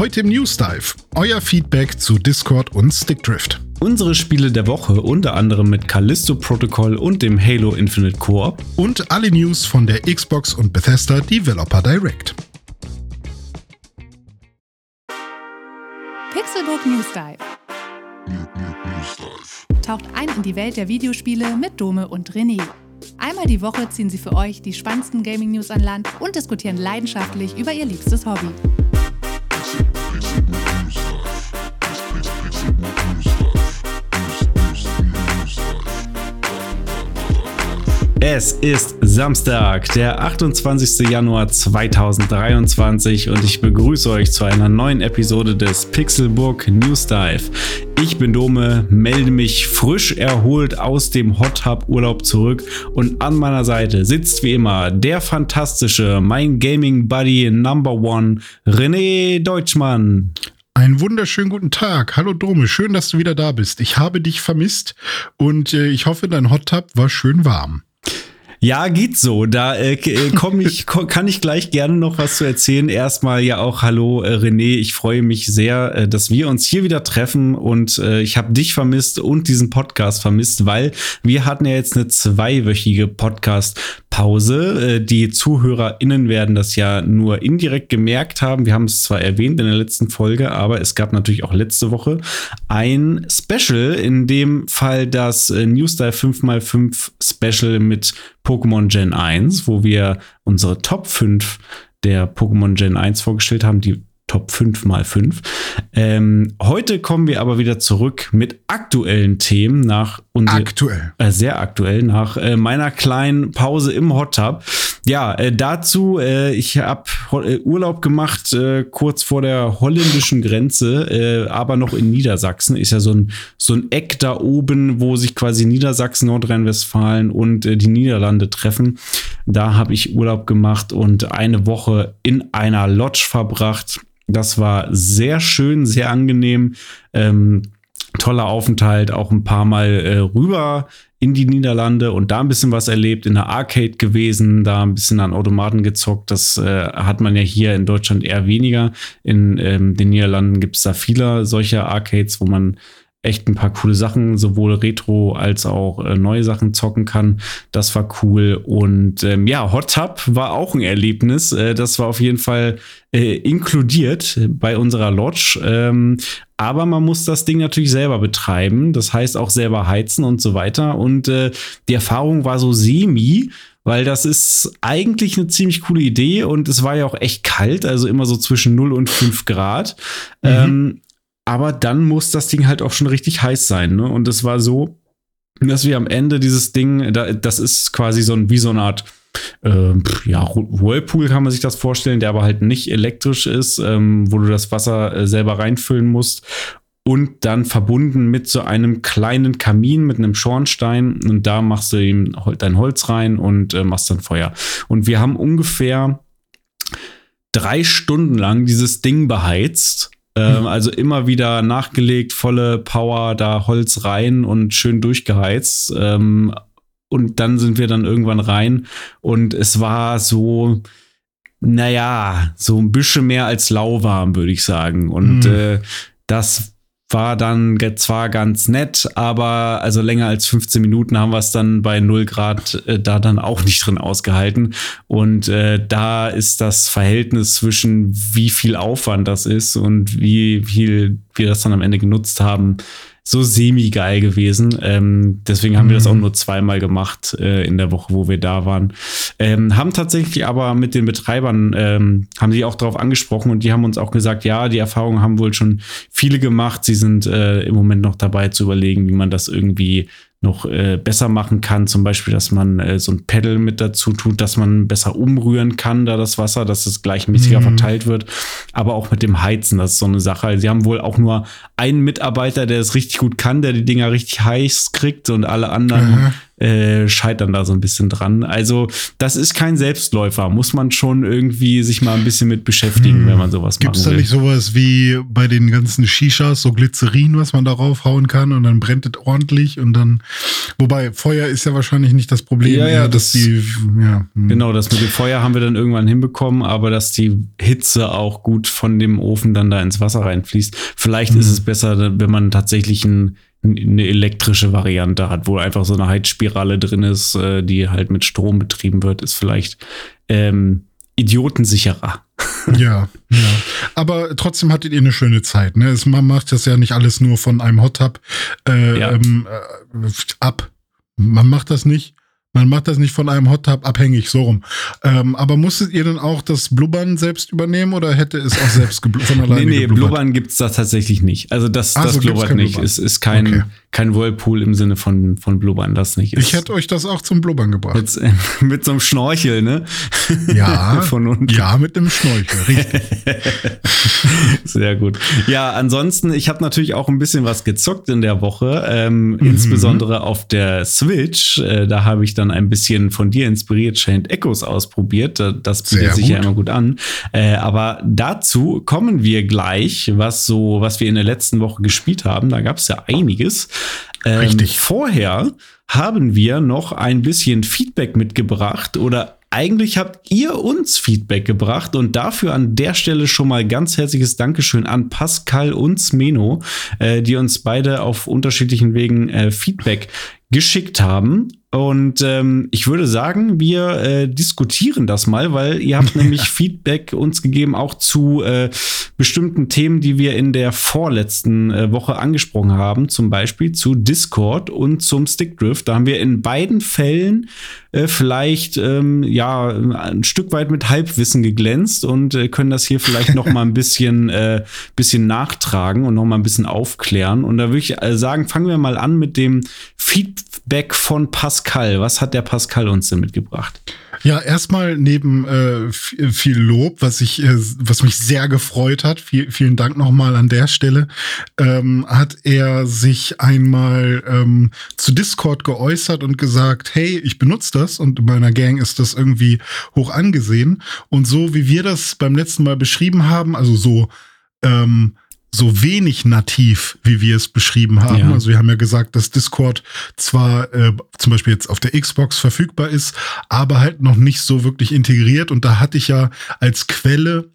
Heute im News Dive euer Feedback zu Discord und Stickdrift. Unsere Spiele der Woche unter anderem mit Callisto Protocol und dem Halo Infinite Co-op. Und alle News von der Xbox und Bethesda Developer Direct. Pixelbook News Dive. Taucht ein in die Welt der Videospiele mit Dome und René. Einmal die Woche ziehen sie für euch die spannendsten Gaming-News an Land und diskutieren leidenschaftlich über ihr liebstes Hobby. Es ist Samstag, der 28. Januar 2023 und ich begrüße euch zu einer neuen Episode des Pixelbook News Dive. Ich bin Dome, melde mich frisch erholt aus dem Hot Hub Urlaub zurück und an meiner Seite sitzt wie immer der fantastische, mein Gaming Buddy Number One, René Deutschmann. Einen wunderschönen guten Tag. Hallo Dome, schön, dass du wieder da bist. Ich habe dich vermisst und äh, ich hoffe, dein Hot Tub war schön warm. Ja, geht so. Da äh, äh komm ich, kann ich gleich gerne noch was zu erzählen. Erstmal ja auch Hallo äh, René. Ich freue mich sehr, äh, dass wir uns hier wieder treffen und äh, ich habe dich vermisst und diesen Podcast vermisst, weil wir hatten ja jetzt eine zweiwöchige Podcast-Pause. Äh, die ZuhörerInnen werden das ja nur indirekt gemerkt haben. Wir haben es zwar erwähnt in der letzten Folge, aber es gab natürlich auch letzte Woche ein Special, in dem Fall das äh, Newsdive 5x5 Special mit Pokémon Gen 1, wo wir unsere Top 5 der Pokémon Gen 1 vorgestellt haben, die Top 5 mal 5. Ähm, heute kommen wir aber wieder zurück mit aktuellen Themen nach aktuell. Äh, sehr aktuell nach äh, meiner kleinen Pause im Hot Tub. Ja, äh, dazu, äh, ich habe äh, Urlaub gemacht äh, kurz vor der holländischen Grenze, aber noch in Niedersachsen. Ist ja so ein, so ein Eck da oben, wo sich quasi Niedersachsen, Nordrhein-Westfalen und die Niederlande treffen. Da habe ich Urlaub gemacht und eine Woche in einer Lodge verbracht das war sehr schön, sehr angenehm. Ähm, toller Aufenthalt, auch ein paar Mal äh, rüber in die Niederlande und da ein bisschen was erlebt, in der Arcade gewesen, da ein bisschen an Automaten gezockt. Das äh, hat man ja hier in Deutschland eher weniger. In ähm, den Niederlanden gibt es da viele solcher Arcades, wo man echt ein paar coole Sachen, sowohl Retro als auch äh, neue Sachen zocken kann. Das war cool. Und ähm, ja, Hot Tub war auch ein Erlebnis. Äh, das war auf jeden Fall äh, inkludiert bei unserer Lodge. Ähm, aber man muss das Ding natürlich selber betreiben. Das heißt auch selber heizen und so weiter. Und äh, die Erfahrung war so semi weil das ist eigentlich eine ziemlich coole Idee und es war ja auch echt kalt, also immer so zwischen 0 und 5 Grad. Mhm. Ähm, aber dann muss das Ding halt auch schon richtig heiß sein. Ne? Und es war so, dass wir am Ende dieses Ding, das ist quasi so ein, wie so eine Art äh, ja, Whirlpool kann man sich das vorstellen, der aber halt nicht elektrisch ist, ähm, wo du das Wasser äh, selber reinfüllen musst und dann verbunden mit so einem kleinen Kamin mit einem Schornstein und da machst du ihm dein Holz rein und äh, machst dann Feuer. Und wir haben ungefähr drei Stunden lang dieses Ding beheizt ähm, also immer wieder nachgelegt, volle Power, da Holz rein und schön durchgeheizt. Ähm, und dann sind wir dann irgendwann rein und es war so, naja, so ein bisschen mehr als lauwarm, würde ich sagen. Und mhm. äh, das war dann zwar ganz nett, aber also länger als 15 Minuten haben wir es dann bei 0 Grad äh, da dann auch nicht drin ausgehalten. Und äh, da ist das Verhältnis zwischen wie viel Aufwand das ist und wie viel wir das dann am Ende genutzt haben, so semi-geil gewesen. Ähm, deswegen haben mhm. wir das auch mhm. nur zweimal gemacht äh, in der Woche, wo wir da waren. Ähm, haben tatsächlich aber mit den Betreibern, ähm, haben sie auch darauf angesprochen und die haben uns auch gesagt, ja, die Erfahrungen haben wohl schon viele gemacht. Sie sind äh, im Moment noch dabei zu überlegen, wie man das irgendwie noch äh, besser machen kann. Zum Beispiel, dass man äh, so ein Pedal mit dazu tut, dass man besser umrühren kann, da das Wasser, dass es gleichmäßiger mhm. verteilt wird. Aber auch mit dem Heizen, das ist so eine Sache. Also sie haben wohl auch nur einen Mitarbeiter, der es richtig gut kann, der die Dinger richtig heiß kriegt und alle anderen mhm. Äh, scheitern da so ein bisschen dran. Also das ist kein Selbstläufer, muss man schon irgendwie sich mal ein bisschen mit beschäftigen, hm. wenn man sowas Gibt's machen will. Gibt es da nicht sowas wie bei den ganzen Shishas, so Glycerin, was man darauf hauen kann und dann brennt es ordentlich und dann, wobei Feuer ist ja wahrscheinlich nicht das Problem, ja, ja, dass das, die, ja. Hm. Genau, das mit dem Feuer haben wir dann irgendwann hinbekommen, aber dass die Hitze auch gut von dem Ofen dann da ins Wasser reinfließt. Vielleicht hm. ist es besser, wenn man tatsächlich ein eine elektrische Variante hat, wo einfach so eine Heizspirale drin ist, äh, die halt mit Strom betrieben wird, ist vielleicht ähm, idiotensicherer. Ja, ja. Aber trotzdem hattet ihr eine schöne Zeit. Ne? man macht das ja nicht alles nur von einem Hot Tub äh, ja. ähm, äh, ab. Man macht das nicht man macht das nicht von einem Hot Tub abhängig, so rum. Ähm, aber musstet ihr dann auch das Blubbern selbst übernehmen oder hätte es auch selbst von alleine Nee, nee, geblubbert? Blubbern gibt's da tatsächlich nicht. Also das, das so blubbert nicht. Es ist kein, okay. Kein Whirlpool im Sinne von, von Blubbern, das nicht ist. Ich hätte euch das auch zum Blubbern gebracht. Mit, mit so einem Schnorchel, ne? Ja, von unten. ja mit einem Schnorchel, richtig. Sehr gut. Ja, ansonsten, ich habe natürlich auch ein bisschen was gezockt in der Woche, ähm, mhm. insbesondere auf der Switch. Äh, da habe ich dann ein bisschen von dir inspiriert Chained Echoes ausprobiert. Das bietet sich ja immer gut an. Äh, aber dazu kommen wir gleich, was so, was wir in der letzten Woche gespielt haben. Da gab es ja einiges. Ähm, Richtig. Vorher haben wir noch ein bisschen Feedback mitgebracht oder eigentlich habt ihr uns Feedback gebracht und dafür an der Stelle schon mal ganz herzliches Dankeschön an Pascal und Smeno, äh, die uns beide auf unterschiedlichen Wegen äh, Feedback geschickt haben. Und ähm, ich würde sagen, wir äh, diskutieren das mal, weil ihr habt nämlich Feedback uns gegeben, auch zu äh, bestimmten Themen, die wir in der vorletzten äh, Woche angesprochen haben, zum Beispiel zu Discord und zum Stickdrift. Da haben wir in beiden Fällen äh, vielleicht ähm, ja ein Stück weit mit Halbwissen geglänzt und äh, können das hier vielleicht noch mal ein bisschen äh, bisschen nachtragen und noch mal ein bisschen aufklären. Und da würde ich äh, sagen, fangen wir mal an mit dem Feedback von Pascal. Was hat der Pascal uns denn mitgebracht? Ja, erstmal neben äh, viel Lob, was ich, äh, was mich sehr gefreut hat. Viel, vielen Dank nochmal an der Stelle. Ähm, hat er sich einmal ähm, zu Discord geäußert und gesagt, hey, ich benutze das und in meiner Gang ist das irgendwie hoch angesehen. Und so wie wir das beim letzten Mal beschrieben haben, also so ähm, so wenig nativ, wie wir es beschrieben haben. Ja. Also wir haben ja gesagt, dass Discord zwar äh, zum Beispiel jetzt auf der Xbox verfügbar ist, aber halt noch nicht so wirklich integriert. Und da hatte ich ja als Quelle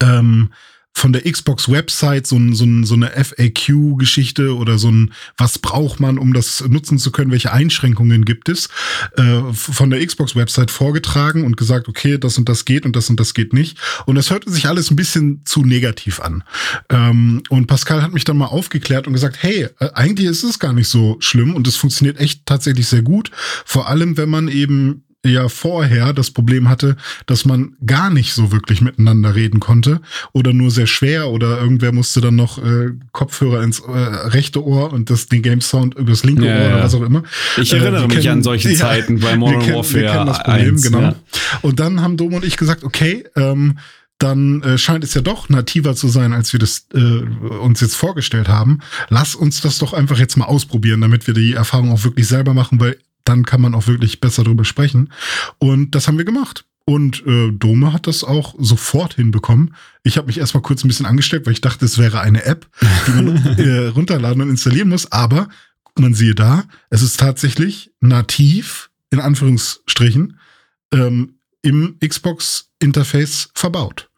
ähm, von der Xbox-Website so, so, so eine FAQ-Geschichte oder so ein, was braucht man, um das nutzen zu können, welche Einschränkungen gibt es, äh, von der Xbox-Website vorgetragen und gesagt, okay, das und das geht und das und das geht nicht. Und das hörte sich alles ein bisschen zu negativ an. Ähm, und Pascal hat mich dann mal aufgeklärt und gesagt, hey, äh, eigentlich ist es gar nicht so schlimm und es funktioniert echt tatsächlich sehr gut. Vor allem, wenn man eben ja vorher das Problem hatte, dass man gar nicht so wirklich miteinander reden konnte oder nur sehr schwer oder irgendwer musste dann noch äh, Kopfhörer ins äh, rechte Ohr und das den Game Sound übers linke ja, Ohr oder was auch immer. Ich erinnere äh, mich kennen, an solche Zeiten bei Modern kennen, Warfare. Wir kennen das Problem, 1, genau. Ja. Und dann haben Dom und ich gesagt, okay, ähm, dann äh, scheint es ja doch nativer zu sein, als wir das äh, uns jetzt vorgestellt haben. Lass uns das doch einfach jetzt mal ausprobieren, damit wir die Erfahrung auch wirklich selber machen, weil dann kann man auch wirklich besser drüber sprechen. Und das haben wir gemacht. Und äh, Dome hat das auch sofort hinbekommen. Ich habe mich erstmal kurz ein bisschen angestellt, weil ich dachte, es wäre eine App, die man äh, runterladen und installieren muss. Aber man siehe da, es ist tatsächlich nativ, in Anführungsstrichen, ähm, im Xbox-Interface verbaut.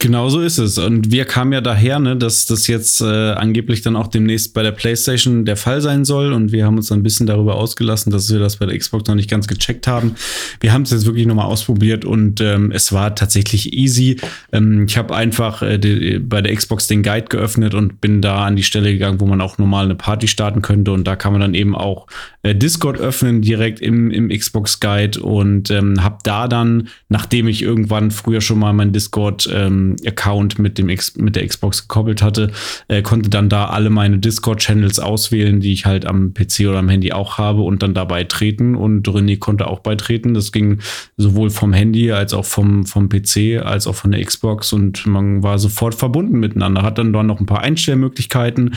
Genau so ist es. Und wir kamen ja daher, ne, dass das jetzt äh, angeblich dann auch demnächst bei der PlayStation der Fall sein soll. Und wir haben uns ein bisschen darüber ausgelassen, dass wir das bei der Xbox noch nicht ganz gecheckt haben. Wir haben es jetzt wirklich nochmal ausprobiert und ähm, es war tatsächlich easy. Ähm, ich habe einfach äh, die, bei der Xbox den Guide geöffnet und bin da an die Stelle gegangen, wo man auch normal eine Party starten könnte. Und da kann man dann eben auch äh, Discord öffnen, direkt im, im Xbox Guide und ähm, habe da dann, nachdem ich irgendwann früher schon mal mein Discord ähm, Account mit, dem X mit der Xbox gekoppelt hatte, äh, konnte dann da alle meine Discord-Channels auswählen, die ich halt am PC oder am Handy auch habe und dann dabei treten. Und René konnte auch beitreten. Das ging sowohl vom Handy als auch vom, vom PC als auch von der Xbox und man war sofort verbunden miteinander. Hat dann, dann noch ein paar Einstellmöglichkeiten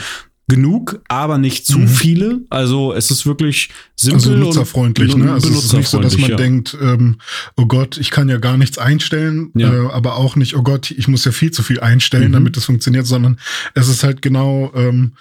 genug, aber nicht zu mhm. viele. Also es ist wirklich simpel also nutzerfreundlich. Und, ne? Also es ist nicht so, dass man ja. denkt, ähm, oh Gott, ich kann ja gar nichts einstellen, ja. äh, aber auch nicht, oh Gott, ich muss ja viel zu viel einstellen, mhm. damit das funktioniert, sondern es ist halt genau, ähm,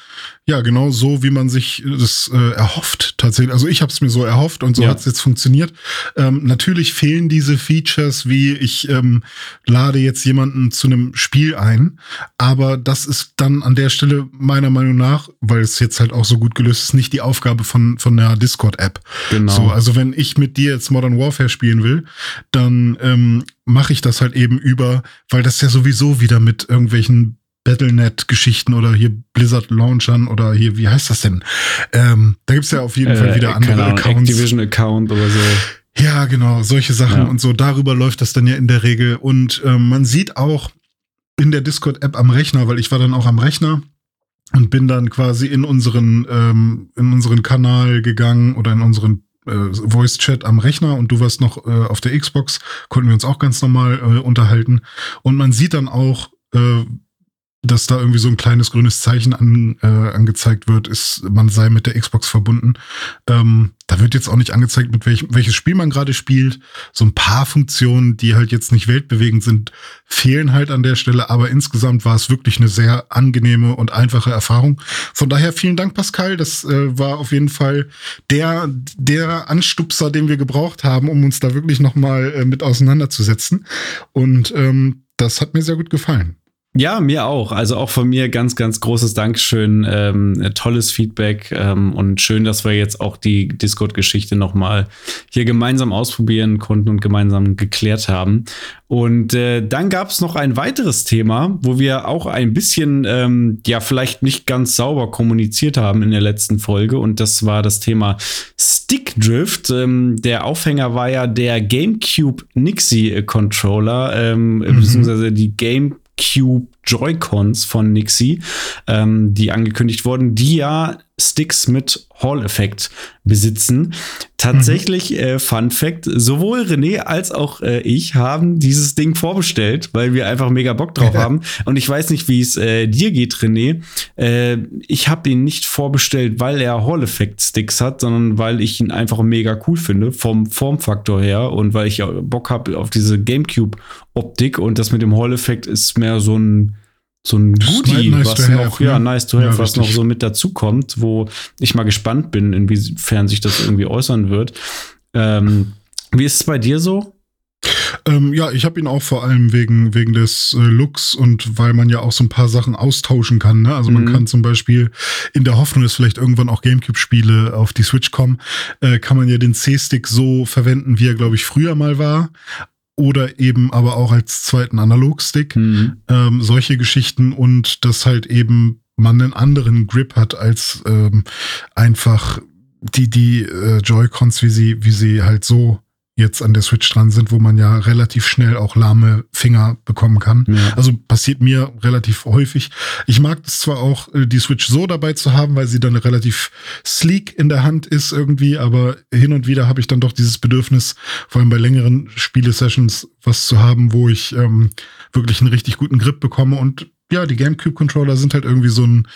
ja, genau so, wie man sich das äh, erhofft tatsächlich. Also ich habe es mir so erhofft und so ja. hat es jetzt funktioniert. Ähm, natürlich fehlen diese Features, wie ich ähm, lade jetzt jemanden zu einem Spiel ein, aber das ist dann an der Stelle meiner Meinung nach, weil es jetzt halt auch so gut gelöst ist, nicht die Aufgabe von von der Discord-App. Genau. So, also wenn ich mit dir jetzt Modern Warfare spielen will, dann ähm, mache ich das halt eben über, weil das ja sowieso wieder mit irgendwelchen Battlenet-Geschichten oder hier Blizzard-Launchern oder hier, wie heißt das denn? Ähm, da gibt's ja auf jeden äh, Fall wieder andere Ahnung, Accounts. Activision-Account oder so. Ja, genau, solche Sachen ja. und so. Darüber läuft das dann ja in der Regel. Und ähm, man sieht auch in der Discord-App am Rechner, weil ich war dann auch am Rechner und bin dann quasi in unseren, ähm, in unseren Kanal gegangen oder in unseren äh, Voice-Chat am Rechner und du warst noch äh, auf der Xbox, konnten wir uns auch ganz normal äh, unterhalten. Und man sieht dann auch, äh, dass da irgendwie so ein kleines grünes Zeichen an, äh, angezeigt wird, ist, man sei mit der Xbox verbunden. Ähm, da wird jetzt auch nicht angezeigt, mit welchem welches Spiel man gerade spielt. So ein paar Funktionen, die halt jetzt nicht weltbewegend sind, fehlen halt an der Stelle. Aber insgesamt war es wirklich eine sehr angenehme und einfache Erfahrung. Von daher vielen Dank, Pascal. Das äh, war auf jeden Fall der, der Anstupser, den wir gebraucht haben, um uns da wirklich nochmal äh, mit auseinanderzusetzen. Und ähm, das hat mir sehr gut gefallen. Ja, mir auch. Also auch von mir ganz, ganz großes Dankeschön. Ähm, tolles Feedback ähm, und schön, dass wir jetzt auch die Discord-Geschichte nochmal hier gemeinsam ausprobieren konnten und gemeinsam geklärt haben. Und äh, dann gab es noch ein weiteres Thema, wo wir auch ein bisschen, ähm, ja, vielleicht nicht ganz sauber kommuniziert haben in der letzten Folge. Und das war das Thema Stickdrift. Ähm, der Aufhänger war ja der GameCube Nixie Controller, ähm, mhm. beziehungsweise die Game Cube Joy-Cons von Nixie, ähm, die angekündigt wurden, die ja Sticks mit Hall-Effekt besitzen. Tatsächlich, mhm. äh, Fun Fact, sowohl René als auch äh, ich haben dieses Ding vorbestellt, weil wir einfach mega Bock drauf haben. Und ich weiß nicht, wie es äh, dir geht, René. Äh, ich habe ihn nicht vorbestellt, weil er Hall-Effekt-Sticks hat, sondern weil ich ihn einfach mega cool finde, vom Formfaktor her und weil ich Bock habe auf diese GameCube-Optik und das mit dem Hall-Effekt ist mehr so ein so ein Goodie, nice was noch, have, ja, ne? nice to have, ja, was noch so mit dazu kommt, wo ich mal gespannt bin, inwiefern sich das irgendwie äußern wird. Ähm, wie ist es bei dir so? Ähm, ja, ich habe ihn auch vor allem wegen, wegen des äh, Looks und weil man ja auch so ein paar Sachen austauschen kann. Ne? Also man mhm. kann zum Beispiel in der Hoffnung, dass vielleicht irgendwann auch Gamecube-Spiele auf die Switch kommen, äh, kann man ja den C-Stick so verwenden, wie er, glaube ich, früher mal war oder eben aber auch als zweiten Analogstick. Mhm. Ähm, solche Geschichten und dass halt eben man einen anderen Grip hat als ähm, einfach die, die äh, Joy-Cons, wie sie, wie sie halt so jetzt an der Switch dran sind, wo man ja relativ schnell auch lahme Finger bekommen kann. Ja. Also passiert mir relativ häufig. Ich mag es zwar auch, äh, die Switch so dabei zu haben, weil sie dann relativ sleek in der Hand ist irgendwie, aber hin und wieder habe ich dann doch dieses Bedürfnis, vor allem bei längeren Spiele-Sessions, was zu haben, wo ich ähm, wirklich einen richtig guten Grip bekomme und ja, die GameCube-Controller sind halt irgendwie so ein,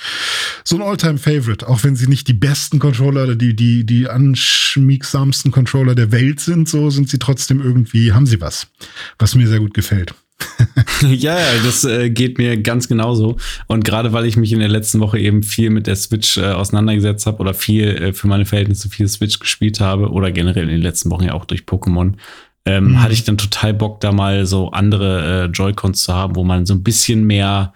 so ein All-Time-Favorite. Auch wenn sie nicht die besten Controller oder die, die, die anschmiegsamsten Controller der Welt sind, so sind sie trotzdem irgendwie, haben sie was, was mir sehr gut gefällt. ja, das äh, geht mir ganz genauso. Und gerade weil ich mich in der letzten Woche eben viel mit der Switch äh, auseinandergesetzt habe oder viel äh, für meine Verhältnisse viel Switch gespielt habe oder generell in den letzten Wochen ja auch durch Pokémon, ähm, mhm. hatte ich dann total Bock, da mal so andere äh, Joy-Cons zu haben, wo man so ein bisschen mehr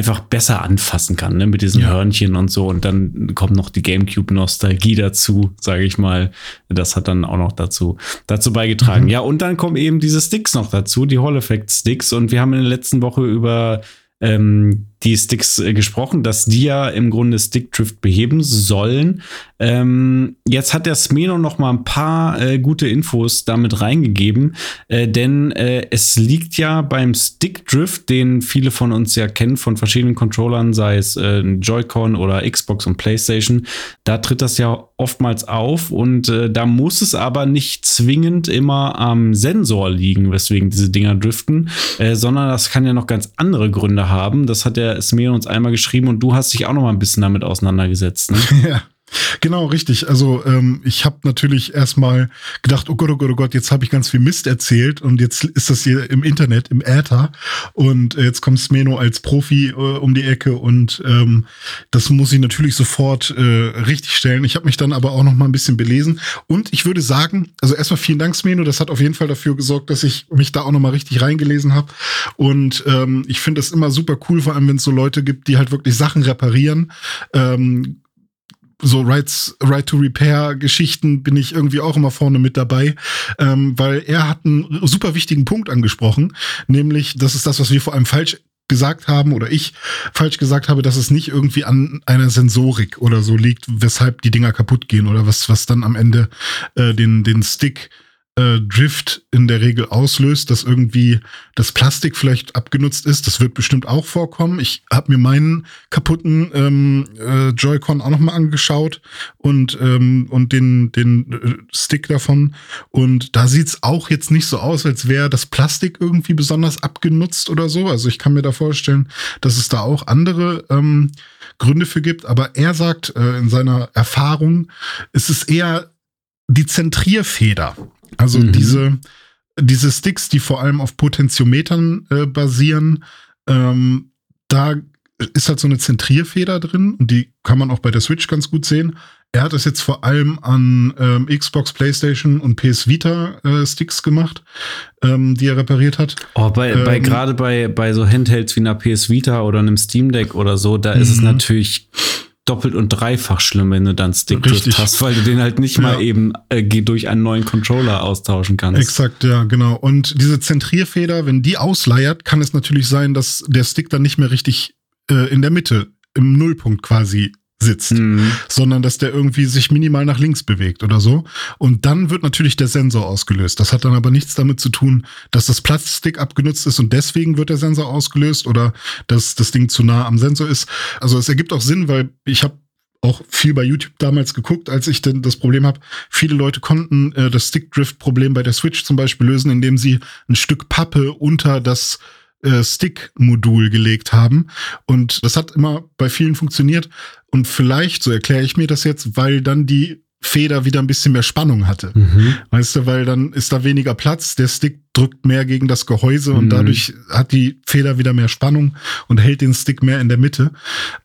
einfach besser anfassen kann, ne, mit diesen ja. Hörnchen und so. Und dann kommt noch die GameCube-Nostalgie dazu, sage ich mal. Das hat dann auch noch dazu, dazu beigetragen. Mhm. Ja, und dann kommen eben diese Sticks noch dazu, die Hall Effect Sticks. Und wir haben in der letzten Woche über ähm, die Sticks äh, gesprochen, dass die ja im Grunde Stickdrift beheben sollen. Ähm, jetzt hat der Smeno noch mal ein paar äh, gute Infos damit reingegeben, äh, denn äh, es liegt ja beim Stickdrift, den viele von uns ja kennen von verschiedenen Controllern, sei es äh, Joy-Con oder Xbox und PlayStation, da tritt das ja oftmals auf und da muss es aber nicht zwingend immer am Sensor liegen, weswegen diese Dinger driften, sondern das kann ja noch ganz andere Gründe haben. Das hat der der Smeo uns einmal geschrieben und du hast dich auch noch mal ein bisschen damit auseinandergesetzt. Ne? Ja. Genau, richtig. Also ähm, ich habe natürlich erstmal gedacht, oh Gott, oh Gott, oh Gott, jetzt habe ich ganz viel Mist erzählt und jetzt ist das hier im Internet, im Äther und äh, jetzt kommt Smeno als Profi äh, um die Ecke und ähm, das muss ich natürlich sofort äh, richtig stellen. Ich habe mich dann aber auch noch mal ein bisschen belesen und ich würde sagen, also erstmal vielen Dank Smeno, das hat auf jeden Fall dafür gesorgt, dass ich mich da auch noch mal richtig reingelesen habe und ähm, ich finde das immer super cool, vor allem wenn es so Leute gibt, die halt wirklich Sachen reparieren. Ähm, so Rights, Right to Repair Geschichten bin ich irgendwie auch immer vorne mit dabei, ähm, weil er hat einen super wichtigen Punkt angesprochen, nämlich das ist das, was wir vor allem falsch gesagt haben oder ich falsch gesagt habe, dass es nicht irgendwie an einer Sensorik oder so liegt, weshalb die Dinger kaputt gehen oder was was dann am Ende äh, den den Stick äh, Drift in der Regel auslöst, dass irgendwie das Plastik vielleicht abgenutzt ist. Das wird bestimmt auch vorkommen. Ich habe mir meinen kaputten ähm, äh, Joy-Con auch nochmal angeschaut und, ähm, und den, den äh, Stick davon. Und da sieht's auch jetzt nicht so aus, als wäre das Plastik irgendwie besonders abgenutzt oder so. Also ich kann mir da vorstellen, dass es da auch andere ähm, Gründe für gibt. Aber er sagt äh, in seiner Erfahrung, ist es eher die Zentrierfeder. Also mhm. diese, diese Sticks, die vor allem auf Potentiometern äh, basieren, ähm, da ist halt so eine Zentrierfeder drin und die kann man auch bei der Switch ganz gut sehen. Er hat es jetzt vor allem an ähm, Xbox, PlayStation und PS Vita äh, Sticks gemacht, ähm, die er repariert hat. Oh, bei, ähm, bei gerade bei, bei so Handhelds wie einer PS Vita oder einem Steam Deck oder so, da ist es mhm. natürlich doppelt und dreifach schlimm, wenn du dann Stickdrift hast, weil du den halt nicht ja. mal eben äh, durch einen neuen Controller austauschen kannst. Exakt, ja, genau. Und diese Zentrierfeder, wenn die ausleiert, kann es natürlich sein, dass der Stick dann nicht mehr richtig äh, in der Mitte, im Nullpunkt quasi sitzt, mhm. sondern dass der irgendwie sich minimal nach links bewegt oder so. Und dann wird natürlich der Sensor ausgelöst. Das hat dann aber nichts damit zu tun, dass das Plastik abgenutzt ist und deswegen wird der Sensor ausgelöst oder dass das Ding zu nah am Sensor ist. Also es ergibt auch Sinn, weil ich habe auch viel bei YouTube damals geguckt, als ich denn das Problem habe. Viele Leute konnten äh, das Stick-Drift-Problem bei der Switch zum Beispiel lösen, indem sie ein Stück Pappe unter das äh, Stick-Modul gelegt haben. Und das hat immer bei vielen funktioniert. Und vielleicht, so erkläre ich mir das jetzt, weil dann die Feder wieder ein bisschen mehr Spannung hatte. Mhm. Weißt du, weil dann ist da weniger Platz, der Stick drückt mehr gegen das Gehäuse und mhm. dadurch hat die Feder wieder mehr Spannung und hält den Stick mehr in der Mitte.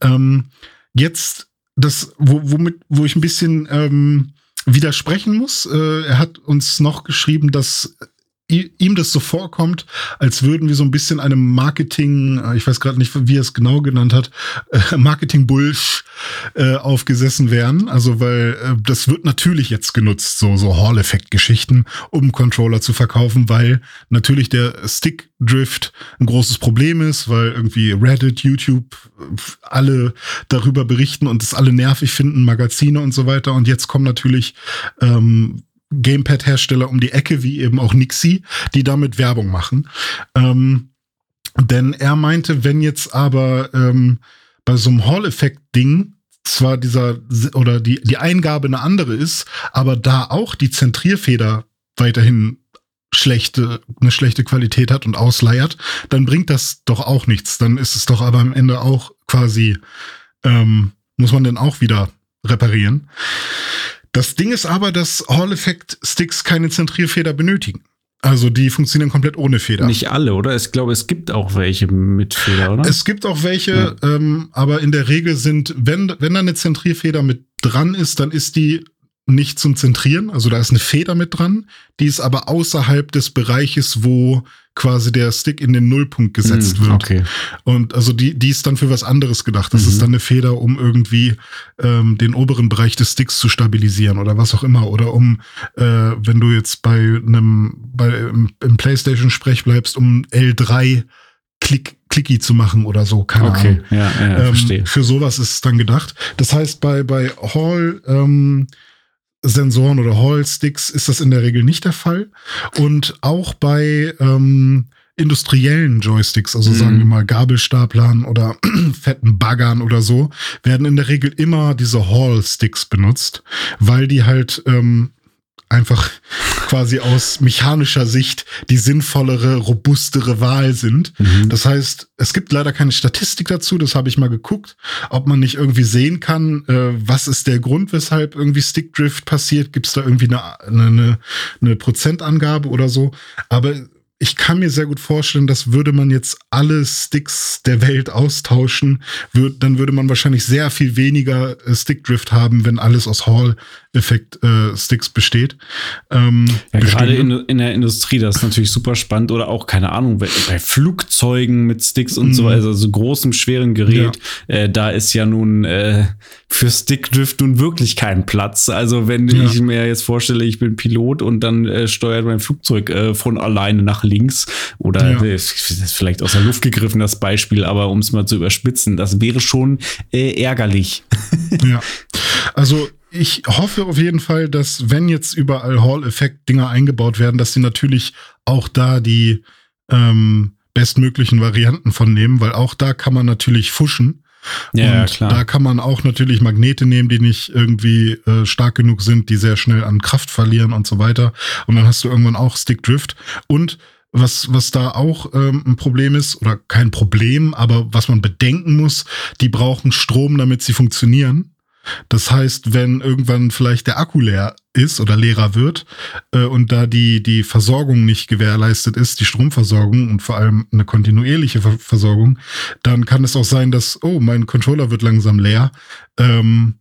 Ähm, jetzt das, wo, womit, wo ich ein bisschen ähm, widersprechen muss. Äh, er hat uns noch geschrieben, dass ihm das so vorkommt, als würden wir so ein bisschen einem Marketing, äh, ich weiß gerade nicht, wie er es genau genannt hat, äh, Marketing-Bullsh äh, aufgesessen wären. Also, weil äh, das wird natürlich jetzt genutzt, so, so Hall-Effekt-Geschichten, um Controller zu verkaufen, weil natürlich der Stick-Drift ein großes Problem ist, weil irgendwie Reddit, YouTube, alle darüber berichten und es alle nervig finden, Magazine und so weiter. Und jetzt kommen natürlich ähm, Gamepad-Hersteller um die Ecke, wie eben auch Nixie, die damit Werbung machen. Ähm, denn er meinte, wenn jetzt aber ähm, bei so einem Hall-Effekt-Ding zwar dieser oder die, die Eingabe eine andere ist, aber da auch die Zentrierfeder weiterhin schlechte, eine schlechte Qualität hat und ausleiert, dann bringt das doch auch nichts. Dann ist es doch aber am Ende auch quasi, ähm, muss man dann auch wieder reparieren. Das Ding ist aber, dass Hall-Effect-Sticks keine Zentrierfeder benötigen. Also die funktionieren komplett ohne Feder. Nicht alle, oder? Ich glaube, es gibt auch welche mit Feder, oder? Es gibt auch welche, ja. ähm, aber in der Regel sind, wenn, wenn da eine Zentrierfeder mit dran ist, dann ist die nicht zum Zentrieren. Also da ist eine Feder mit dran, die ist aber außerhalb des Bereiches, wo quasi der Stick in den Nullpunkt gesetzt mm, wird. Okay. Und also die, die ist dann für was anderes gedacht. Das mhm. ist dann eine Feder, um irgendwie ähm, den oberen Bereich des Sticks zu stabilisieren oder was auch immer. Oder um, äh, wenn du jetzt bei einem, bei im, im PlayStation-Sprech bleibst, um L3 Klick, Clicky zu machen oder so, keine okay. Ahnung. Ja, ja, ähm, verstehe. Für sowas ist es dann gedacht. Das heißt, bei, bei Hall ähm, Sensoren oder Hall-Sticks ist das in der Regel nicht der Fall. Und auch bei ähm, industriellen Joysticks, also mhm. sagen wir mal Gabelstaplern oder fetten Baggern oder so, werden in der Regel immer diese Hall-Sticks benutzt, weil die halt ähm, einfach quasi aus mechanischer Sicht die sinnvollere, robustere Wahl sind. Mhm. Das heißt, es gibt leider keine Statistik dazu, das habe ich mal geguckt, ob man nicht irgendwie sehen kann, äh, was ist der Grund, weshalb irgendwie Stickdrift passiert. Gibt es da irgendwie eine, eine, eine Prozentangabe oder so? Aber ich kann mir sehr gut vorstellen, dass würde man jetzt alle Sticks der Welt austauschen, würd, dann würde man wahrscheinlich sehr viel weniger äh, Stickdrift haben, wenn alles aus Hall-Effekt-Sticks äh, besteht. Ähm, ja, gerade in, in, der Industrie, das ist natürlich super spannend oder auch, keine Ahnung, bei, bei Flugzeugen mit Sticks und so mhm. weiter, also großem, schweren Gerät, ja. äh, da ist ja nun äh, für Stickdrift nun wirklich kein Platz. Also wenn ja. ich mir jetzt vorstelle, ich bin Pilot und dann äh, steuert mein Flugzeug äh, von alleine nach links oder ja. ist vielleicht aus der Luft gegriffen, das Beispiel, aber um es mal zu überspitzen, das wäre schon äh, ärgerlich. Ja, also ich hoffe auf jeden Fall, dass wenn jetzt überall Hall-Effekt-Dinger eingebaut werden, dass sie natürlich auch da die ähm, bestmöglichen Varianten von nehmen, weil auch da kann man natürlich fuschen. Ja, und klar. da kann man auch natürlich Magnete nehmen, die nicht irgendwie äh, stark genug sind, die sehr schnell an Kraft verlieren und so weiter. Und dann hast du irgendwann auch Stickdrift. Und was, was da auch ähm, ein Problem ist, oder kein Problem, aber was man bedenken muss, die brauchen Strom, damit sie funktionieren. Das heißt, wenn irgendwann vielleicht der Akku leer ist oder leerer wird äh, und da die, die Versorgung nicht gewährleistet ist, die Stromversorgung und vor allem eine kontinuierliche Ver Versorgung, dann kann es auch sein, dass, oh, mein Controller wird langsam leer. Ähm,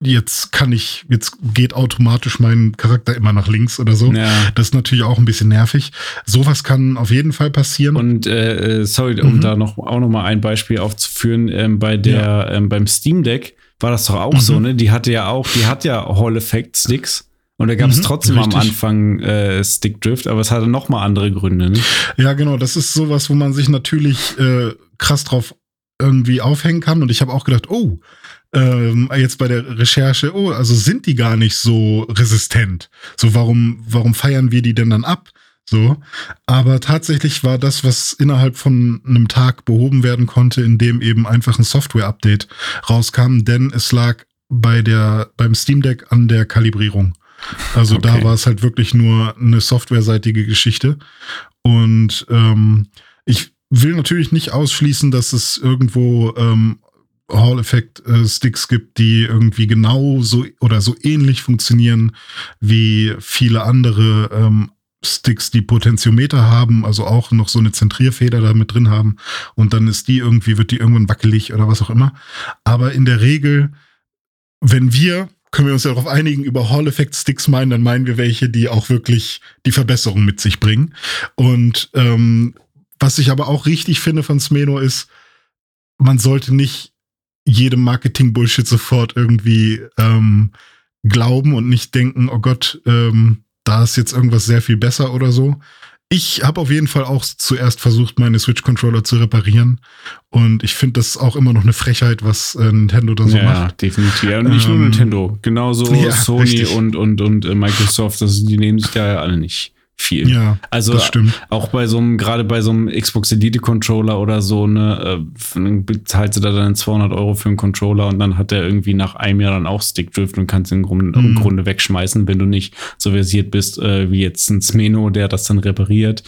jetzt kann ich, jetzt geht automatisch mein Charakter immer nach links oder so. Ja. Das ist natürlich auch ein bisschen nervig. Sowas kann auf jeden Fall passieren. Und äh, äh sorry, um mhm. da noch auch noch mal ein Beispiel aufzuführen, ähm, bei der ja. ähm, beim Steam Deck war das doch auch mhm. so, ne? Die hatte ja auch, die hat ja Hall Effect Sticks. Und da gab es mhm, trotzdem richtig. am Anfang äh, Stickdrift, aber es hatte noch mal andere Gründe. Ne? Ja, genau. Das ist sowas, wo man sich natürlich äh, krass drauf irgendwie aufhängen kann. Und ich habe auch gedacht, oh, ähm, jetzt bei der Recherche, oh, also sind die gar nicht so resistent. So, warum, warum feiern wir die denn dann ab? So. Aber tatsächlich war das, was innerhalb von einem Tag behoben werden konnte, indem eben einfach ein Software-Update rauskam, denn es lag bei der, beim Steam Deck an der Kalibrierung. Also okay. da war es halt wirklich nur eine softwareseitige Geschichte. Und ähm, ich will natürlich nicht ausschließen, dass es irgendwo ähm, Hall-Effekt-Sticks gibt, die irgendwie genau so oder so ähnlich funktionieren wie viele andere ähm, Sticks, die Potentiometer haben, also auch noch so eine Zentrierfeder da mit drin haben und dann ist die irgendwie, wird die irgendwann wackelig oder was auch immer. Aber in der Regel, wenn wir, können wir uns ja darauf einigen, über Hall-Effekt-Sticks meinen, dann meinen wir welche, die auch wirklich die Verbesserung mit sich bringen. Und ähm, was ich aber auch richtig finde von Smeno ist, man sollte nicht jedem Marketing-Bullshit sofort irgendwie ähm, glauben und nicht denken, oh Gott, ähm, da ist jetzt irgendwas sehr viel besser oder so. Ich habe auf jeden Fall auch zuerst versucht, meine Switch-Controller zu reparieren. Und ich finde das auch immer noch eine Frechheit, was äh, Nintendo da so ja, macht. Ja, definitiv. Ja, und nicht ähm, nur Nintendo. Genauso ja, Sony richtig. und, und, und äh, Microsoft. Das, die nehmen sich da ja alle nicht viel. Ja, also das stimmt. auch bei so einem, gerade bei so einem Xbox Elite Controller oder so, ne, äh, bezahlst du da dann 200 Euro für einen Controller und dann hat der irgendwie nach einem Jahr dann auch Stickdrift und kannst ihn im Grunde, mhm. im Grunde wegschmeißen, wenn du nicht so versiert bist äh, wie jetzt ein Smeno, der das dann repariert.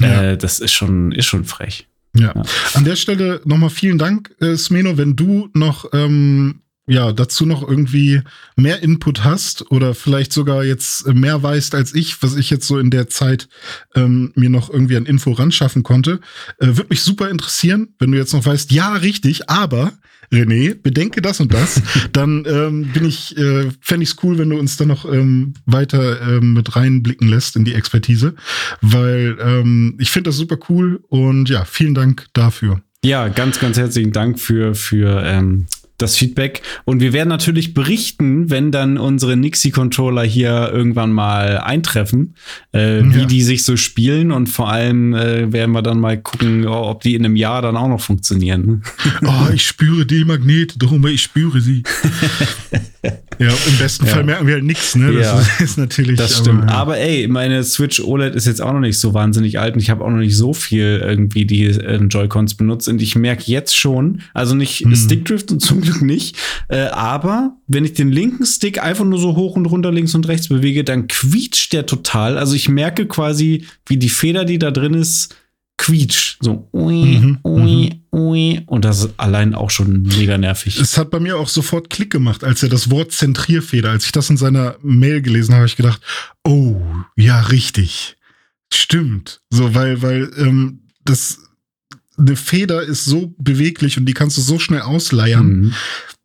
Ja. Äh, das ist schon, ist schon frech. Ja. ja. An der Stelle nochmal vielen Dank, äh, Smeno, wenn du noch ähm, ja, dazu noch irgendwie mehr Input hast oder vielleicht sogar jetzt mehr weißt als ich, was ich jetzt so in der Zeit ähm, mir noch irgendwie an Info ran schaffen konnte, äh, würde mich super interessieren, wenn du jetzt noch weißt, ja, richtig, aber René, bedenke das und das, dann ähm, bin ich, äh, fände ich es cool, wenn du uns da noch ähm, weiter ähm, mit reinblicken lässt in die Expertise, weil ähm, ich finde das super cool und ja, vielen Dank dafür. Ja, ganz, ganz herzlichen Dank für, für ähm, das Feedback. Und wir werden natürlich berichten, wenn dann unsere Nixie-Controller hier irgendwann mal eintreffen, äh, ja. wie die sich so spielen. Und vor allem äh, werden wir dann mal gucken, ob die in einem Jahr dann auch noch funktionieren. Oh, ich spüre die Magnete, darum ich spüre sie. ja, im besten ja. Fall merken wir halt nichts, ne? Das ja, ist, ist, natürlich. Das stimmt. Aber, aber, ey, meine Switch OLED ist jetzt auch noch nicht so wahnsinnig alt und ich habe auch noch nicht so viel irgendwie die äh, Joy-Cons benutzt. Und ich merke jetzt schon, also nicht hm. Stickdrift und zum Glück nicht. Äh, aber wenn ich den linken Stick einfach nur so hoch und runter, links und rechts bewege, dann quietscht der total. Also ich merke quasi, wie die Feder, die da drin ist, quietscht. So, ui, mhm, ui, mhm. ui. Und das ist allein auch schon mega nervig. Es hat bei mir auch sofort Klick gemacht, als er das Wort Zentrierfeder, als ich das in seiner Mail gelesen habe, habe ich gedacht, oh, ja, richtig. Stimmt. So, weil, weil, ähm, das, eine Feder ist so beweglich und die kannst du so schnell ausleiern. Mhm.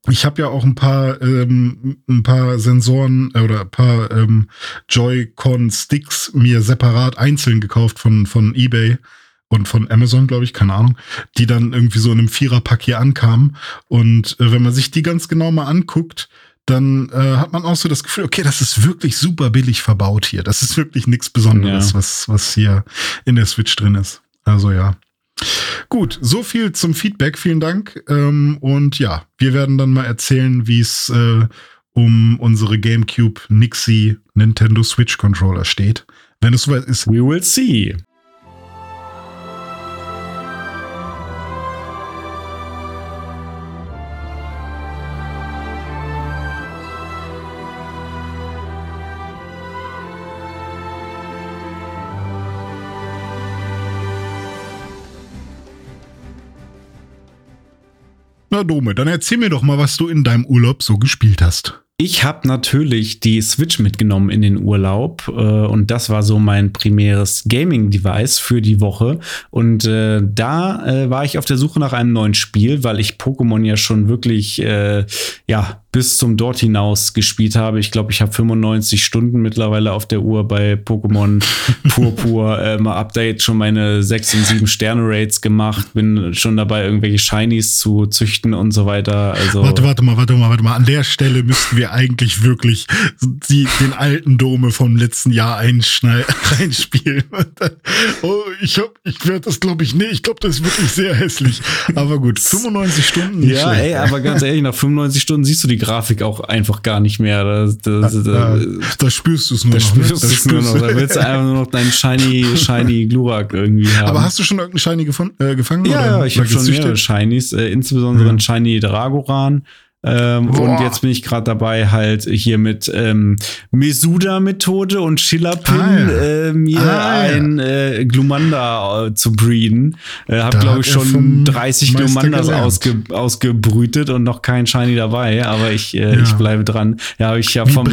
Ich habe ja auch ein paar ähm, ein paar Sensoren äh, oder ein paar ähm, Joy-Con Sticks mir separat einzeln gekauft von von eBay und von Amazon, glaube ich, keine Ahnung, die dann irgendwie so in einem Viererpack hier ankamen. Und äh, wenn man sich die ganz genau mal anguckt, dann äh, hat man auch so das Gefühl, okay, das ist wirklich super billig verbaut hier. Das ist wirklich nichts Besonderes, ja. was, was hier in der Switch drin ist. Also ja. Gut, so viel zum Feedback. Vielen Dank. Ähm, und ja, wir werden dann mal erzählen, wie es äh, um unsere GameCube Nixie Nintendo Switch Controller steht. Wenn es soweit ist. We will see. Na Dome, dann erzähl mir doch mal, was du in deinem Urlaub so gespielt hast. Ich habe natürlich die Switch mitgenommen in den Urlaub äh, und das war so mein primäres Gaming-Device für die Woche. Und äh, da äh, war ich auf der Suche nach einem neuen Spiel, weil ich Pokémon ja schon wirklich äh, ja bis zum dort hinaus gespielt habe. Ich glaube, ich habe 95 Stunden mittlerweile auf der Uhr bei Pokémon Purpur. äh, mal Update schon meine 6 und 7 Sterne Rates gemacht. Bin schon dabei, irgendwelche Shinies zu züchten und so weiter. Also warte, warte mal, warte mal, warte mal. An der Stelle müssten wir eigentlich wirklich die, den alten Dome vom letzten Jahr reinspielen. oh, ich, hab, ich werde das, glaube ich, nee, ich glaube, das ist wirklich sehr hässlich. Aber gut, 95 Stunden. Nicht ja, schlecht. ey, aber ganz ehrlich, nach 95 Stunden siehst du die Grafik auch einfach gar nicht mehr. Da, da, da, da spürst du es nur da noch. Ne? Spürst da spürst nur noch. Da willst du einfach nur noch deinen shiny, shiny Glurak irgendwie haben. Aber hast du schon irgendeinen Shiny gefunden, äh, gefangen? Ja, ja ich habe schon mehrere Shinies, äh, insbesondere ja. einen Shiny Dragoran. Ähm, und jetzt bin ich gerade dabei, halt hier mit ähm, Mesuda-Methode und Schillerpin ah, ja. äh, mir ah, ein äh, Glumanda äh, zu breeden. Äh, hab, glaube ich, schon 30 Glumandas ausge ausgebrütet und noch kein Shiny dabei, aber ich, äh, ja. ich bleibe dran. Ja, habe ich ja vom,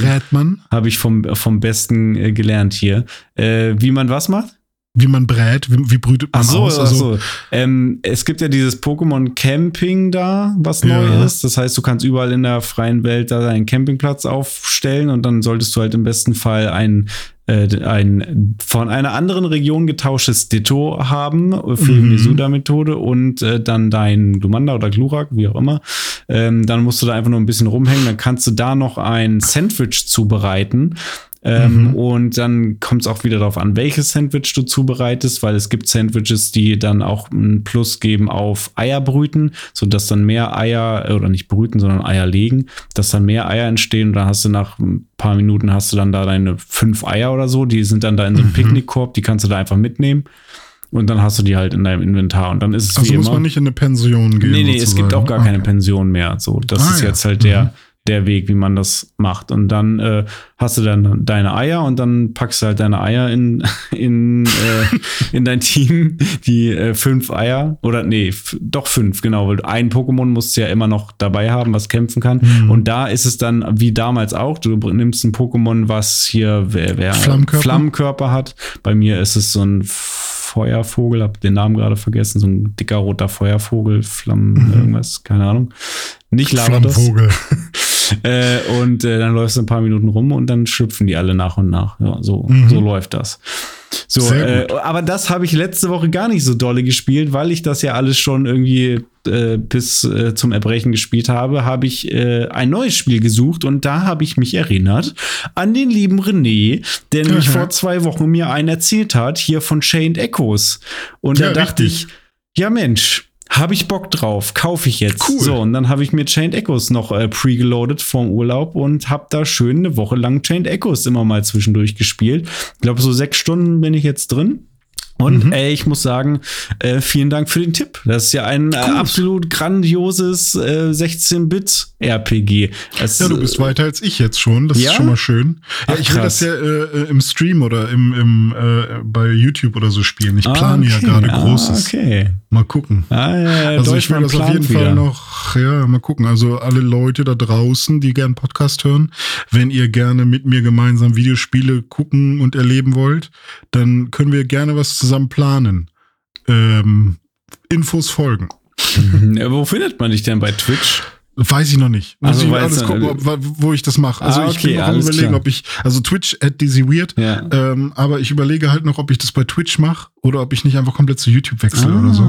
hab ich vom, vom Besten äh, gelernt hier. Äh, wie man was macht? Wie man brät, wie, wie brütet man ach so, aus. Also, ach so. Ähm, es gibt ja dieses Pokémon Camping da, was ja. neu ist. Das heißt, du kannst überall in der freien Welt da deinen Campingplatz aufstellen und dann solltest du halt im besten Fall ein äh, ein von einer anderen Region getauschtes Ditto haben für mhm. die Mesuda-Methode und äh, dann dein Glumanda oder Glurak, wie auch immer. Ähm, dann musst du da einfach nur ein bisschen rumhängen. Dann kannst du da noch ein Sandwich zubereiten. Ähm, mhm. Und dann kommt es auch wieder darauf an, welches Sandwich du zubereitest, weil es gibt Sandwiches, die dann auch einen Plus geben auf Eierbrüten, sodass dann mehr Eier, äh, oder nicht brüten, sondern Eier legen, dass dann mehr Eier entstehen und dann hast du nach ein paar Minuten hast du dann da deine fünf Eier oder so, die sind dann da in so einem mhm. Picknickkorb, die kannst du da einfach mitnehmen. Und dann hast du die halt in deinem Inventar. Und dann ist es also wie muss immer. man nicht in eine Pension gehen. Nee, nee, sozusagen. es gibt auch gar okay. keine Pension mehr. So, das ah, ist jetzt halt ja. der, mhm der Weg, wie man das macht. Und dann äh, hast du dann deine Eier und dann packst du halt deine Eier in, in, äh, in dein Team, die äh, fünf Eier oder nee, doch fünf, genau, weil ein Pokémon musst du ja immer noch dabei haben, was kämpfen kann. Mhm. Und da ist es dann wie damals auch, du nimmst ein Pokémon, was hier wer, wer Flammenkörper. Flammenkörper hat. Bei mir ist es so ein Feuervogel, hab den Namen gerade vergessen, so ein dicker roter Feuervogel, Flammen, mhm. irgendwas, keine Ahnung. Nicht Lavados. Flammvogel. äh, und äh, dann läufst du ein paar Minuten rum und dann schlüpfen die alle nach und nach. Ja, so, mhm. so läuft das. So, äh, aber das habe ich letzte Woche gar nicht so dolle gespielt, weil ich das ja alles schon irgendwie äh, bis äh, zum Erbrechen gespielt habe, habe ich äh, ein neues Spiel gesucht und da habe ich mich erinnert an den lieben René, der nämlich vor zwei Wochen mir einen erzählt hat, hier von Chained Echoes. Und ja, da dachte richtig. ich, ja Mensch, habe ich Bock drauf, kaufe ich jetzt. Cool. So, und dann habe ich mir Chained Echoes noch äh, pregeloadet vom Urlaub und habe da schön eine Woche lang Chained Echoes immer mal zwischendurch gespielt. Ich glaube, so sechs Stunden bin ich jetzt drin. Und mhm. ey, ich muss sagen, äh, vielen Dank für den Tipp. Das ist ja ein äh, absolut grandioses äh, 16-Bit-RPG. Ja, du bist weiter als ich jetzt schon. Das ja? ist schon mal schön. Ja, Ach, ich will das ja äh, im Stream oder im, im äh, bei YouTube oder so spielen. Ich plane okay. ja gerade ah, Großes. Okay. Mal gucken. Ah, ja, also ich will das auf jeden wieder. Fall noch, ja, mal gucken. Also alle Leute da draußen, die gern Podcast hören, wenn ihr gerne mit mir gemeinsam Videospiele gucken und erleben wollt, dann können wir gerne was zusammen zusammen planen. Ähm, Infos folgen. Ja, wo findet man dich denn bei Twitch? Weiß ich noch nicht. Muss also, ich alles gucken, ob, wo ich das mache. Also ah, okay, ich bin noch am überlegen, klar. ob ich, also Twitch at Dizzy Weird, ja. ähm, aber ich überlege halt noch, ob ich das bei Twitch mache oder ob ich nicht einfach komplett zu YouTube wechsle ah, oder so.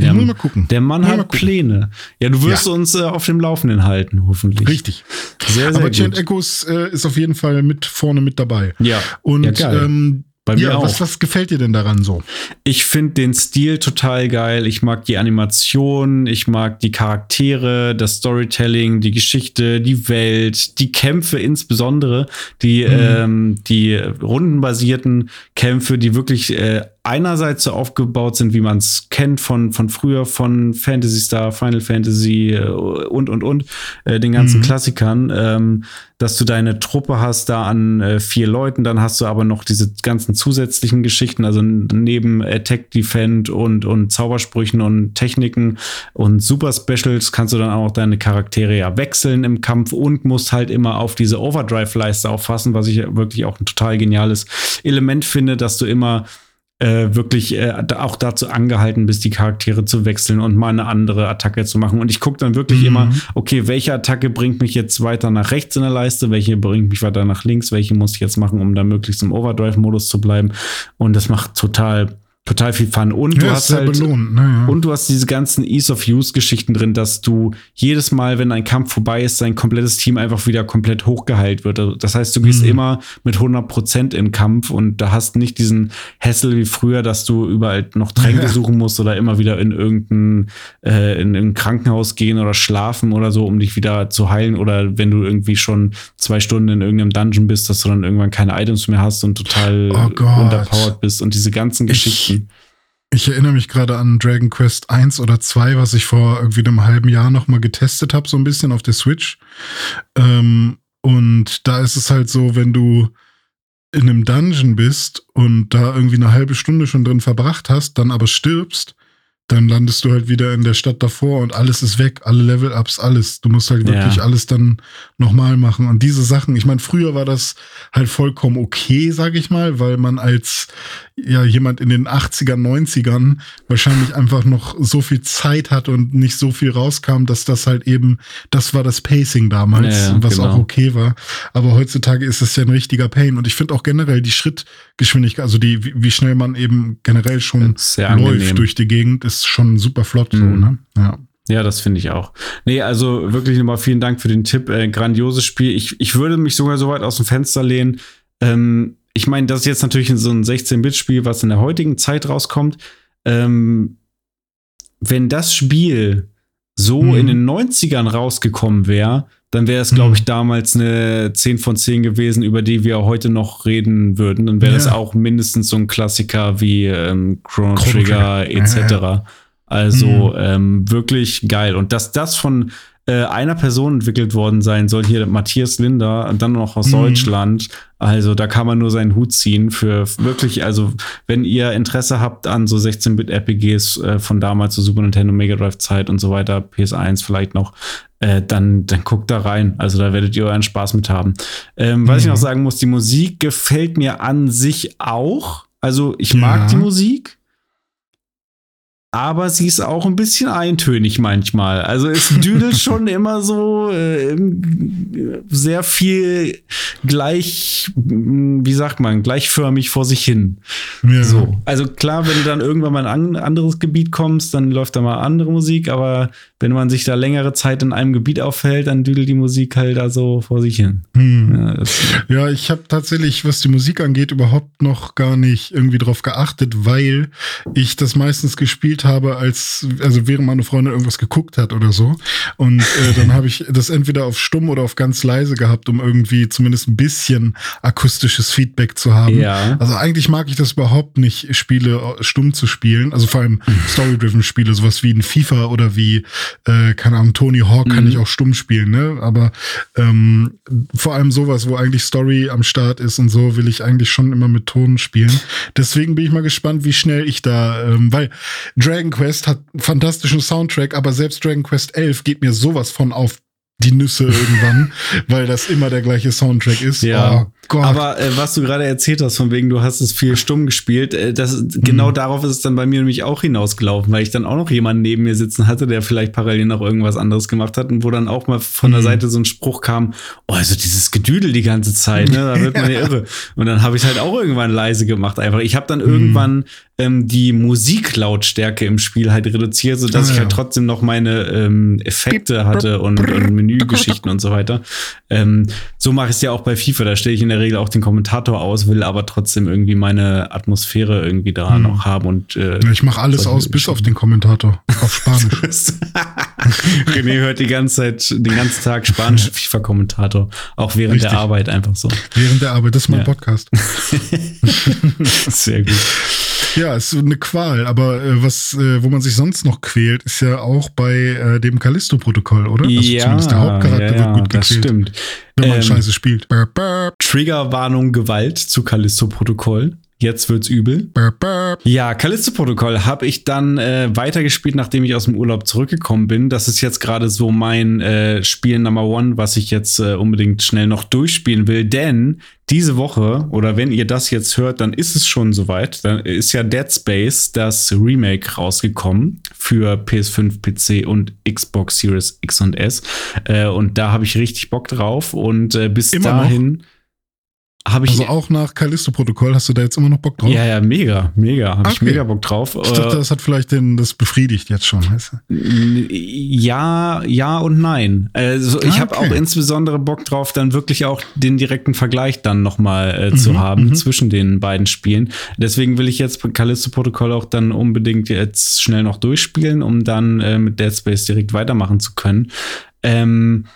Der, muss mal gucken. Der Mann hat Pläne. Ja, du wirst ja. uns äh, auf dem Laufenden halten, hoffentlich. Richtig. Sehr, sehr aber gut. Chant Echoes äh, ist auf jeden Fall mit vorne mit dabei. Ja. Und ja, ähm, bei mir ja, auch. Was, was gefällt dir denn daran so? Ich finde den Stil total geil. Ich mag die Animation, ich mag die Charaktere, das Storytelling, die Geschichte, die Welt, die Kämpfe insbesondere, die, mhm. ähm, die rundenbasierten Kämpfe, die wirklich äh, einerseits so aufgebaut sind, wie man es kennt von, von früher, von Fantasy Star, Final Fantasy äh, und, und, und, äh, den ganzen mhm. Klassikern, ähm, dass du deine Truppe hast da an äh, vier Leuten, dann hast du aber noch diese ganzen zusätzlichen Geschichten, also neben Attack, Defend und, und Zaubersprüchen und Techniken und Super Specials kannst du dann auch deine Charaktere ja wechseln im Kampf und musst halt immer auf diese Overdrive-Leiste auffassen, was ich wirklich auch ein total geniales Element finde, dass du immer äh, wirklich äh, auch dazu angehalten bist, die Charaktere zu wechseln und mal eine andere Attacke zu machen. Und ich gucke dann wirklich mhm. immer, okay, welche Attacke bringt mich jetzt weiter nach rechts in der Leiste, welche bringt mich weiter nach links, welche muss ich jetzt machen, um da möglichst im Overdrive-Modus zu bleiben. Und das macht total total viel Fun. Und du hast halt, belohnt, ne, ja. und du hast diese ganzen Ease of Use Geschichten drin, dass du jedes Mal, wenn ein Kampf vorbei ist, dein komplettes Team einfach wieder komplett hochgeheilt wird. Also das heißt, du gehst mhm. immer mit 100 Prozent in Kampf und da hast nicht diesen Hassel wie früher, dass du überall noch Tränke ja. suchen musst oder immer wieder in irgendein, äh, in ein Krankenhaus gehen oder schlafen oder so, um dich wieder zu heilen oder wenn du irgendwie schon zwei Stunden in irgendeinem Dungeon bist, dass du dann irgendwann keine Items mehr hast und total oh unterpowered bist und diese ganzen Geschichten. Ich ich erinnere mich gerade an Dragon Quest 1 oder 2, was ich vor irgendwie einem halben Jahr nochmal getestet habe, so ein bisschen auf der Switch. Ähm, und da ist es halt so, wenn du in einem Dungeon bist und da irgendwie eine halbe Stunde schon drin verbracht hast, dann aber stirbst, dann landest du halt wieder in der Stadt davor und alles ist weg, alle Level-Ups, alles. Du musst halt wirklich ja. alles dann nochmal machen. Und diese Sachen, ich meine, früher war das halt vollkommen okay, sag ich mal, weil man als ja jemand in den 80er, 90ern wahrscheinlich einfach noch so viel Zeit hat und nicht so viel rauskam, dass das halt eben, das war das Pacing damals, ja, was genau. auch okay war. Aber heutzutage ist das ja ein richtiger Pain. Und ich finde auch generell die Schrittgeschwindigkeit, also die, wie schnell man eben generell schon läuft durch die Gegend, ist schon super flott mhm. so, ne? Ja. Ja, das finde ich auch. Nee, also wirklich nochmal vielen Dank für den Tipp. Äh, grandioses Spiel. Ich, ich würde mich sogar so weit aus dem Fenster lehnen. Ähm, ich meine, das ist jetzt natürlich so ein 16-Bit-Spiel, was in der heutigen Zeit rauskommt. Ähm, wenn das Spiel so mhm. in den 90ern rausgekommen wäre, dann wäre es, glaube mhm. ich, damals eine 10 von 10 gewesen, über die wir heute noch reden würden. Dann wäre ja. das auch mindestens so ein Klassiker wie ähm, Chrono Trigger etc. Ja. Also mhm. ähm, wirklich geil. Und dass das von äh, einer Person entwickelt worden sein soll, hier Matthias Linder, dann noch aus mhm. Deutschland. Also da kann man nur seinen Hut ziehen für wirklich, also wenn ihr Interesse habt an so 16-Bit-RPGs äh, von damals, so Super Nintendo, Mega Drive Zeit und so weiter, PS1 vielleicht noch, äh, dann, dann guckt da rein. Also da werdet ihr euren Spaß mit haben. Ähm, mhm. Was ich noch sagen muss, die Musik gefällt mir an sich auch. Also ich mag ja. die Musik aber sie ist auch ein bisschen eintönig manchmal. Also es düdelt schon immer so äh, sehr viel gleich, wie sagt man, gleichförmig vor sich hin. Ja. So. Also klar, wenn du dann irgendwann mal in ein anderes Gebiet kommst, dann läuft da mal andere Musik, aber wenn man sich da längere Zeit in einem Gebiet aufhält, dann düdelt die Musik halt da so vor sich hin. Hm. Ja, ja, ich habe tatsächlich, was die Musik angeht, überhaupt noch gar nicht irgendwie drauf geachtet, weil ich das meistens gespielt habe, als, also während meine Freundin irgendwas geguckt hat oder so. Und äh, dann habe ich das entweder auf stumm oder auf ganz leise gehabt, um irgendwie zumindest ein bisschen akustisches Feedback zu haben. Ja. Also eigentlich mag ich das überhaupt nicht, Spiele stumm zu spielen. Also vor allem Story-driven Spiele, sowas wie ein FIFA oder wie, äh, keine Ahnung, Tony Hawk kann Mhm. ich auch stumm spielen, ne? Aber ähm, vor allem sowas, wo eigentlich Story am Start ist und so, will ich eigentlich schon immer mit Ton spielen. Deswegen bin ich mal gespannt, wie schnell ich da, ähm, weil Dragon Quest hat einen fantastischen Soundtrack, aber selbst Dragon Quest 11 geht mir sowas von auf die Nüsse irgendwann, weil das immer der gleiche Soundtrack ist. Ja. Oh. Aber äh, was du gerade erzählt hast, von wegen, du hast es viel stumm gespielt, äh, das, genau Mhm. darauf ist es dann bei mir nämlich auch hinausgelaufen, weil ich dann auch noch jemanden neben mir sitzen hatte, der vielleicht parallel noch irgendwas anderes gemacht hat und wo dann auch mal von der Mhm. Seite so ein Spruch kam, oh, also dieses Gedüdel die ganze Zeit, ne, da wird man ja irre. Und dann habe ich halt auch irgendwann leise gemacht einfach. Ich habe dann Mhm. irgendwann ähm, die Musiklautstärke im Spiel halt reduziert, sodass Ah, ich ja. halt trotzdem noch meine ähm, Effekte hatte und, und Menügeschichten und so weiter. Ähm, so mache ich es ja auch bei FIFA. Da stelle ich in der Regel auch den Kommentator aus, will aber trotzdem irgendwie meine Atmosphäre irgendwie da Hm. noch haben und äh, ich mache alles aus, bis auf den Kommentator auf Spanisch. René hört die ganze Zeit, den ganzen Tag spanischen FIFA-Kommentator, auch während Richtig. der Arbeit einfach so. Während der Arbeit, das ist mein Ja. Podcast. Sehr gut. Ja, ist so eine Qual, aber äh, was, äh, wo man sich sonst noch quält, ist ja auch bei äh, dem Callisto-Protokoll, oder? Also zumindest der Hauptcharakter ja, wird gut das gequält, stimmt. wenn man Ähm, Scheiße spielt. Triggerwarnung Gewalt zu Callisto-Protokoll. Jetzt wird's übel. burp, burp. Ja, Callisto-Protokoll habe ich dann äh, weitergespielt, nachdem ich aus dem Urlaub zurückgekommen bin. Das ist jetzt gerade so mein äh, Spiel Number One, was ich jetzt äh, unbedingt schnell noch durchspielen will. Denn diese Woche, oder wenn ihr das jetzt hört, dann ist es schon soweit. Dann ist ja Dead Space, das Remake, rausgekommen für PS5, PC und Xbox Series X und S. Äh, und da habe ich richtig Bock drauf. Und äh, bis Immer noch? Habe ich. Also auch nach Callisto-Protokoll hast du da jetzt immer noch Bock drauf? ja, ja, mega, mega. Habe ich Okay. mega Bock drauf. Ich dachte, Äh, das hat vielleicht den, das befriedigt jetzt schon, weißt du? Ja, ja und nein. Also ich Ah, habe okay. auch insbesondere Bock drauf, dann wirklich auch den direkten Vergleich dann nochmal äh, Mhm, zu haben mhm. zwischen den beiden Spielen. Deswegen will ich jetzt Callisto-Protokoll auch dann unbedingt jetzt schnell noch durchspielen, um dann äh, mit Dead Space direkt weitermachen zu können. Ähm,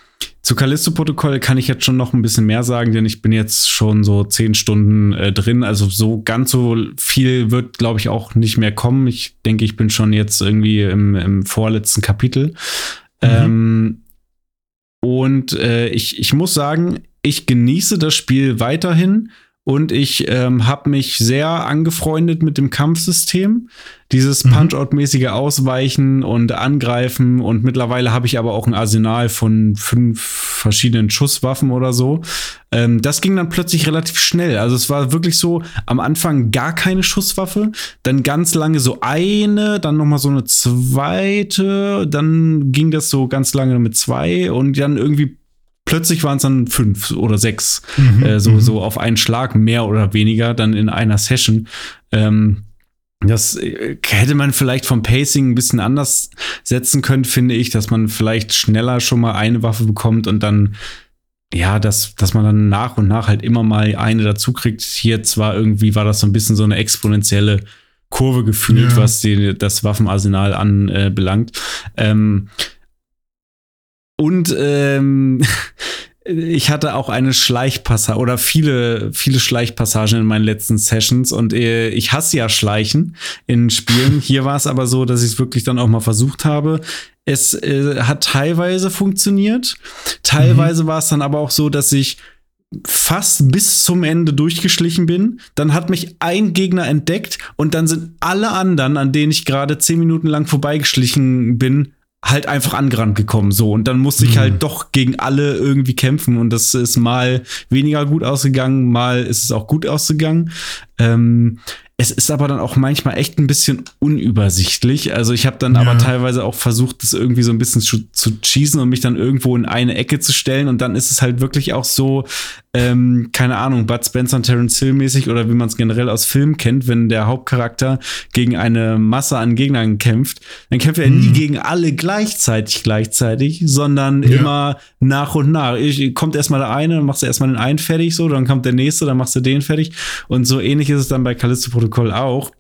zu Callisto-Protokoll kann ich jetzt schon noch ein bisschen mehr sagen, denn ich bin jetzt schon so zehn Stunden äh, drin. Also so ganz so viel wird, glaube ich, auch nicht mehr kommen. Ich denke, ich bin schon jetzt irgendwie im, im vorletzten Kapitel. Ähm, und äh, ich, ich muss sagen, ich genieße das Spiel weiterhin und ich ähm, habe mich sehr angefreundet mit dem Kampfsystem. Dieses Mhm. Punch-Out-mäßige Ausweichen und Angreifen und mittlerweile habe ich aber auch ein Arsenal von fünf verschiedenen Schusswaffen oder so. Ähm, das ging dann plötzlich relativ schnell. Also es war wirklich so am Anfang gar keine Schusswaffe, dann ganz lange so eine, dann noch mal so eine zweite, dann ging das so ganz lange mit zwei und dann irgendwie plötzlich waren es dann fünf oder sechs, Mhm, äh, so, mhm. so auf einen Schlag mehr oder weniger dann in einer Session. Ähm, das äh, hätte man vielleicht vom Pacing ein bisschen anders setzen können, finde ich, dass man vielleicht schneller schon mal eine Waffe bekommt und dann, ja, dass, dass man dann nach und nach halt immer mal eine dazu kriegt. Hier zwar irgendwie war das so ein bisschen so eine exponentielle Kurve gefühlt, Ja. was die, das Waffenarsenal anbelangt. Ähm, und ähm, ich hatte auch eine Schleichpassage oder viele, viele Schleichpassagen in meinen letzten Sessions und äh, ich hasse ja Schleichen in Spielen. Hier war es aber so, dass ich es wirklich dann auch mal versucht habe. Es äh, hat teilweise funktioniert. Teilweise war es dann aber auch so, dass ich fast bis zum Ende durchgeschlichen bin. Dann hat mich ein Gegner entdeckt und dann sind alle anderen, an denen ich gerade zehn Minuten lang vorbeigeschlichen bin, halt einfach angerannt gekommen. So. Und dann musste ich Mhm. halt doch gegen alle irgendwie kämpfen. Und das ist mal weniger gut ausgegangen, mal ist es auch gut ausgegangen. Ähm, es ist aber dann auch manchmal echt ein bisschen unübersichtlich. Also ich habe dann Ja. aber teilweise auch versucht, das irgendwie so ein bisschen zu, zu cheesen und mich dann irgendwo in eine Ecke zu stellen. Und dann ist es halt wirklich auch so, ähm, keine Ahnung, Bud Spencer und Terence Hill mäßig oder wie man es generell aus Filmen kennt, wenn der Hauptcharakter gegen eine Masse an Gegnern kämpft, dann kämpft er nie Mhm. gegen alle gleichzeitig gleichzeitig, sondern Ja. immer nach und nach. Ich, kommt erstmal der eine, dann machst du erstmal den einen fertig, so, dann kommt der nächste, dann machst du den fertig. Und so ähnlich ist es dann bei Callisto Protokoll auch.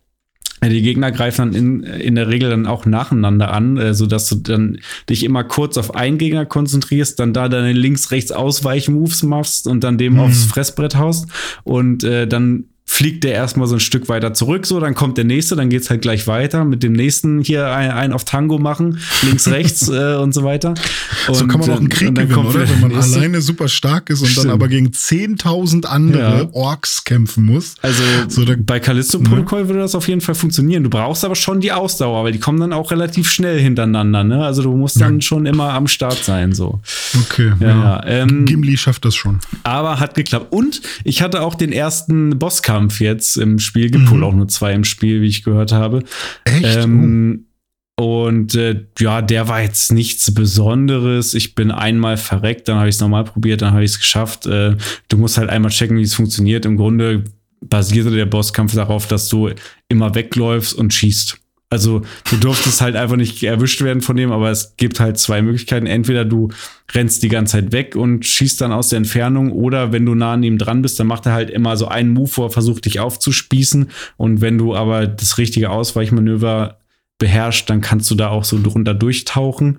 Die Gegner greifen dann in, in der Regel dann auch nacheinander an, äh, sodass du dann dich immer kurz auf einen Gegner konzentrierst, dann da deine links-rechts-Ausweich-Moves machst und dann dem Mhm. aufs Fressbrett haust und äh, dann fliegt der erstmal so ein Stück weiter zurück, so, dann kommt der nächste, dann geht's halt gleich weiter mit dem nächsten hier ein, ein auf Tango machen, links, rechts äh, und so weiter. Und, so kann man auch einen äh, Krieg gewinnen, oder? der Wenn man alleine super stark ist und Stimmt. dann aber gegen 10.000 andere Ja. Orks kämpfen muss. Also So, da- bei Callisto-Protokoll würde das auf jeden Fall funktionieren. Du brauchst aber schon die Ausdauer, weil die kommen dann auch relativ schnell hintereinander. Ne? Also du musst dann Ja. schon immer am Start sein. So. Okay, Ja, ja. Ähm, Gimli schafft das schon. aber hat geklappt. Und ich hatte auch den ersten Bosskampf jetzt im Spiel. Gibt Mhm. wohl auch nur zwei im Spiel, wie ich gehört habe. Echt? Ähm, Und äh, ja, der war jetzt nichts Besonderes. Ich bin einmal verreckt, dann habe ich es nochmal probiert, dann habe ich es geschafft. Äh, du musst halt einmal checken, wie es funktioniert. Im Grunde basierte der Bosskampf darauf, dass du immer wegläufst und schießt. Also du durftest halt einfach nicht erwischt werden von dem, aber es gibt halt zwei Möglichkeiten. Entweder du rennst die ganze Zeit weg und schießt dann aus der Entfernung oder wenn du nah an ihm dran bist, dann macht er halt immer so einen Move, wo er versucht, dich aufzuspießen. Und wenn du aber das richtige Ausweichmanöver beherrscht, dann kannst du da auch so drunter durchtauchen.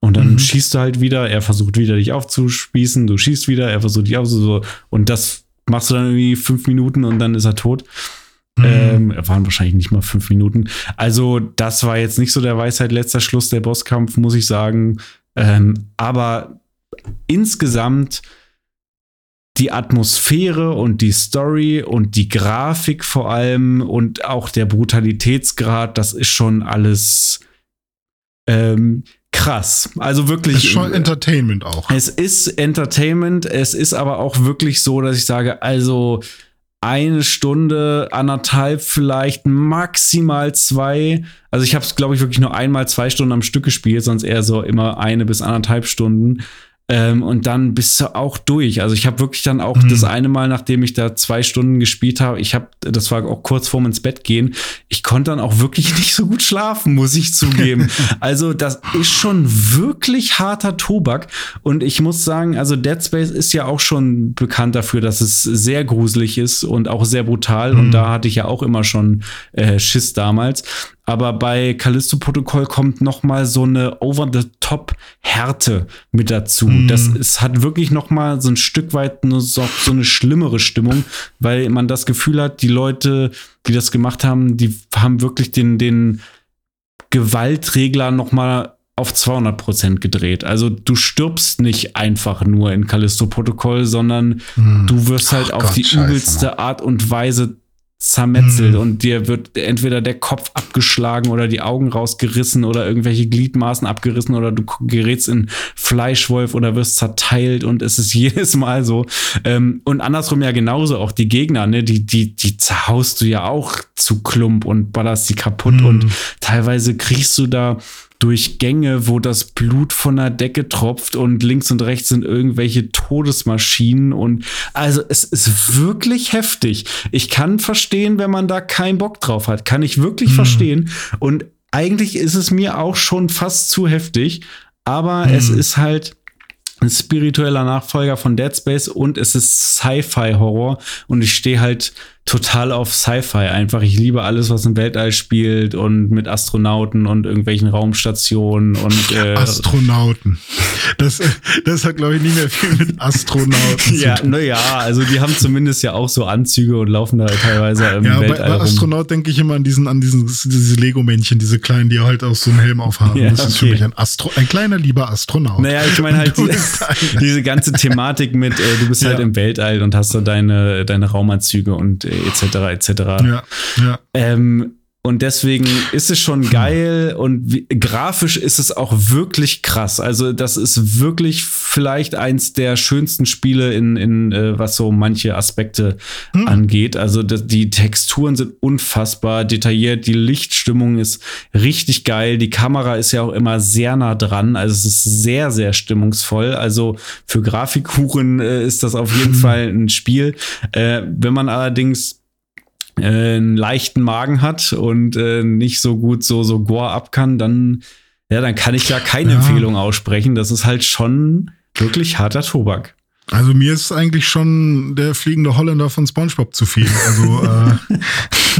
Und dann Mhm. schießt du halt wieder, er versucht wieder dich aufzuspießen, du schießt wieder, er versucht dich aufzuspießen. Und das machst du dann irgendwie fünf Minuten und dann ist er tot. Mhm. Ähm, waren wahrscheinlich nicht mal fünf Minuten. Also, das war jetzt nicht so der Weisheit letzter Schluss, der Bosskampf, muss ich sagen. Ähm, aber insgesamt die Atmosphäre und die Story und die Grafik vor allem und auch der Brutalitätsgrad, das ist schon alles ähm, krass. Also wirklich. ist schon Entertainment auch. Es ist Entertainment, es ist aber auch wirklich so, dass ich sage, also eine Stunde, anderthalb vielleicht, maximal zwei. Also ich habe es, glaube ich, wirklich nur einmal zwei Stunden am Stück gespielt, sonst eher so immer eine bis anderthalb Stunden. Ähm, und dann bist du auch durch. Also ich habe wirklich dann auch Mhm. das eine Mal, nachdem ich da zwei Stunden gespielt habe, ich habe, das war auch kurz vorm ins Bett gehen, ich konnte dann auch wirklich nicht so gut schlafen, muss ich zugeben. also das ist schon wirklich harter Tobak. Und ich muss sagen, also Dead Space ist ja auch schon bekannt dafür, dass es sehr gruselig ist und auch sehr brutal. Und Mhm. da hatte ich ja auch immer schon äh, Schiss damals. Aber bei Callisto Protokoll kommt noch mal so eine over-the-top Härte mit dazu. Mhm. Das es hat wirklich noch mal so ein Stück weit nur so, so eine schlimmere Stimmung, weil man das Gefühl hat, die Leute, die das gemacht haben, die haben wirklich den den Gewaltregler noch mal auf 200 Prozent gedreht. Also du stirbst nicht einfach nur in Callisto Protokoll, sondern Mhm. du wirst halt Ach auf Gott, die scheiße, übelste Art und Weise zermetzelt Mhm. und dir wird entweder der Kopf abgeschlagen oder die Augen rausgerissen oder irgendwelche Gliedmaßen abgerissen oder du gerätst in Fleischwolf oder wirst zerteilt und es ist jedes Mal so. Ähm, und andersrum ja genauso auch die Gegner, ne, die, die, die zerhaust du ja auch zu Klump und ballerst die kaputt Mhm. und teilweise kriegst du da durch Gänge, wo das Blut von der Decke tropft und links und rechts sind irgendwelche Todesmaschinen und also es ist wirklich heftig. Ich kann verstehen, wenn man da keinen Bock drauf hat, kann ich wirklich Mhm. verstehen und eigentlich ist es mir auch schon fast zu heftig, aber Mhm. es ist halt ein spiritueller Nachfolger von Dead Space und es ist Sci-Fi-Horror und ich stehe halt total auf Sci-Fi einfach. Ich liebe alles, was im Weltall spielt und mit Astronauten und irgendwelchen Raumstationen und äh, Astronauten. Das, das hat, glaube ich, nicht mehr viel mit Astronauten ja, zu tun. naja, also die haben zumindest ja auch so Anzüge und laufen da teilweise im Ja, bei, Weltall bei rum. Astronaut denke ich immer an diesen, an diesen, diese Lego-Männchen, diese kleinen, die halt auch so einen Helm aufhaben. Ja, das ist für okay. mich ein Astro, ein kleiner lieber Astronaut. Naja, ich meine halt die, diese ganze Thematik mit, äh, du bist halt Ja. im Weltall und hast da deine, deine Raumanzüge und äh, etc. etc. Ja, ja. Ähm, und deswegen ist es schon geil und wie, grafisch ist es auch wirklich krass. Also das ist wirklich vielleicht eins der schönsten Spiele in, in äh, was so manche Aspekte Hm. angeht. Also das, die Texturen sind unfassbar detailliert, die Lichtstimmung ist richtig geil, die Kamera ist ja auch immer sehr nah dran. Also es ist sehr, sehr stimmungsvoll. Also für Grafikhuren äh, ist das auf jeden Hm. Fall ein Spiel. Äh, wenn man allerdings äh, einen leichten Magen hat und äh, nicht so gut so so Gore ab kann, dann ja, dann kann ich da keine Ja. Empfehlung aussprechen. Das ist halt schon wirklich harter Tobak. Also mir ist eigentlich schon der fliegende Holländer von SpongeBob zu viel. Also äh,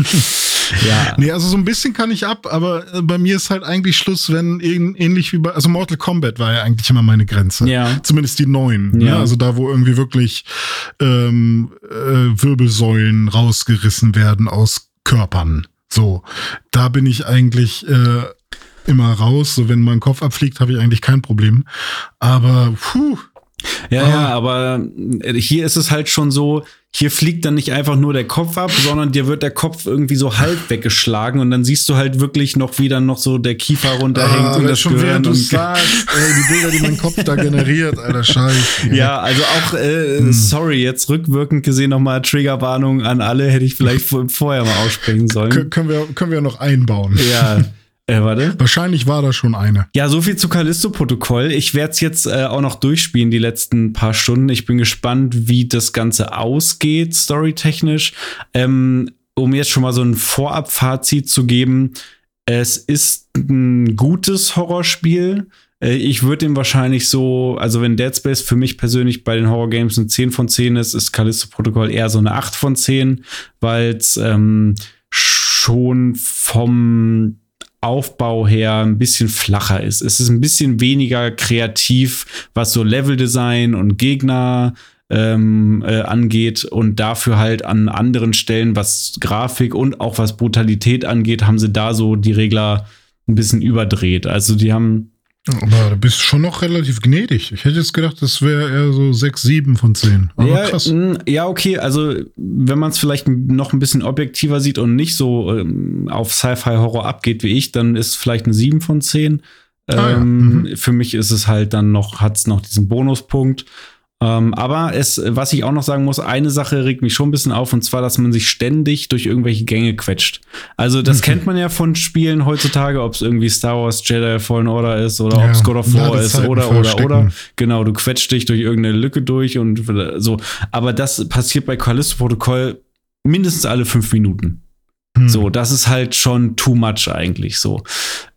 ja. Nee, also so ein bisschen kann ich ab, aber äh, bei mir ist halt eigentlich Schluss, wenn ähnlich wie bei, also Mortal Kombat war ja eigentlich immer meine Grenze. Ja. Zumindest die neuen. Ne? Ja. Ne? Also da, wo irgendwie wirklich ähm, äh, Wirbelsäulen rausgerissen werden aus Körpern. So, da bin ich eigentlich äh, immer raus. So, wenn mein Kopf abfliegt, habe ich eigentlich kein Problem. Aber puh, ja, ja, ah. aber äh, hier ist es halt schon so, hier fliegt dann nicht einfach nur der Kopf ab, sondern dir wird der Kopf irgendwie so halb weggeschlagen und dann siehst du halt wirklich noch, wie dann noch so der Kiefer runterhängt ah, und das schon während du sagst, ey, die Bilder, die mein Kopf da generiert, alter Scheiß. Ja, ja also auch, äh, hm. sorry, jetzt rückwirkend gesehen nochmal Triggerwarnung an alle, hätte ich vielleicht vorher mal aussprechen sollen. K können wir, können wir noch einbauen. Ja. Äh, warte. Wahrscheinlich war da schon eine. Ja, so viel zu Callisto-Protokoll. Ich werde es jetzt äh, auch noch durchspielen, die letzten paar Stunden. Ich bin gespannt, wie das Ganze ausgeht, storytechnisch. Ähm, um jetzt schon mal so ein Vorab-Fazit zu geben. Es ist ein gutes Horrorspiel. Äh, ich würde ihm wahrscheinlich so, also wenn Dead Space für mich persönlich bei den Horror Games eine 10 von 10 ist, ist Callisto Protokoll eher so eine 8 von 10, weil es ähm, schon vom Aufbau her ein bisschen flacher ist. Es ist ein bisschen weniger kreativ, was so Leveldesign und Gegner ähm, äh, angeht und dafür halt an anderen Stellen, was Grafik und auch was Brutalität angeht, haben sie da so die Regler ein bisschen überdreht. Also die haben aber du bist schon noch relativ gnädig. Ich hätte jetzt gedacht, das wäre eher so 6, 7 von 10. Aber ja, krass. Ja, okay. Also, wenn man es vielleicht noch ein bisschen objektiver sieht und nicht so ähm, auf Sci-Fi-Horror abgeht wie ich, dann ist vielleicht eine 7 von 10. Ah, ähm, ja. mhm. Für mich ist es halt dann noch, hat es noch diesen Bonuspunkt. Ähm, aber es, was ich auch noch sagen muss, eine Sache regt mich schon ein bisschen auf, und zwar, dass man sich ständig durch irgendwelche Gänge quetscht. Also, das mhm. kennt man ja von Spielen heutzutage, ob es irgendwie Star Wars Jedi Fallen Order ist oder ja, ob es God of War ist oder, oder, oder. Genau, du quetscht dich durch irgendeine Lücke durch und so. Aber das passiert bei Callisto-Protokoll mindestens alle fünf Minuten. Hm. So, das ist halt schon too much eigentlich so.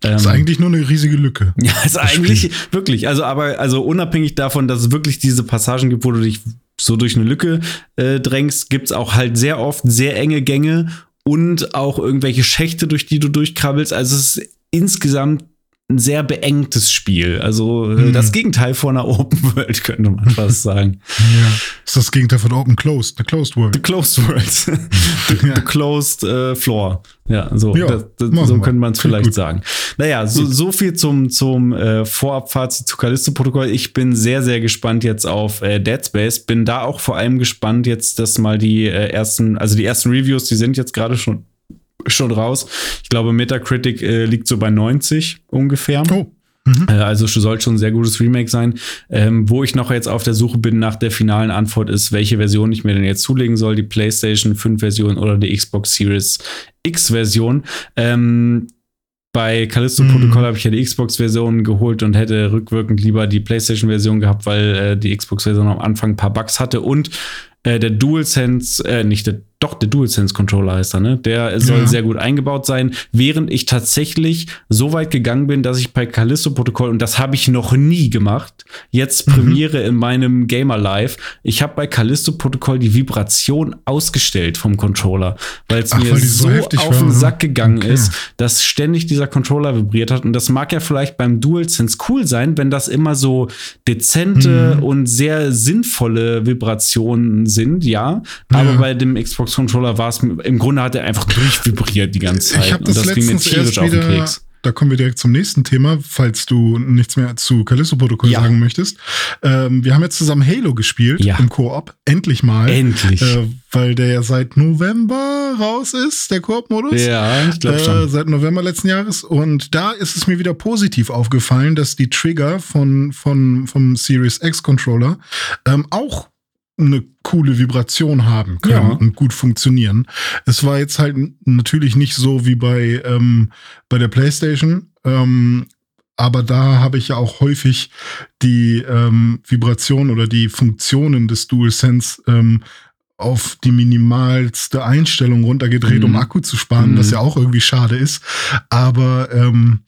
Ähm, ist eigentlich nur eine riesige Lücke. Ja, ist eigentlich Spiel. wirklich. Also, aber also unabhängig davon, dass es wirklich diese Passagen gibt, wo du dich so durch eine Lücke äh, drängst, gibt es auch halt sehr oft sehr enge Gänge und auch irgendwelche Schächte, durch die du durchkrabbelst. Also es ist insgesamt ein sehr beengtes Spiel. Also hm. das Gegenteil von einer Open World, könnte man fast sagen. ja. Das ist das Gegenteil von Open Closed, the Closed World. The Closed World. the, ja. the, Closed uh, Floor. Ja, so, ja, das, das, so könnte man es vielleicht gut. sagen. Naja, so, so viel zum, zum äh, Vorabfazit zu Callisto-Protokoll. Ich bin sehr, sehr gespannt jetzt auf äh, Dead Space. Bin da auch vor allem gespannt jetzt, dass mal die äh, ersten, also die ersten Reviews, die sind jetzt gerade schon schon raus. Ich glaube, Metacritic äh, liegt so bei 90 ungefähr. Oh. Mhm. Äh, also soll schon ein sehr gutes Remake sein. Ähm, wo ich noch jetzt auf der Suche bin nach der finalen Antwort ist, welche Version ich mir denn jetzt zulegen soll, die PlayStation 5 Version oder die Xbox Series X Version. Ähm, bei Callisto Protocol mhm. habe ich ja die Xbox-Version geholt und hätte rückwirkend lieber die PlayStation-Version gehabt, weil äh, die Xbox-Version am Anfang ein paar Bugs hatte und äh, der DualSense, äh, nicht der, doch, der DualSense Controller heißt er, ne? Der soll ja. sehr gut eingebaut sein, während ich tatsächlich so weit gegangen bin, dass ich bei Callisto Protokoll, und das habe ich noch nie gemacht, jetzt mhm. Premiere in meinem Gamer Live. Ich habe bei Callisto Protokoll die Vibration ausgestellt vom Controller, weil es mir so, so auf den ne? Sack gegangen okay. ist, dass ständig dieser Controller vibriert hat. Und das mag ja vielleicht beim DualSense cool sein, wenn das immer so dezente mhm. und sehr sinnvolle Vibrationen sind, ja. Aber ja. bei dem Xbox Controller war es, im Grunde hat er einfach durchvibriert die ganze Zeit. Ich das und das ging mir tierisch auf den Keks. Da kommen wir direkt zum nächsten Thema, falls du nichts mehr zu Callisto-Protokoll ja. sagen möchtest. Ähm, wir haben jetzt zusammen Halo gespielt ja. im Koop. Endlich mal. Endlich. Äh, weil der ja seit November raus ist, der Koop-Modus. Ja, ich glaube schon. Äh, seit November letzten Jahres. Und da ist es mir wieder positiv aufgefallen, dass die Trigger von, von, vom Series X Controller ähm, auch eine coole Vibration haben können ja. und gut funktionieren. Es war jetzt halt natürlich nicht so wie bei, ähm, bei der PlayStation, ähm, aber da habe ich ja auch häufig die ähm, Vibration oder die Funktionen des DualSense ähm, auf die minimalste Einstellung runtergedreht, mhm. um Akku zu sparen, mhm. was ja auch irgendwie schade ist. Aber ähm,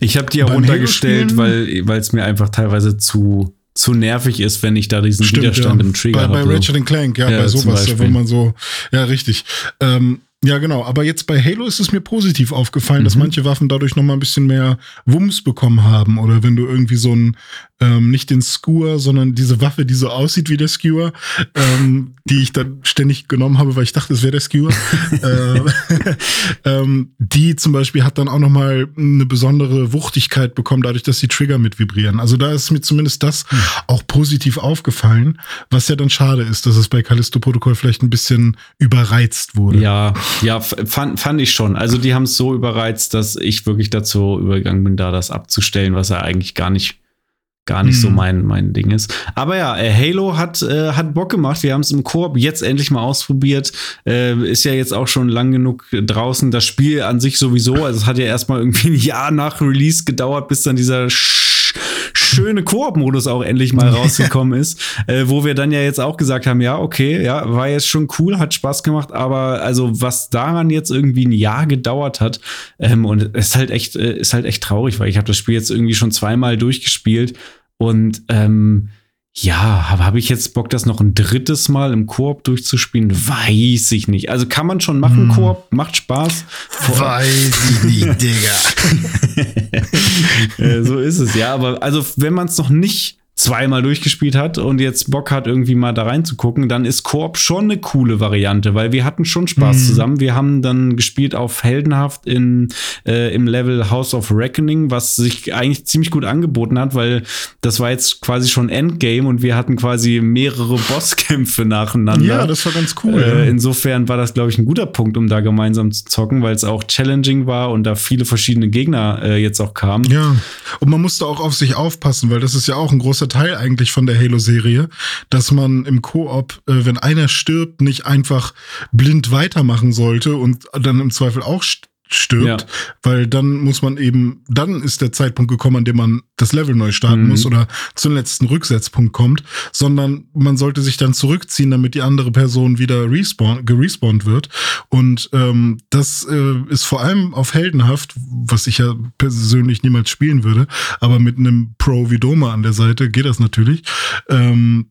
ich habe die ja runtergestellt, weil weil es mir einfach teilweise zu zu nervig ist, wenn ich da diesen Stimmt, Widerstand ja. im Trigger habe. Bei, bei Ratchet Clank, ja, ja bei sowas, wo man so, ja, richtig. Ähm, Ja, genau. Aber jetzt bei Halo ist es mir positiv aufgefallen, mhm. dass manche Waffen dadurch noch mal ein bisschen mehr Wumms bekommen haben. Oder wenn du irgendwie so ein, ähm, nicht den Skewer, sondern diese Waffe, die so aussieht wie der Skewer, ähm, die ich dann ständig genommen habe, weil ich dachte, es wäre der Skewer. äh, ähm, die zum Beispiel hat dann auch noch mal eine besondere Wuchtigkeit bekommen, dadurch, dass die Trigger mit vibrieren. Also da ist mir zumindest das mhm. auch positiv aufgefallen, was ja dann schade ist, dass es bei Callisto Protokoll vielleicht ein bisschen überreizt wurde. Ja, ja, fand, fand ich schon. Also die haben es so überreizt, dass ich wirklich dazu übergegangen bin, da das abzustellen, was er eigentlich gar nicht gar nicht hm. so mein, mein Ding ist. Aber ja, äh, Halo hat, äh, hat Bock gemacht. Wir haben es im Koop jetzt endlich mal ausprobiert. Äh, ist ja jetzt auch schon lang genug draußen. Das Spiel an sich sowieso. Also es hat ja erstmal irgendwie ein Jahr nach Release gedauert, bis dann dieser schöne Koop-Modus auch endlich mal rausgekommen ist, äh, wo wir dann ja jetzt auch gesagt haben, ja, okay, ja, war jetzt schon cool, hat Spaß gemacht, aber also was daran jetzt irgendwie ein Jahr gedauert hat ähm, und es ist halt echt, äh, ist halt echt traurig, weil ich habe das Spiel jetzt irgendwie schon zweimal durchgespielt und ähm, ja, habe hab ich jetzt Bock, das noch ein drittes Mal im Koop durchzuspielen? Weiß ich nicht. Also kann man schon machen, hm. Koop, macht Spaß. Weiß ich nicht, Digga. so ist es, ja. Aber also, wenn man es noch nicht zweimal durchgespielt hat und jetzt Bock hat, irgendwie mal da reinzugucken, dann ist Koop schon eine coole Variante, weil wir hatten schon Spaß mhm. zusammen. Wir haben dann gespielt auf Heldenhaft in, äh, im Level House of Reckoning, was sich eigentlich ziemlich gut angeboten hat, weil das war jetzt quasi schon Endgame und wir hatten quasi mehrere Bosskämpfe nacheinander. Ja, das war ganz cool. Äh, insofern war das, glaube ich, ein guter Punkt, um da gemeinsam zu zocken, weil es auch challenging war und da viele verschiedene Gegner äh, jetzt auch kamen. Ja, und man musste auch auf sich aufpassen, weil das ist ja auch ein großer großer Teil eigentlich von der Halo-Serie, dass man im Koop, äh, wenn einer stirbt, nicht einfach blind weitermachen sollte und dann im Zweifel auch stirbt, ja. weil dann muss man eben, dann ist der Zeitpunkt gekommen, an dem man das Level neu starten mhm. muss oder zum letzten Rücksetzpunkt kommt, sondern man sollte sich dann zurückziehen, damit die andere Person wieder respawn, gerespawnt wird. Und ähm, das äh, ist vor allem auf Heldenhaft, was ich ja persönlich niemals spielen würde, aber mit einem Pro wie Doma an der Seite geht das natürlich. Ähm,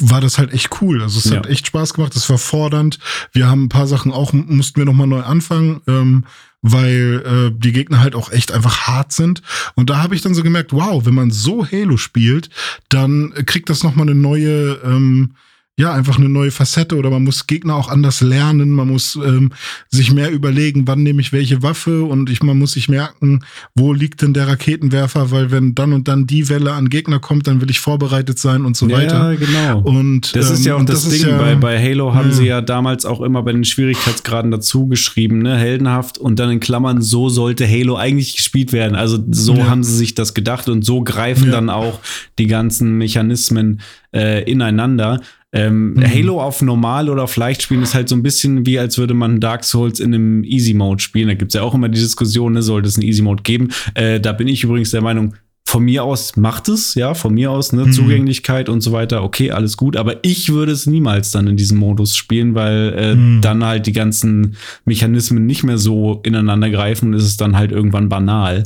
war das halt echt cool. Also es ja. hat echt Spaß gemacht, es war fordernd. Wir haben ein paar Sachen auch, mussten wir nochmal neu anfangen, ähm, weil äh, die Gegner halt auch echt einfach hart sind. Und da habe ich dann so gemerkt, wow, wenn man so Halo spielt, dann kriegt das nochmal eine neue, ähm, ja, einfach eine neue Facette oder man muss Gegner auch anders lernen, man muss ähm, sich mehr überlegen, wann nehme ich welche Waffe und ich, man muss sich merken, wo liegt denn der Raketenwerfer, weil wenn dann und dann die Welle an Gegner kommt, dann will ich vorbereitet sein und so weiter. Ja, genau. Und das ähm, ist ja auch das, das Ding, ja, bei, bei Halo haben ja. sie ja damals auch immer bei den Schwierigkeitsgraden dazu geschrieben, ne, heldenhaft und dann in Klammern, so sollte Halo eigentlich gespielt werden. Also so haben sie sich das gedacht und so greifen dann auch die ganzen Mechanismen äh, ineinander. Ähm, mhm. Halo auf normal oder auf leicht spielen ist halt so ein bisschen wie, als würde man Dark Souls in einem Easy Mode spielen. Da gibt es ja auch immer die Diskussion, ne, sollte es einen Easy Mode geben. Äh, da bin ich übrigens der Meinung, von mir aus macht es, ja, von mir aus, ne, mhm. Zugänglichkeit und so weiter, okay, alles gut, aber ich würde es niemals dann in diesem Modus spielen, weil äh, mhm. dann halt die ganzen Mechanismen nicht mehr so ineinander greifen und ist es dann halt irgendwann banal.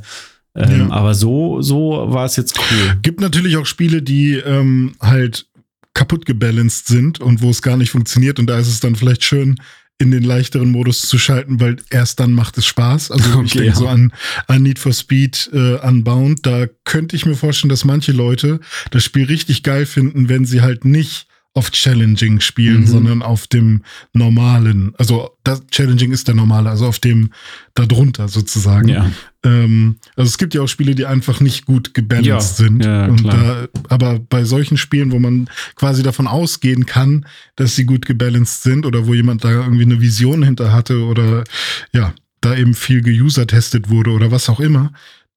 Ähm, ja. Aber so, so war es jetzt cool. Gibt natürlich auch Spiele, die ähm, halt kaputt gebalanced sind und wo es gar nicht funktioniert. Und da ist es dann vielleicht schön, in den leichteren Modus zu schalten, weil erst dann macht es Spaß. Also okay, ich denke ja. so an, an Need for Speed äh, Unbound. Da könnte ich mir vorstellen, dass manche Leute das Spiel richtig geil finden, wenn sie halt nicht auf Challenging spielen, mhm. sondern auf dem normalen. Also das Challenging ist der normale, also auf dem darunter sozusagen. Ja. Ähm, also es gibt ja auch Spiele, die einfach nicht gut gebalanced ja. sind. Ja, und da, aber bei solchen Spielen, wo man quasi davon ausgehen kann, dass sie gut gebalanced sind oder wo jemand da irgendwie eine Vision hinter hatte oder ja, da eben viel geuser-testet wurde oder was auch immer,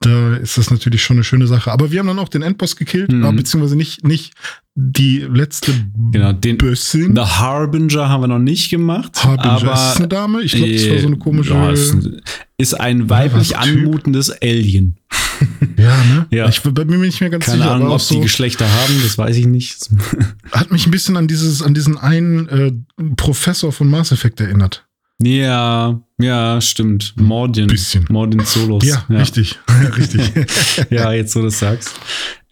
da ist das natürlich schon eine schöne Sache. Aber wir haben dann auch den Endboss gekillt, mhm. beziehungsweise nicht, nicht die letzte genau, den Bössin. The Harbinger haben wir noch nicht gemacht. Harbinger ist eine Dame? Ich glaube, das war so eine komische. Ja, ist, ein weiblich ja, anmutendes Alien. Ja, ne? Ja. Ich bin mir nicht mehr ganz Keine sicher. Ahnung, ob so, die Geschlechter haben, das weiß ich nicht. Hat mich ein bisschen an dieses, an diesen einen äh, Professor von Mass Effect erinnert. Ja, ja, stimmt. Mordin. Bisschen. Mordin Solos. Ja, ja. richtig. Ja, richtig. ja, jetzt du das sagst.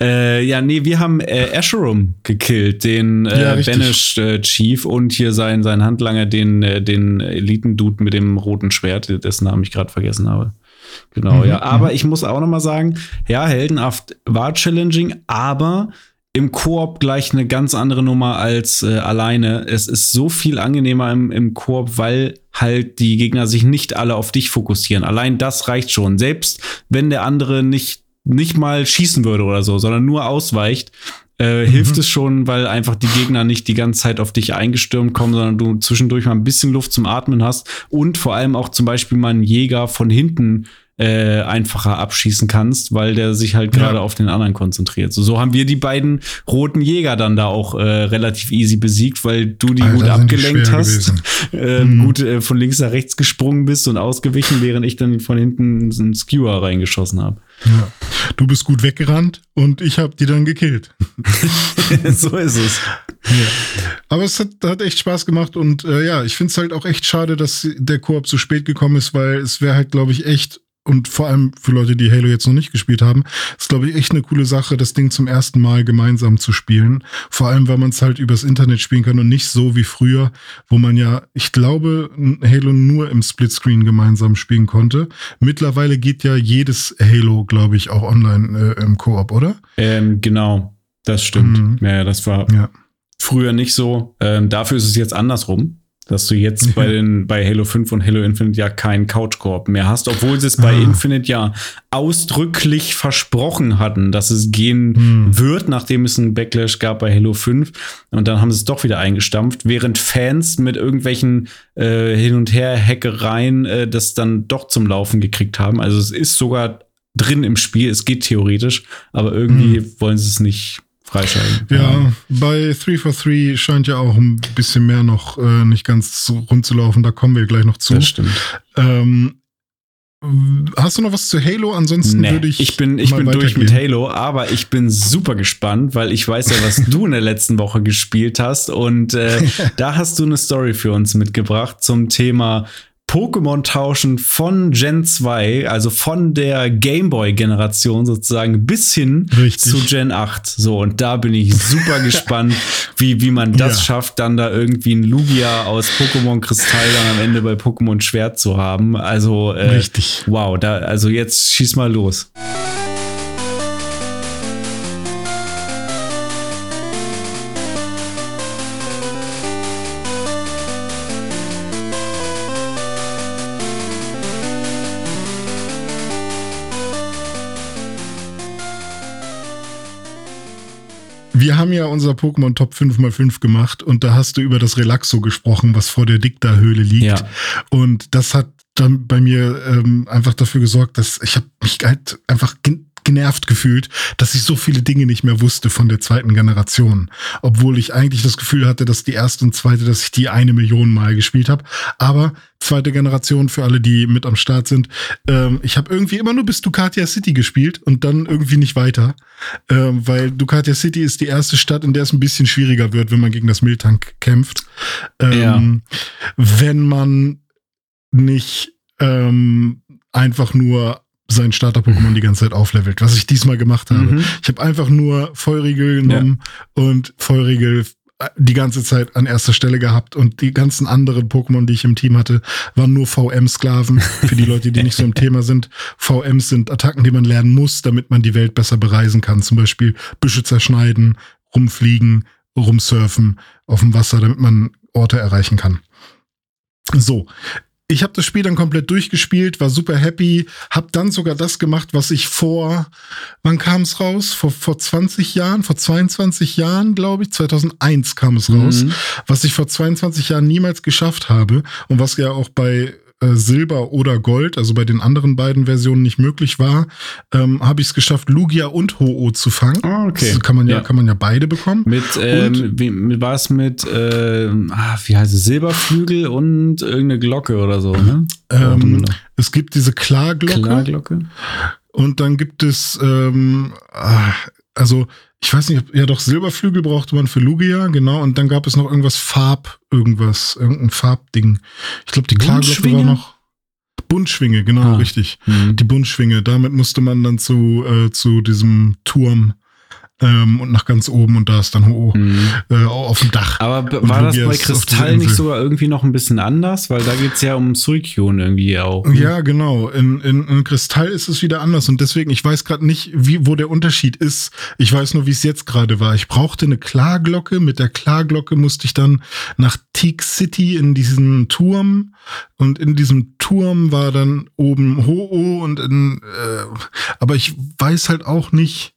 Äh, ja, nee, wir haben äh, Asherum gekillt, den äh, Ja. Banished äh, Chief und hier sein, sein Handlanger, den, äh, den Elitendude mit dem roten Schwert, dessen Namen ich gerade vergessen habe. Genau, Mhm, ja. Aber ich muss auch noch mal sagen, ja, Heldenhaft war challenging, aber im Koop gleich eine ganz andere Nummer als äh, alleine. Es ist so viel angenehmer im, im Koop, weil halt die Gegner sich nicht alle auf dich fokussieren. Allein das reicht schon. Selbst wenn der andere nicht, nicht mal schießen würde oder so, sondern nur ausweicht, äh, hilft es schon, weil einfach die Gegner nicht die ganze Zeit auf dich eingestürmt kommen, sondern du zwischendurch mal ein bisschen Luft zum Atmen hast und vor allem auch zum Beispiel mal einen Jäger von hinten äh, einfacher abschießen kannst, weil der sich halt gerade Ja. auf den anderen konzentriert. So, so haben wir die beiden roten Jäger dann da auch äh, relativ easy besiegt, weil du die Alter, gut die abgelenkt schwer hast, äh, Mhm. gut äh, von links nach rechts gesprungen bist und ausgewichen, während ich dann von hinten so einen Skewer reingeschossen habe. Ja. Du bist gut weggerannt und ich habe die dann gekillt. so ist es. Aber es hat, hat echt Spaß gemacht und äh, ja, ich finde es halt auch echt schade, dass der Koop so spät gekommen ist, weil es wäre halt, glaube ich, echt und vor allem für Leute, die Halo jetzt noch nicht gespielt haben, ist, glaube ich, echt eine coole Sache, das Ding zum ersten Mal gemeinsam zu spielen. Vor allem, weil man es halt übers Internet spielen kann und nicht so wie früher, wo man ja, ich glaube, Halo nur im Splitscreen gemeinsam spielen konnte. Mittlerweile geht ja jedes Halo, glaube ich, auch online äh, im Koop, oder? Ähm, genau, das stimmt. Mhm. Ja, das war Ja. früher nicht so. Ähm, dafür ist es jetzt andersrum, dass du jetzt bei, den, bei Halo 5 und Halo Infinite ja keinen Couch-Koop mehr hast, obwohl sie es bei Ah. Infinite ja ausdrücklich versprochen hatten, dass es gehen Hm. wird, nachdem es einen Backlash gab bei Halo 5. Und dann haben sie es doch wieder eingestampft, während Fans mit irgendwelchen äh, Hin- und Her-Hackereien äh, das dann doch zum Laufen gekriegt haben. Also es ist sogar drin im Spiel, es geht theoretisch, aber irgendwie Hm. wollen sie es nicht freischalten. Ja, bei 343 scheint ja auch ein bisschen mehr noch äh, nicht ganz rund zu laufen. Da kommen wir gleich noch zu. das stimmt. Ähm, hast du noch was zu Halo? Ansonsten Nee, würde ich. ich bin, ich bin durch mit. Halo, aber ich bin super gespannt, weil ich weiß ja, was du in der letzten Woche gespielt hast. Und äh, da hast du eine Story für uns mitgebracht zum Thema Pokémon tauschen von Gen 2, also von der Gameboy-Generation sozusagen bis hin Richtig. zu Gen 8. So, und da bin ich super gespannt, wie, wie man das Ja. schafft, dann da irgendwie ein Lugia aus Pokémon Kristall dann am Ende bei Pokémon Schwert zu haben. Also, äh, Richtig. Wow, da, also jetzt schieß mal los. Haben ja unser Pokémon Top 5x5 gemacht und da hast du über das Relaxo gesprochen, was vor der Dicta-Höhle liegt. Ja. Und das hat dann bei mir ähm, einfach dafür gesorgt, dass ich habe mich halt einfach genervt gefühlt, dass ich so viele Dinge nicht mehr wusste von der zweiten Generation. Obwohl ich eigentlich das Gefühl hatte, dass die erste und zweite, dass ich die eine Million Mal gespielt habe. Aber zweite Generation für alle, die mit am Start sind, ähm, ich habe irgendwie immer nur bis Ducatia City gespielt und dann irgendwie nicht weiter. Ähm, weil Ducatia City ist die erste Stadt, in der es ein bisschen schwieriger wird, wenn man gegen das Miltank kämpft. Ähm, Wenn man nicht ähm, einfach nur sein Starter-Pokémon die ganze Zeit auflevelt, was ich diesmal gemacht habe. Mhm. Ich habe einfach nur Feurigel genommen und Feurigel äh, die ganze Zeit an erster Stelle gehabt und die ganzen anderen Pokémon, die ich im Team hatte, waren nur VM-Sklaven. Für die Leute, die nicht so im Thema sind. VMs sind Attacken, die man lernen muss, damit man die Welt besser bereisen kann. Zum Beispiel Büsche zerschneiden, rumfliegen, rumsurfen auf dem Wasser, damit man Orte erreichen kann. So. Ich habe das Spiel dann komplett durchgespielt, war super happy, habe dann sogar das gemacht, was ich vor, wann kam es raus? Vor, vor 20 Jahren, vor 22 Jahren, glaube ich, 2001 kam es raus, Mhm. was ich vor 22 Jahren niemals geschafft habe und was ja auch bei äh, Silber oder Gold, also bei den anderen beiden Versionen nicht möglich war, ähm, habe ich es geschafft, Lugia und Ho-Oh zu fangen. Ah, okay. Das kann man ja, Ja. kann man ja beide bekommen. Mit, ähm, wie, mit war es mit, ah, wie heißt es, Silberflügel und irgendeine Glocke oder so, ne? Ähm, es gibt diese Klarglocke. Klarglocke? Und dann gibt es, ähm, ah, also ich weiß nicht, ob, ja doch, Silberflügel brauchte man für Lugia, genau. Und dann gab es noch irgendwas Farb, irgendwas, irgendein Farbding. Ich glaube, die Klarglocke war noch. Buntschwinge, genau, Ah. richtig. Mhm. Die Buntschwinge, damit musste man dann zu, äh, zu diesem Turm ähm, und nach ganz oben und da ist dann Ho Mhm. äh, auf dem Dach. Aber Und war das bei Kristall nicht sogar irgendwie noch ein bisschen anders? Weil da geht's ja um Suicune irgendwie auch. ne? Ja, genau. In, in, in Kristall ist es wieder anders und deswegen, ich weiß gerade nicht, wie, wo der Unterschied ist. Ich weiß nur, wie es jetzt gerade war. Ich brauchte eine Klarglocke. Mit der Klarglocke musste ich dann nach Teak City in diesen Turm und in diesem Turm war dann oben Ho-Oh und in, äh, aber ich weiß halt auch nicht,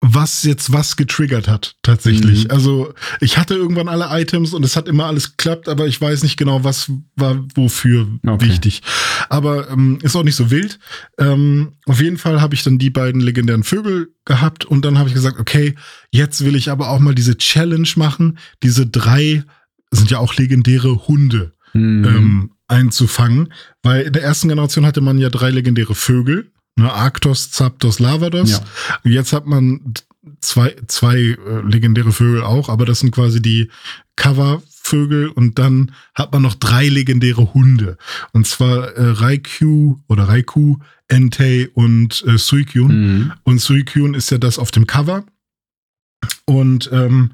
was jetzt was getriggert hat, tatsächlich. Mhm. Also ich hatte irgendwann alle Items und es hat immer alles geklappt, aber ich weiß nicht genau, was war wofür Okay. wichtig. Aber ähm, ist auch nicht so wild. Ähm, auf jeden Fall habe ich dann die beiden legendären Vögel gehabt und dann habe ich gesagt, okay, jetzt will ich aber auch mal diese Challenge machen, diese drei sind ja auch legendäre Hunde Mhm. ähm, einzufangen, weil in der ersten Generation hatte man ja drei legendäre Vögel, ne, Arctos, Zapdos, Lavados. Ja. Und jetzt hat man zwei, zwei äh, legendäre Vögel auch, aber das sind quasi die Covervögel und dann hat man noch drei legendäre Hunde. Und zwar äh, Raikou oder Raikou, Entei und äh, Suicune. Mhm. Und Suicune ist ja das auf dem Cover. Und ähm,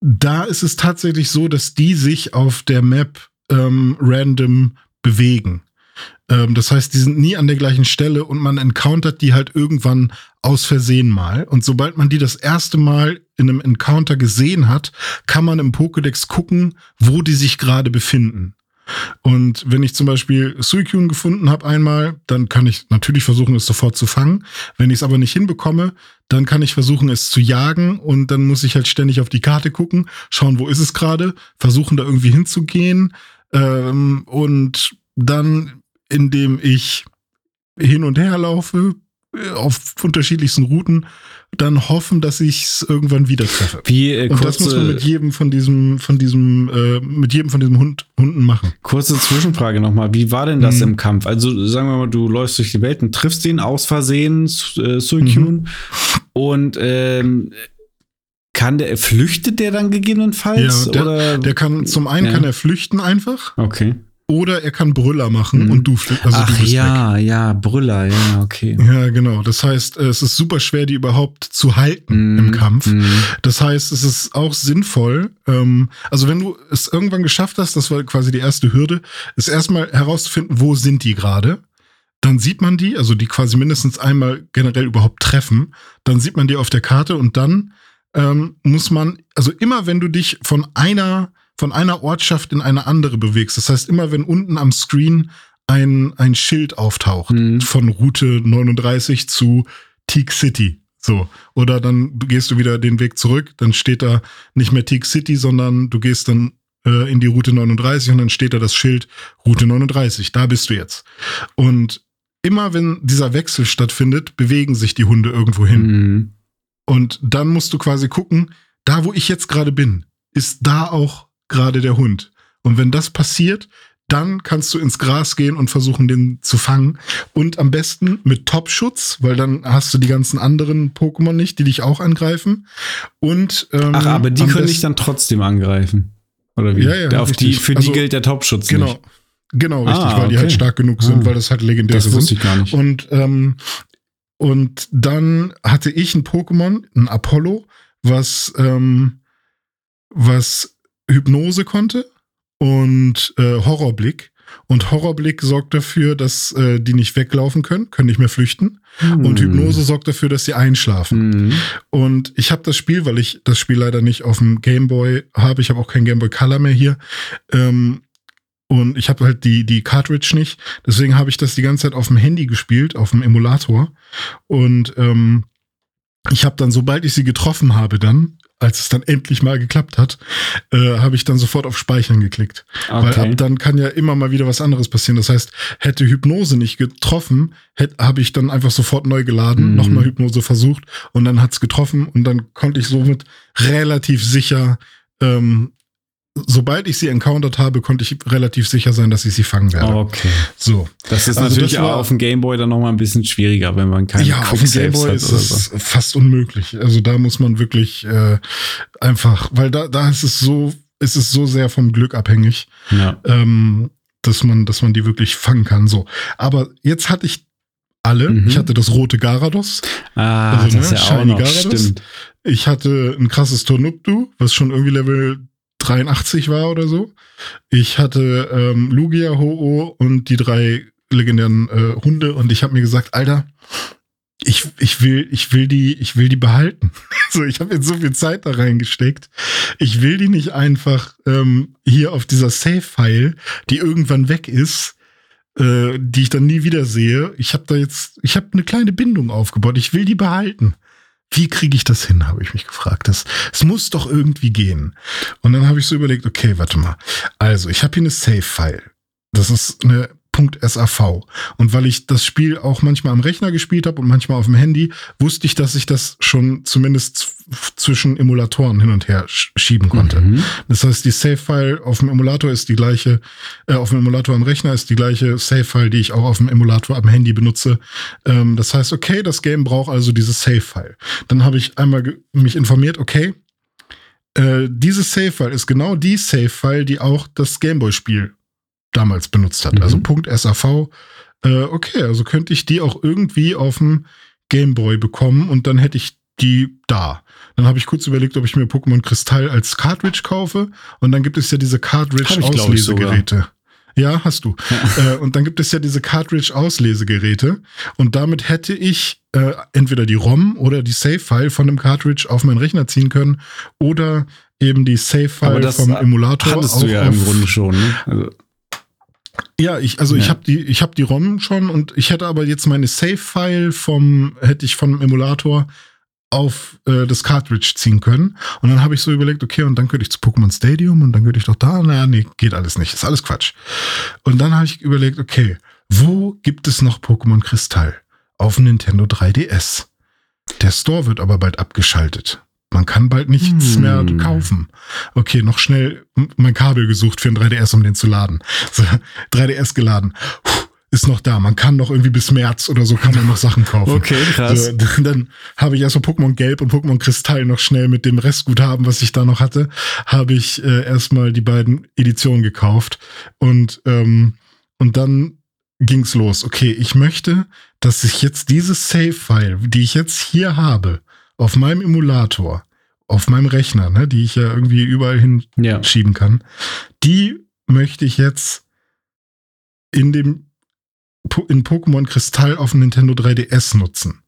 da ist es tatsächlich so, dass die sich auf der Map ähm, random bewegen. Ähm, das heißt, die sind nie an der gleichen Stelle und man encountert die halt irgendwann aus Versehen mal. Und sobald man die das erste Mal in einem Encounter gesehen hat, kann man im Pokédex gucken, wo die sich gerade befinden. Und wenn ich zum Beispiel Suicune gefunden habe einmal, dann kann ich natürlich versuchen, es sofort zu fangen. Wenn ich es aber nicht hinbekomme, dann kann ich versuchen, es zu jagen und dann muss ich halt ständig auf die Karte gucken, schauen, wo ist es gerade, versuchen da irgendwie hinzugehen ähm, und dann, indem ich hin und her laufe, äh, auf unterschiedlichsten Routen, dann hoffen, dass ich es irgendwann wieder treffe. Wie äh, Und das muss man mit kurze, jedem von diesem, von diesem, äh, mit jedem von diesem Hund, Hunden machen. kurze Zwischenfrage nochmal. Wie war denn das Mhm. im Kampf? Also sagen wir mal, du läufst durch die Welt und triffst den aus Versehen, äh, Suicune. Und ähm, kann der, flüchtet der dann gegebenenfalls? Ja, der- oder? Der kann, zum einen Ja. kann er flüchten einfach okay. Oder er kann Brüller machen Mhm. und du flüchtest, also du Ach bist weg. ja, ja, Brüller, ja, okay. Ja, genau. Das heißt, äh, es ist super schwer, die überhaupt zu halten Mhm. im Kampf. Mhm. Das heißt, es ist auch sinnvoll, ähm, also wenn du es irgendwann geschafft hast, das war quasi die erste Hürde, ist erstmal herauszufinden, wo sind die gerade. Dann sieht man die, also die quasi mindestens einmal generell überhaupt treffen. Dann sieht man die auf der Karte und dann ähm, muss man, also immer wenn du dich von einer, von einer Ortschaft in eine andere bewegst, das heißt immer wenn unten am Screen ein, ein Schild auftaucht Mhm. von Route 39 zu Teak City. So. Oder dann gehst du wieder den Weg zurück, dann steht da nicht mehr Teak City, sondern du gehst dann äh, in die Route 39 und dann steht da das Schild Route 39. Da bist du jetzt. Und immer wenn dieser Wechsel stattfindet, bewegen sich die Hunde irgendwo hin. Mhm. Und dann musst du quasi gucken, da wo ich jetzt gerade bin, ist da auch gerade der Hund. Und wenn das passiert, dann kannst du ins Gras gehen und versuchen, den zu fangen. Und am besten mit Top-Schutz, weil dann hast du die ganzen anderen Pokémon nicht, die dich auch angreifen. Und ähm, Ach, aber die können dich dann trotzdem angreifen. Oder wie? Ja, ja, Auf die, für die Also, gilt der Topschutz Genau. nicht. Genau, richtig, Ah, weil die halt okay. stark genug sind, Ah. weil das halt legendäre Das wusste sind. ich gar nicht. Und, ähm, und dann hatte ich ein Pokémon, ein Apollo, was, ähm, was Hypnose konnte und äh, Horrorblick. Und Horrorblick sorgt dafür, dass äh, die nicht weglaufen können, können nicht mehr flüchten. Und Hm. Hypnose sorgt dafür, dass sie einschlafen. Mhm. Und ich habe das Spiel, weil ich das Spiel leider nicht auf dem Gameboy habe, ich habe auch kein Gameboy Color mehr hier. Ähm, und ich habe halt die, die Cartridge nicht. Deswegen habe ich das die ganze Zeit auf dem Handy gespielt, auf dem Emulator. Und ähm, ich habe dann, sobald ich sie getroffen habe, dann, als es dann endlich mal geklappt hat, äh, habe ich dann sofort auf Speichern geklickt. Weil Okay. ab dann kann ja immer mal wieder was anderes passieren. Das heißt, hätte Hypnose nicht getroffen, habe ich dann einfach sofort neu geladen, Mhm. nochmal Hypnose versucht und dann hat's getroffen und dann konnte ich somit relativ sicher, ähm, sobald ich sie encountered habe, konnte ich relativ sicher sein, dass ich sie fangen werde. Okay. So. Das ist Also natürlich das war- auch auf dem Gameboy dann nochmal ein bisschen schwieriger, wenn man keine ja, auf dem Gameboy ist so. es fast unmöglich. Also da muss man wirklich äh, einfach, weil da, da ist es so, ist es so sehr vom Glück abhängig. Ja. ähm, dass man, dass man die wirklich fangen kann. So. Aber jetzt hatte ich alle. Mhm. Ich hatte das rote Garados. Ah, also, das ne, ist ja auch noch, Garados. Stimmt. Ich hatte ein krasses Tornuptu, was schon irgendwie Level 83 war oder so. Ich hatte ähm, Lugia, Ho-Oh und die drei legendären äh, Hunde und ich habe mir gesagt, Alter, ich, ich will, ich will die, ich will die behalten. So, ich habe jetzt so viel Zeit da reingesteckt. Ich will die nicht einfach ähm, hier auf dieser Save-File, die irgendwann weg ist, äh, die ich dann nie wieder sehe. Ich habe da jetzt, ich habe eine kleine Bindung aufgebaut. Ich will die behalten. Wie kriege ich das hin, habe ich mich gefragt. Das, es muss doch irgendwie gehen. Und dann habe ich so überlegt, okay, warte mal. Also, ich habe hier eine Save-File. Das ist eine .sav. Und weil ich das Spiel auch manchmal am Rechner gespielt habe und manchmal auf dem Handy, wusste ich, dass ich das schon zumindest zwischen Emulatoren hin und her schieben konnte. Mhm. Das heißt, die Save-File auf dem Emulator ist die gleiche, äh, auf dem Emulator am Rechner ist die gleiche Save-File, die ich auch auf dem Emulator am Handy benutze. Ähm, das heißt, okay, das Game braucht also diese Save-File. Dann habe ich einmal mich informiert, okay, äh, diese Save-File ist genau die Save-File, die auch das Gameboy-Spiel damals benutzt hat. Also mhm. Also .sav. Äh, okay, also könnte ich die auch irgendwie auf dem Gameboy bekommen und dann hätte ich die da. Dann habe ich kurz überlegt, ob ich mir Pokémon Kristall als Cartridge kaufe. Und dann gibt es ja diese Cartridge-Auslesegeräte. Ja, hast du. Ja. Äh, und dann gibt es ja diese Cartridge-Auslesegeräte. Und damit hätte ich äh, entweder die ROM oder die Save-File von einem Cartridge auf meinen Rechner ziehen können oder eben die Save-File vom Emulator. Hattest du ja im Grunde schon. Ne? Also ja, ich also ja. ich habe die ich habe die ROM schon und ich hätte aber jetzt meine Save File vom hätte ich vom Emulator auf äh, das Cartridge ziehen können und dann habe ich so überlegt, okay, und dann könnte ich zu Pokémon Stadium und dann könnte ich doch da, naja, nee, geht alles nicht, ist alles Quatsch. Und dann habe ich überlegt, okay, wo gibt es noch Pokémon Kristall? Auf Nintendo 3DS. Der Store wird aber bald abgeschaltet. Man kann bald nichts hm. mehr kaufen. Okay, noch schnell mein Kabel gesucht für ein 3DS, um den zu laden. So, 3DS geladen. Puh, ist noch da. Man kann noch irgendwie bis März oder so kann man noch Sachen kaufen. Okay, krass. So, dann habe ich erstmal Pokémon Gelb und Pokémon Kristall noch schnell mit dem Restguthaben, was ich da noch hatte, habe ich äh, erstmal die beiden Editionen gekauft. Und, ähm, und dann ging's los. Okay, ich möchte, dass ich jetzt dieses Save-File, die ich jetzt hier habe, auf meinem Emulator, auf meinem Rechner, ne, die ich ja irgendwie überall hinschieben ja. kann, die möchte ich jetzt in dem in Pokémon Kristall auf dem Nintendo 3DS nutzen.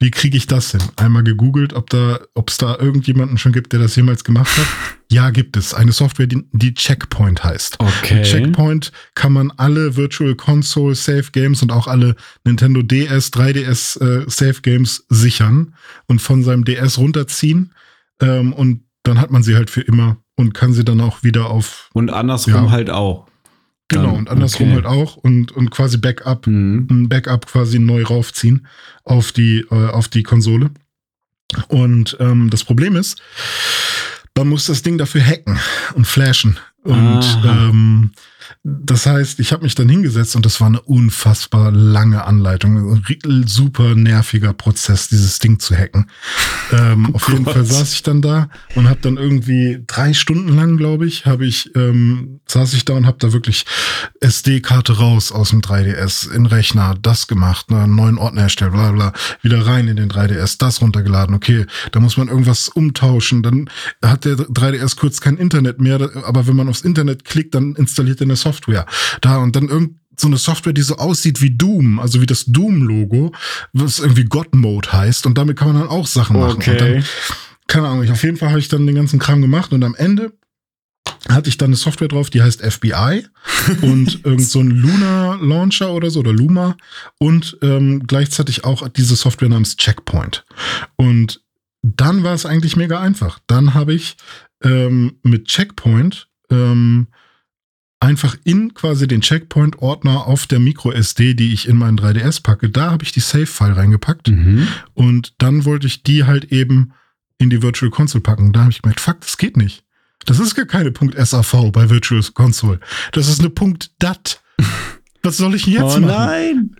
Wie kriege ich das hin? Einmal gegoogelt, ob da, ob es da irgendjemanden schon gibt, der das jemals gemacht hat. Ja, gibt es. Eine Software, die, die Checkpoint heißt. Okay. Mit Checkpoint kann man alle Virtual Console Save Games und auch alle Nintendo DS, 3DS äh, Save Games sichern und von seinem DS runterziehen. Ähm, und dann hat man sie halt für immer und kann sie dann auch wieder auf. Und andersrum ja, halt auch. Genau, und andersrum okay. halt auch und, und quasi Backup, mhm. ein Backup quasi neu raufziehen auf die, äh, auf die Konsole. Und ähm, das Problem ist, man muss das Ding dafür hacken und flashen. Und ähm, das heißt, ich habe mich dann hingesetzt und das war eine unfassbar lange Anleitung. Ein super nerviger Prozess, dieses Ding zu hacken. Ähm, oh auf jeden Fall saß ich dann da und habe dann irgendwie drei Stunden lang, glaube ich, habe ich ähm, saß ich da und habe da wirklich SD-Karte raus aus dem 3DS in Rechner, das gemacht, ne, einen neuen Ordner erstellt, bla bla, wieder rein in den 3DS, das runtergeladen. Okay, da muss man irgendwas umtauschen. Dann hat der 3DS kurz kein Internet mehr, aber wenn man aufs Internet klickt, dann installiert er eine Software. Da und dann irgend so eine Software, die so aussieht wie Doom, also wie das Doom-Logo, was irgendwie God-Mode heißt. Und damit kann man dann auch Sachen machen. Okay. Und dann, keine Ahnung, auf jeden Fall habe ich dann den ganzen Kram gemacht und am Ende hatte ich dann eine Software drauf, die heißt FBI und irgend so ein Luna Launcher oder so oder Luma und ähm, gleichzeitig auch diese Software namens Checkpoint. Und dann war es eigentlich mega einfach. Dann habe ich ähm, mit Checkpoint ähm, einfach in quasi den Checkpoint-Ordner auf der MicroSD, die ich in meinen 3DS packe, da habe ich die Save-File reingepackt. Mhm. Und dann wollte ich die halt eben in die Virtual Console packen. Da habe ich gemerkt, fuck, das geht nicht. Das ist gar keine .sav bei Virtual Console. Das ist eine .dat. Was soll ich denn jetzt oh, machen? nein!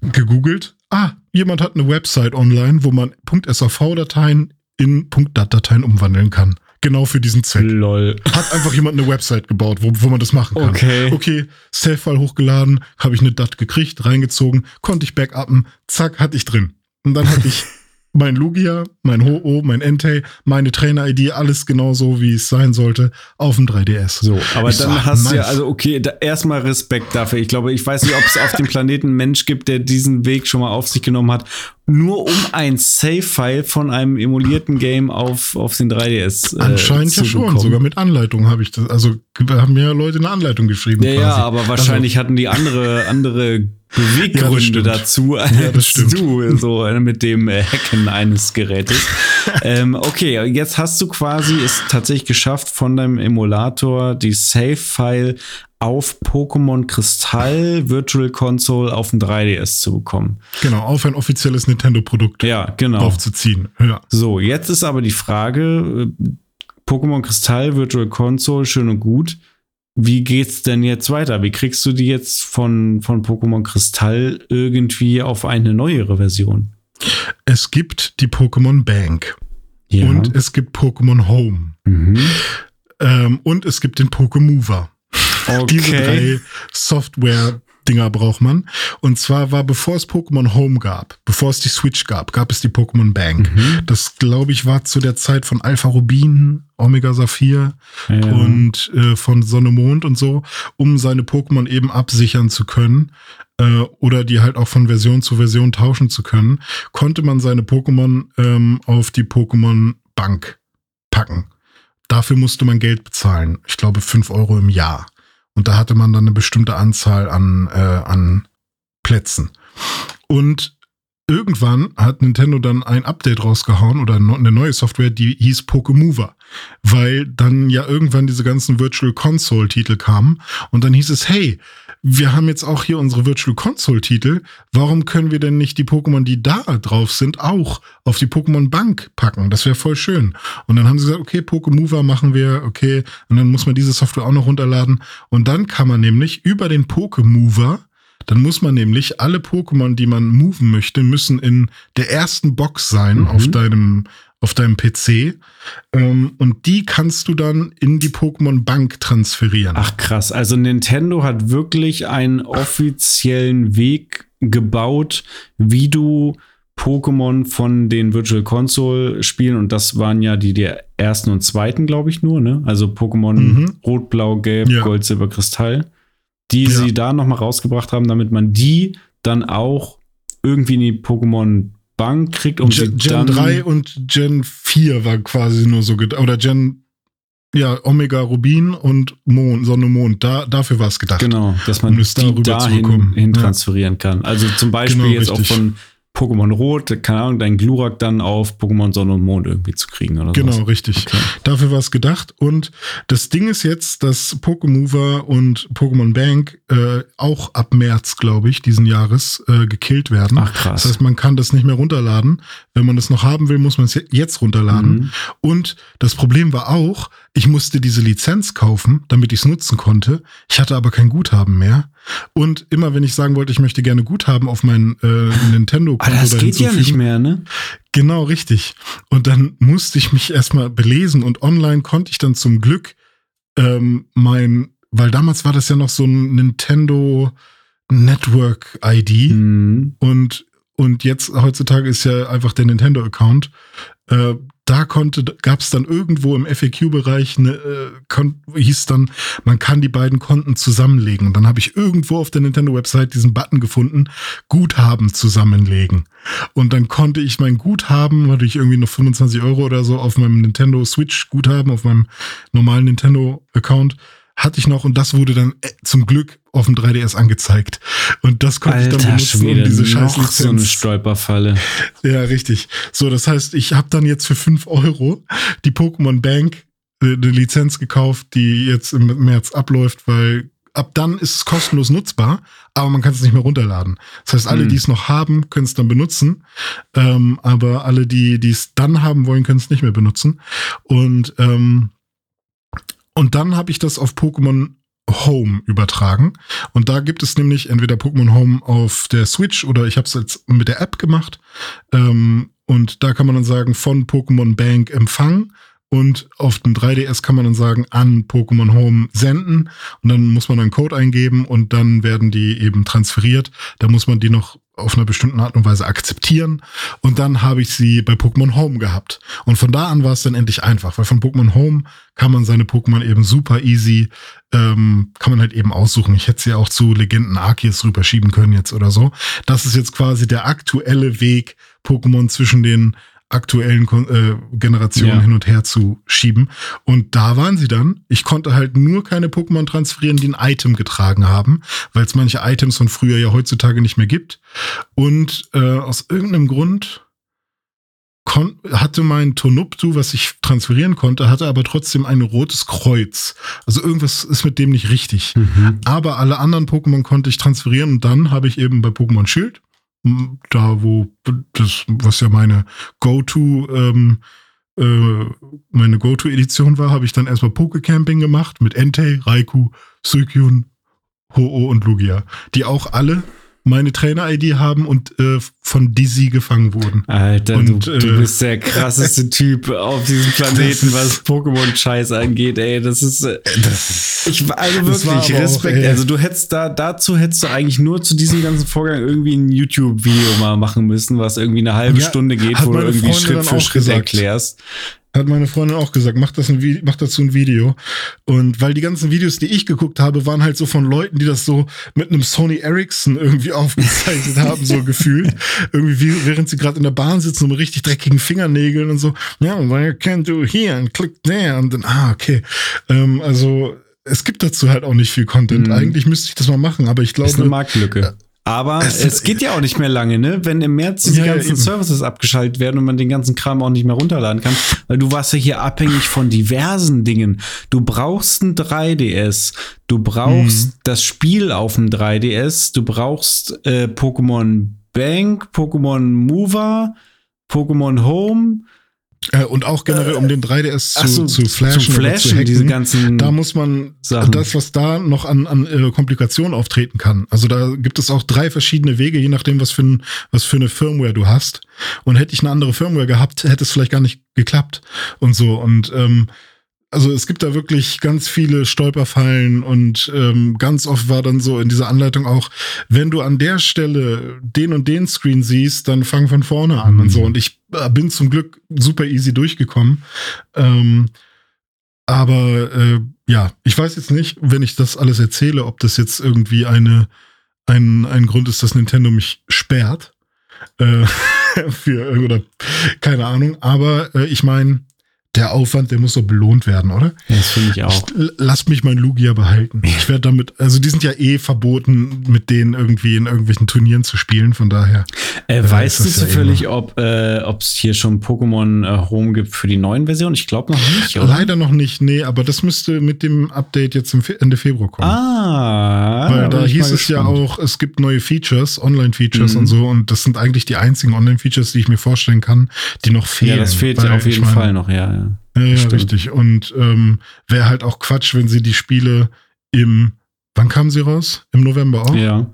Gegoogelt. Ah, jemand hat eine Website online, wo man .sav-Dateien in .dat-Dateien umwandeln kann. Genau für diesen Zweck. Lol. Hat einfach jemand eine Website gebaut, wo, wo man das machen kann. Okay. Okay, Save-File hochgeladen, habe ich eine DAT gekriegt, reingezogen, konnte ich backuppen, zack, hatte ich drin. Und dann hatte ich mein Lugia, mein Ho-Oh, mein Entei, meine Trainer-ID, alles genau so, wie es sein sollte, auf dem 3DS. So, aber Ich dann sag, hast du ja, also okay, da, erstmal Respekt dafür. Ich glaube, ich weiß nicht, ob es auf dem Planeten einen Mensch gibt, der diesen Weg schon mal auf sich genommen hat, nur um ein Save-File von einem emulierten Game auf, auf den 3DS äh, Anscheinend ja schon, bekommen. sogar mit Anleitung habe ich das. Also haben mir ja Leute eine Anleitung geschrieben. Ja, ja, aber wahrscheinlich hatten die andere, andere Beweggründe stimmt. dazu, als stimmt. du so äh, mit dem äh, Hacken eines Gerätes. ähm, okay, jetzt hast du quasi es tatsächlich geschafft, von deinem Emulator die Save-File auf Pokémon Kristall Virtual Console auf dem 3DS zu bekommen. Genau, auf ein offizielles Nintendo-Produkt Ja, genau. aufzuziehen. Ja. So, jetzt ist aber die Frage, äh, Pokémon Kristall Virtual Console, schön und gut. Wie geht's denn jetzt weiter? Wie kriegst du die jetzt von, von Pokémon Kristall irgendwie auf eine neuere Version? Es gibt die Pokémon Bank Ja. und es gibt Pokémon Home mhm. ähm, und es gibt den Pokémover. Diese drei Software-Dinger braucht man. Und zwar war, bevor es Pokémon Home gab, bevor es die Switch gab, gab es die Pokémon Bank. Mhm. Das, glaube ich, war zu der Zeit von Alpha Rubin, Omega Saphir Ja. und äh, von Sonne Mond und so, um seine Pokémon eben absichern zu können äh, oder die halt auch von Version zu Version tauschen zu können, konnte man seine Pokémon ähm, auf die Pokémon Bank packen. Dafür musste man Geld bezahlen. Ich glaube, fünf Euro im Jahr. Und da hatte man dann eine bestimmte Anzahl an, äh, an Plätzen. Und irgendwann hat Nintendo dann ein Update rausgehauen oder eine neue Software, die hieß Pokemover. Weil dann ja irgendwann diese ganzen Virtual Console Titel kamen. Und dann hieß es, hey, wir haben jetzt auch hier unsere Virtual Console Titel. Warum können wir denn nicht die Pokémon, die da drauf sind, auch auf die Pokémon Bank packen? Das wäre voll schön. Und dann haben sie gesagt, okay, Pokemover machen wir, okay. Und dann muss man diese Software auch noch runterladen. Und dann kann man nämlich über den Pokemover dann muss man nämlich alle Pokémon, die man moven möchte, müssen in der ersten Box sein Mhm. auf deinem auf deinem PC ähm, und die kannst du dann in die Pokémon Bank transferieren. Ach krass, also Nintendo hat wirklich einen offiziellen Weg gebaut, wie du Pokémon von den Virtual Console Spielen und das waren ja die der ersten und zweiten, glaube ich nur, ne? Also Pokémon Mhm. Rot, Blau, Gelb, Ja. Gold, Silber, Kristall, die Ja. sie da noch mal rausgebracht haben, damit man die dann auch irgendwie in die Pokémon Bank kriegt, um Gen, Gen dann 3 und Gen 4 war quasi nur so gedacht. Oder Gen, ja, Omega Rubin und Mond, Sonne Mond. Da, dafür war es gedacht. Genau, dass man Um es die dahin hin Ja. transferieren kann. Also zum Beispiel Genau, jetzt richtig. auch von Pokémon Rot, keine Ahnung, dein Glurak dann auf Pokémon Sonne und Mond irgendwie zu kriegen oder Genau, sowas. richtig. Okay. Dafür war es gedacht. Und das Ding ist jetzt, dass Pokemover und Pokémon Bank äh, auch ab März, glaube ich, diesen Jahres äh, gekillt werden. Ach krass. Das heißt, man kann das nicht mehr runterladen. Wenn man das noch haben will, muss man es je- jetzt runterladen. Mhm. Und das Problem war auch, ich musste diese Lizenz kaufen, damit ich es nutzen konnte. Ich hatte aber kein Guthaben mehr. Und immer wenn ich sagen wollte, ich möchte gerne Guthaben auf mein äh, Nintendo Aber das geht ja nicht mehr, ne? Genau, richtig. Und dann musste ich mich erstmal belesen und online konnte ich dann zum Glück ähm, mein, weil damals war das ja noch so ein Nintendo Network ID Mhm. und und jetzt heutzutage ist ja einfach der Nintendo Account. Äh, da konnte gab es dann irgendwo im FAQ-Bereich eine äh, hieß dann, man kann die beiden Konten zusammenlegen. Und dann habe ich irgendwo auf der Nintendo-Website diesen Button gefunden, Guthaben zusammenlegen. Und dann konnte ich mein Guthaben, hatte ich irgendwie noch 25 Euro oder so auf meinem Nintendo Switch Guthaben, auf meinem normalen Nintendo-Account, hatte ich noch und das wurde dann äh, zum Glück auf dem 3DS angezeigt. Und das konnte ich dann Alter benutzen, Schwede, um diese scheiß noch so eine Lizenz. Stolperfalle. Ja, richtig. So, das heißt, ich habe dann jetzt für 5 Euro die Pokémon Bank äh, eine Lizenz gekauft, die jetzt im März abläuft, weil ab dann ist es kostenlos nutzbar, aber man kann es nicht mehr runterladen. Das heißt, alle, Hm. die es noch haben, können es dann benutzen, ähm, aber alle, die die es dann haben wollen, können es nicht mehr benutzen. Und ähm, und dann habe ich das auf Pokémon Home übertragen. Und da gibt es nämlich entweder Pokémon Home auf der Switch oder ich habe es jetzt mit der App gemacht. Ähm, und da kann man dann sagen, von Pokémon Bank empfangen Und auf dem 3DS kann man dann sagen, an Pokémon Home senden. Und dann muss man einen Code eingeben und dann werden die eben transferiert. Da muss man die noch auf einer bestimmten Art und Weise akzeptieren. Und dann habe ich sie bei Pokémon Home gehabt. Und von da an war es dann endlich einfach, weil von Pokémon Home kann man seine Pokémon eben super easy, ähm, kann man halt eben aussuchen. Ich hätte sie auch zu Legenden Arceus rüberschieben können jetzt oder so. Das ist jetzt quasi der aktuelle Weg, Pokémon zwischen den aktuellen äh, Generationen ja. hin und her zu schieben. Und da waren sie dann. Ich konnte halt nur keine Pokémon transferieren, die ein Item getragen haben, weil es manche Items von früher ja heutzutage nicht mehr gibt. Und äh, aus irgendeinem Grund hatte mein Tonuptu, was ich transferieren konnte, hatte aber trotzdem ein rotes Kreuz. Also irgendwas ist mit dem nicht richtig. Mhm. Aber alle anderen Pokémon konnte ich transferieren und dann habe ich eben bei Pokémon Schild da wo das, was ja meine Go-To, ähm, äh, meine Go-To-Edition war, habe ich dann erstmal Poke-Camping gemacht mit Entei, Raikou, Suikyun, Ho-Oh und Lugia, die auch alle meine Trainer-ID haben und äh, von Dizzy gefangen wurden. Alter, und, du, äh, du, bist der krasseste Typ auf diesem Planeten, was Pokémon-Scheiß angeht, ey. Das ist. Äh, das, ich also wirklich Respekt. Auch, also du hättest da, dazu hättest du eigentlich nur zu diesem ganzen Vorgang irgendwie ein YouTube-Video mal machen müssen, was irgendwie eine halbe ja, Stunde geht, wo du irgendwie Schritt für Schritt gesagt. erklärst hat meine Freundin auch gesagt, mach, das ein, mach dazu ein Video. Und weil die ganzen Videos, die ich geguckt habe, waren halt so von Leuten, die das so mit einem Sony Ericsson irgendwie aufgezeichnet haben, so gefühlt. Irgendwie, wie, während sie gerade in der Bahn sitzen und mit richtig dreckigen Fingernägeln und so. Ja, well, can do here and click there. Und dann, ah, okay. Ähm, also, es gibt dazu halt auch nicht viel Content. Mhm. Eigentlich müsste ich das mal machen, aber ich glaube. Ist eine Marktlücke. Aber es, geht ja auch nicht mehr lange, ne? Wenn im März diese ja, ganzen ja, Services abgeschaltet werden und man den ganzen Kram auch nicht mehr runterladen kann, weil du warst ja hier abhängig von diversen Dingen. Du brauchst ein 3DS, du brauchst mhm. das Spiel auf dem 3DS, du brauchst äh, Pokémon Bank, Pokémon Mover, Pokémon Home, und auch generell, um den 3DS zu, so, zu flashen, zu flashen zu hacken, diese ganzen da muss man Sachen. das, was da noch an, an äh, Komplikationen auftreten kann. Also da gibt es auch drei verschiedene Wege, je nachdem, was für, ein, was für eine Firmware du hast. Und hätte ich eine andere Firmware gehabt, hätte es vielleicht gar nicht geklappt und so. Und ähm, also es gibt da wirklich ganz viele Stolperfallen und ähm, ganz oft war dann so in dieser Anleitung auch, wenn du an der Stelle den und den Screen siehst, dann fang von vorne an mhm. und so. Und ich äh, bin zum Glück super easy durchgekommen. Ähm, aber äh, ja, ich weiß jetzt nicht, wenn ich das alles erzähle, ob das jetzt irgendwie eine ein, ein Grund ist, dass Nintendo mich sperrt. Äh, für, oder keine Ahnung. Aber äh, ich meine, der Aufwand, der muss doch belohnt werden, oder? Das finde ich auch. Ich, lasst mich mein Lugia behalten. Ich werde damit, also die sind ja eh verboten, mit denen irgendwie in irgendwelchen Turnieren zu spielen, von daher. Äh, äh weißt du zufällig, ja ob äh, es hier schon Pokémon äh, Home gibt für die neuen Versionen? Ich glaube noch nicht, oder? Leider noch nicht, nee, aber das müsste mit dem Update jetzt Ende Februar kommen. Ah. Weil da hieß es ja auch, es gibt neue Features, Online-Features mhm. und so, und das sind eigentlich die einzigen Online-Features, die ich mir vorstellen kann, die noch fehlen. Ja, das fehlt ja auf jeden Fall noch, ja, ja. Ja, ja richtig. Und ähm, wäre halt auch Quatsch, wenn sie die Spiele im, wann kamen sie raus? Im November auch? Ja.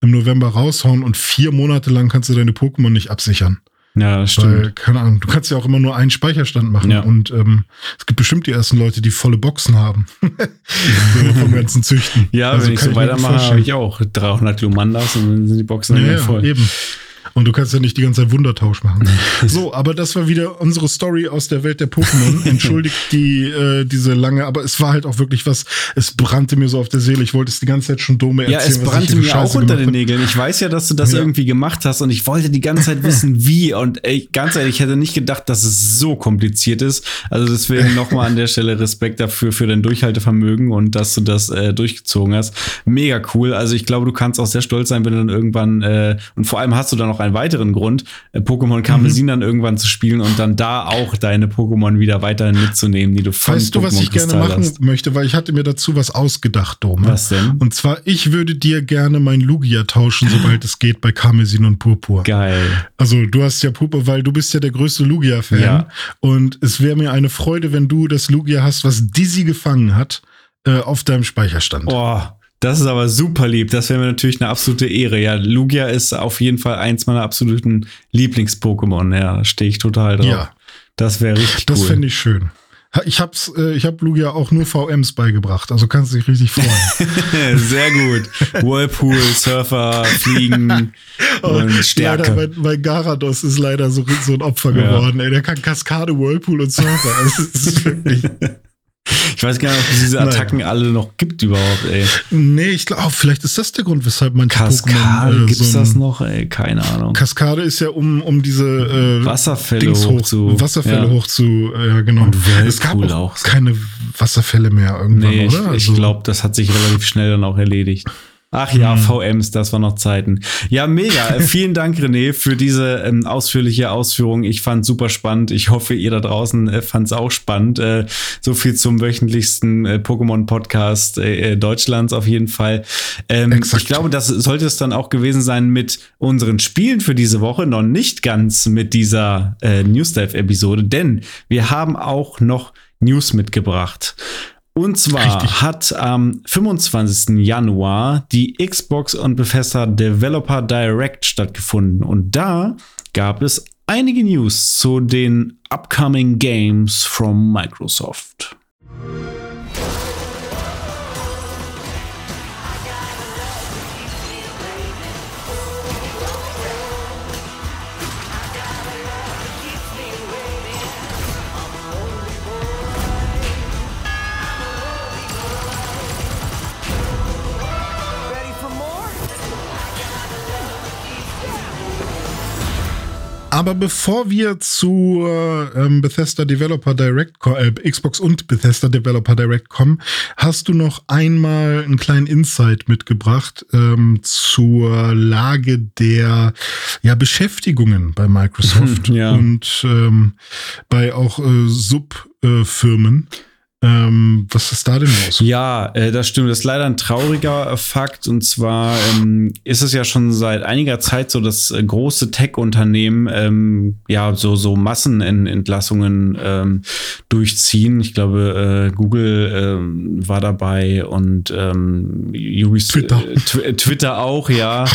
Im November raushauen und vier Monate lang kannst du deine Pokémon nicht absichern. Ja, das stimmt. Weil, keine Ahnung, du kannst ja auch immer nur einen Speicherstand machen. Ja. Und ähm, es gibt bestimmt die ersten Leute, die volle Boxen haben. vom ganzen Züchten. Ja, also wenn ich so weitermache, habe ich auch 300 Lumandas und dann sind die Boxen ja, ja, voll. Eben. Und du kannst ja nicht die ganze Zeit Wundertausch machen. so, aber das war wieder unsere Story aus der Welt der Pokémon. Entschuldigt die, äh, diese lange, aber es war halt auch wirklich was, es brannte mir so auf der Seele. Ich wollte es die ganze Zeit schon Dome erzählen. Ja, es brannte mir auch unter den Nägeln. Ich weiß ja, dass du das ja. irgendwie gemacht hast und ich wollte die ganze Zeit wissen, wie. Und ey, ganz ehrlich, ich hätte nicht gedacht, dass es so kompliziert ist. Also deswegen nochmal an der Stelle Respekt dafür, für dein Durchhaltevermögen und dass du das äh, durchgezogen hast. Mega cool. Also ich glaube, du kannst auch sehr stolz sein, wenn du dann irgendwann, äh, und vor allem hast du dann noch einen weiteren Grund, äh, Pokémon Karmesin mhm. dann irgendwann zu spielen und dann da auch deine Pokémon wieder weiterhin mitzunehmen, die du von Weißt du, was ich gerne machen hast. möchte, weil ich hatte mir dazu was ausgedacht, Dome. Was denn? Und zwar, ich würde dir gerne mein Lugia tauschen, sobald es geht bei Karmesin und Purpur. Geil. Also du hast ja Purpur, weil du bist ja der größte Lugia-Fan. Ja. Und es wäre mir eine Freude, wenn du das Lugia hast, was Dizzy gefangen hat, äh, auf deinem Speicherstand. Boah. Das ist aber super lieb. Das wäre mir natürlich eine absolute Ehre. Ja, Lugia ist auf jeden Fall eins meiner absoluten Lieblings-Pokémon. Ja, stehe ich total drauf. Ja. Das wäre richtig Das cool. fände ich schön. Ich hab's, äh, ich hab Lugia auch nur VMs beigebracht, also kannst du dich richtig freuen. Sehr gut. Whirlpool, Surfer, Fliegen und Stärke. Leider, mein, mein Garados ist leider so, so ein Opfer Ja. geworden. Ey, der kann Kaskade, Whirlpool und Surfer. Also, es ist wirklich. Ich weiß gar nicht, ob es diese. Attacken alle noch gibt überhaupt, ey. Nee, ich glaube, vielleicht ist das der Grund, weshalb manche Kaskade, Pokémon. äh, gibt's so das noch, ey? Keine Ahnung. Kaskade ist ja um, um diese äh, Wasserfälle Dings hoch zu. Wasserfälle ja. hoch zu, äh, ja genau. Und es gab auch, auch. keine Wasserfälle mehr irgendwann, Nee, ich, oder? ich Also- glaube, das hat sich relativ schnell dann auch erledigt. Ach ja, Hm. VMs, das waren noch Zeiten. Ja, mega. Äh, Vielen Dank, René, für diese ähm, ausführliche Ausführung. Ich fand super spannend. Ich hoffe, ihr da draußen äh, fand es auch spannend. Äh, so viel zum wöchentlichsten äh, Pokémon-Podcast äh, äh, Deutschlands auf jeden Fall. Ähm, ich glaube, das sollte es dann auch gewesen sein mit unseren Spielen für diese Woche. Noch nicht ganz mit dieser äh, News-Dive-Episode, denn wir haben auch noch News mitgebracht. Und zwar Richtig. hat am 25. Januar die Xbox und Bethesda Developer Direct stattgefunden. Und da gab es einige News zu den upcoming Games from Microsoft. Aber bevor wir zu äh, ähm, Bethesda Developer Direct, äh, Xbox und Bethesda Developer Direct kommen, hast du noch einmal einen kleinen Insight mitgebracht ähm, zur Lage der ja, Beschäftigungen bei Microsoft Ja. und ähm, bei auch äh, Subfirmen. Ähm, was ist da denn los? Ja, äh, das stimmt. Das ist leider ein trauriger Fakt. Und zwar ähm, ist es ja schon seit einiger Zeit so, dass äh, große Tech-Unternehmen ähm, ja so, so Massenentlassungen ähm, durchziehen. Ich glaube, äh, Google ähm, war dabei und ähm, Ubis Twitter. Äh, Tw äh, Twitter auch, ja.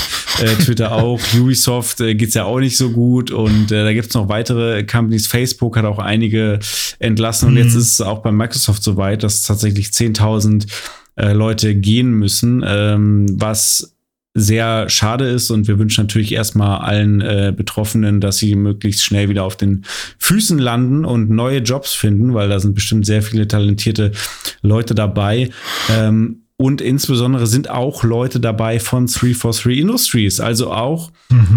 Twitter auch. Ubisoft äh, geht's ja auch nicht so gut. Und da gibt's noch weitere Companies. Facebook hat auch einige entlassen. Und Mhm. jetzt ist es auch bei Microsoft so weit, dass tatsächlich 10.000 äh, Leute gehen müssen, ähm, was sehr schade ist und wir wünschen natürlich erstmal allen äh, Betroffenen, dass sie möglichst schnell wieder auf den Füßen landen und neue Jobs finden, weil da sind bestimmt sehr viele talentierte Leute dabei. Ähm, und insbesondere sind auch Leute dabei von 343 Industries, also auch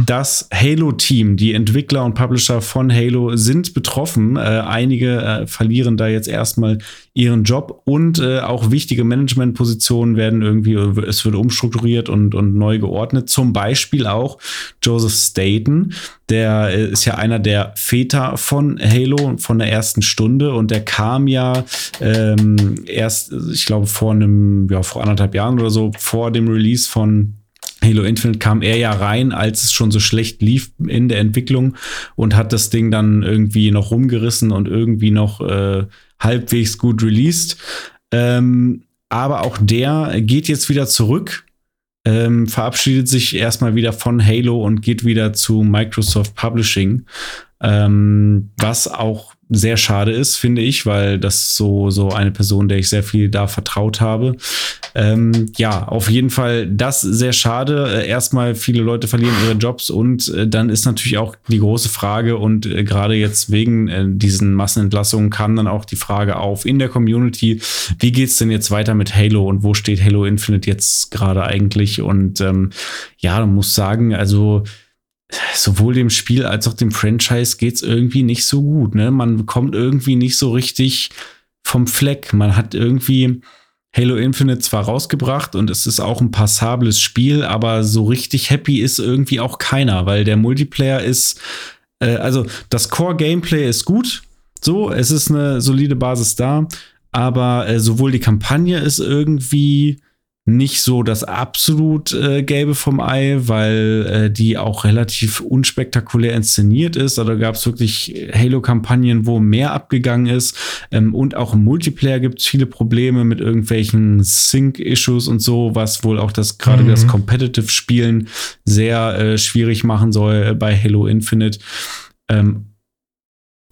das Halo-Team. Die Entwickler und Publisher von Halo sind betroffen. Äh, einige äh, verlieren da jetzt erstmal ihren Job und äh, auch wichtige Managementpositionen werden irgendwie, es wird umstrukturiert und, und neu geordnet. Zum Beispiel auch Joseph Staten, der äh, ist ja einer der Väter von Halo von der ersten Stunde und der kam ja ähm, erst, ich glaube, vor einem, ja, vor anderthalb Jahren oder so, vor dem Release von Halo Infinite kam er ja rein, als es schon so schlecht lief in der Entwicklung und hat das Ding dann irgendwie noch rumgerissen und irgendwie noch äh, halbwegs gut released. Ähm, aber auch der geht jetzt wieder zurück, ähm, verabschiedet sich erstmal wieder von Halo und geht wieder zu Microsoft Publishing. Ähm, was auch sehr schade ist, finde ich, weil das so, so eine Person, der ich sehr viel da vertraut habe. Ähm, ja, auf jeden Fall das sehr schade. Äh, erstmal viele Leute verlieren ihre Jobs und äh, dann ist natürlich auch die große Frage und äh, gerade jetzt wegen äh, diesen Massenentlassungen kam dann auch die Frage auf in der Community, wie geht's denn jetzt weiter mit Halo und wo steht Halo Infinite jetzt gerade eigentlich? Und ähm, ja, man muss sagen, also sowohl dem Spiel als auch dem Franchise geht's irgendwie nicht so gut. Ne? Man kommt irgendwie nicht so richtig vom Fleck. Man hat irgendwie Halo Infinite zwar rausgebracht und es ist auch ein passables Spiel, aber so richtig happy ist irgendwie auch keiner, weil der Multiplayer ist, äh, also das Core-Gameplay ist gut, so, es ist eine solide Basis da, aber äh, sowohl die Kampagne ist irgendwie nicht so das absolut äh, Gelbe vom Ei, weil äh, die auch relativ unspektakulär inszeniert ist. Also gab es wirklich Halo-Kampagnen, wo mehr abgegangen ist. Ähm, und auch im Multiplayer gibt es viele Probleme mit irgendwelchen Sync-Issues und so, was wohl auch das gerade Mhm. das Competitive-Spielen sehr äh, schwierig machen soll äh, bei Halo Infinite. Ähm,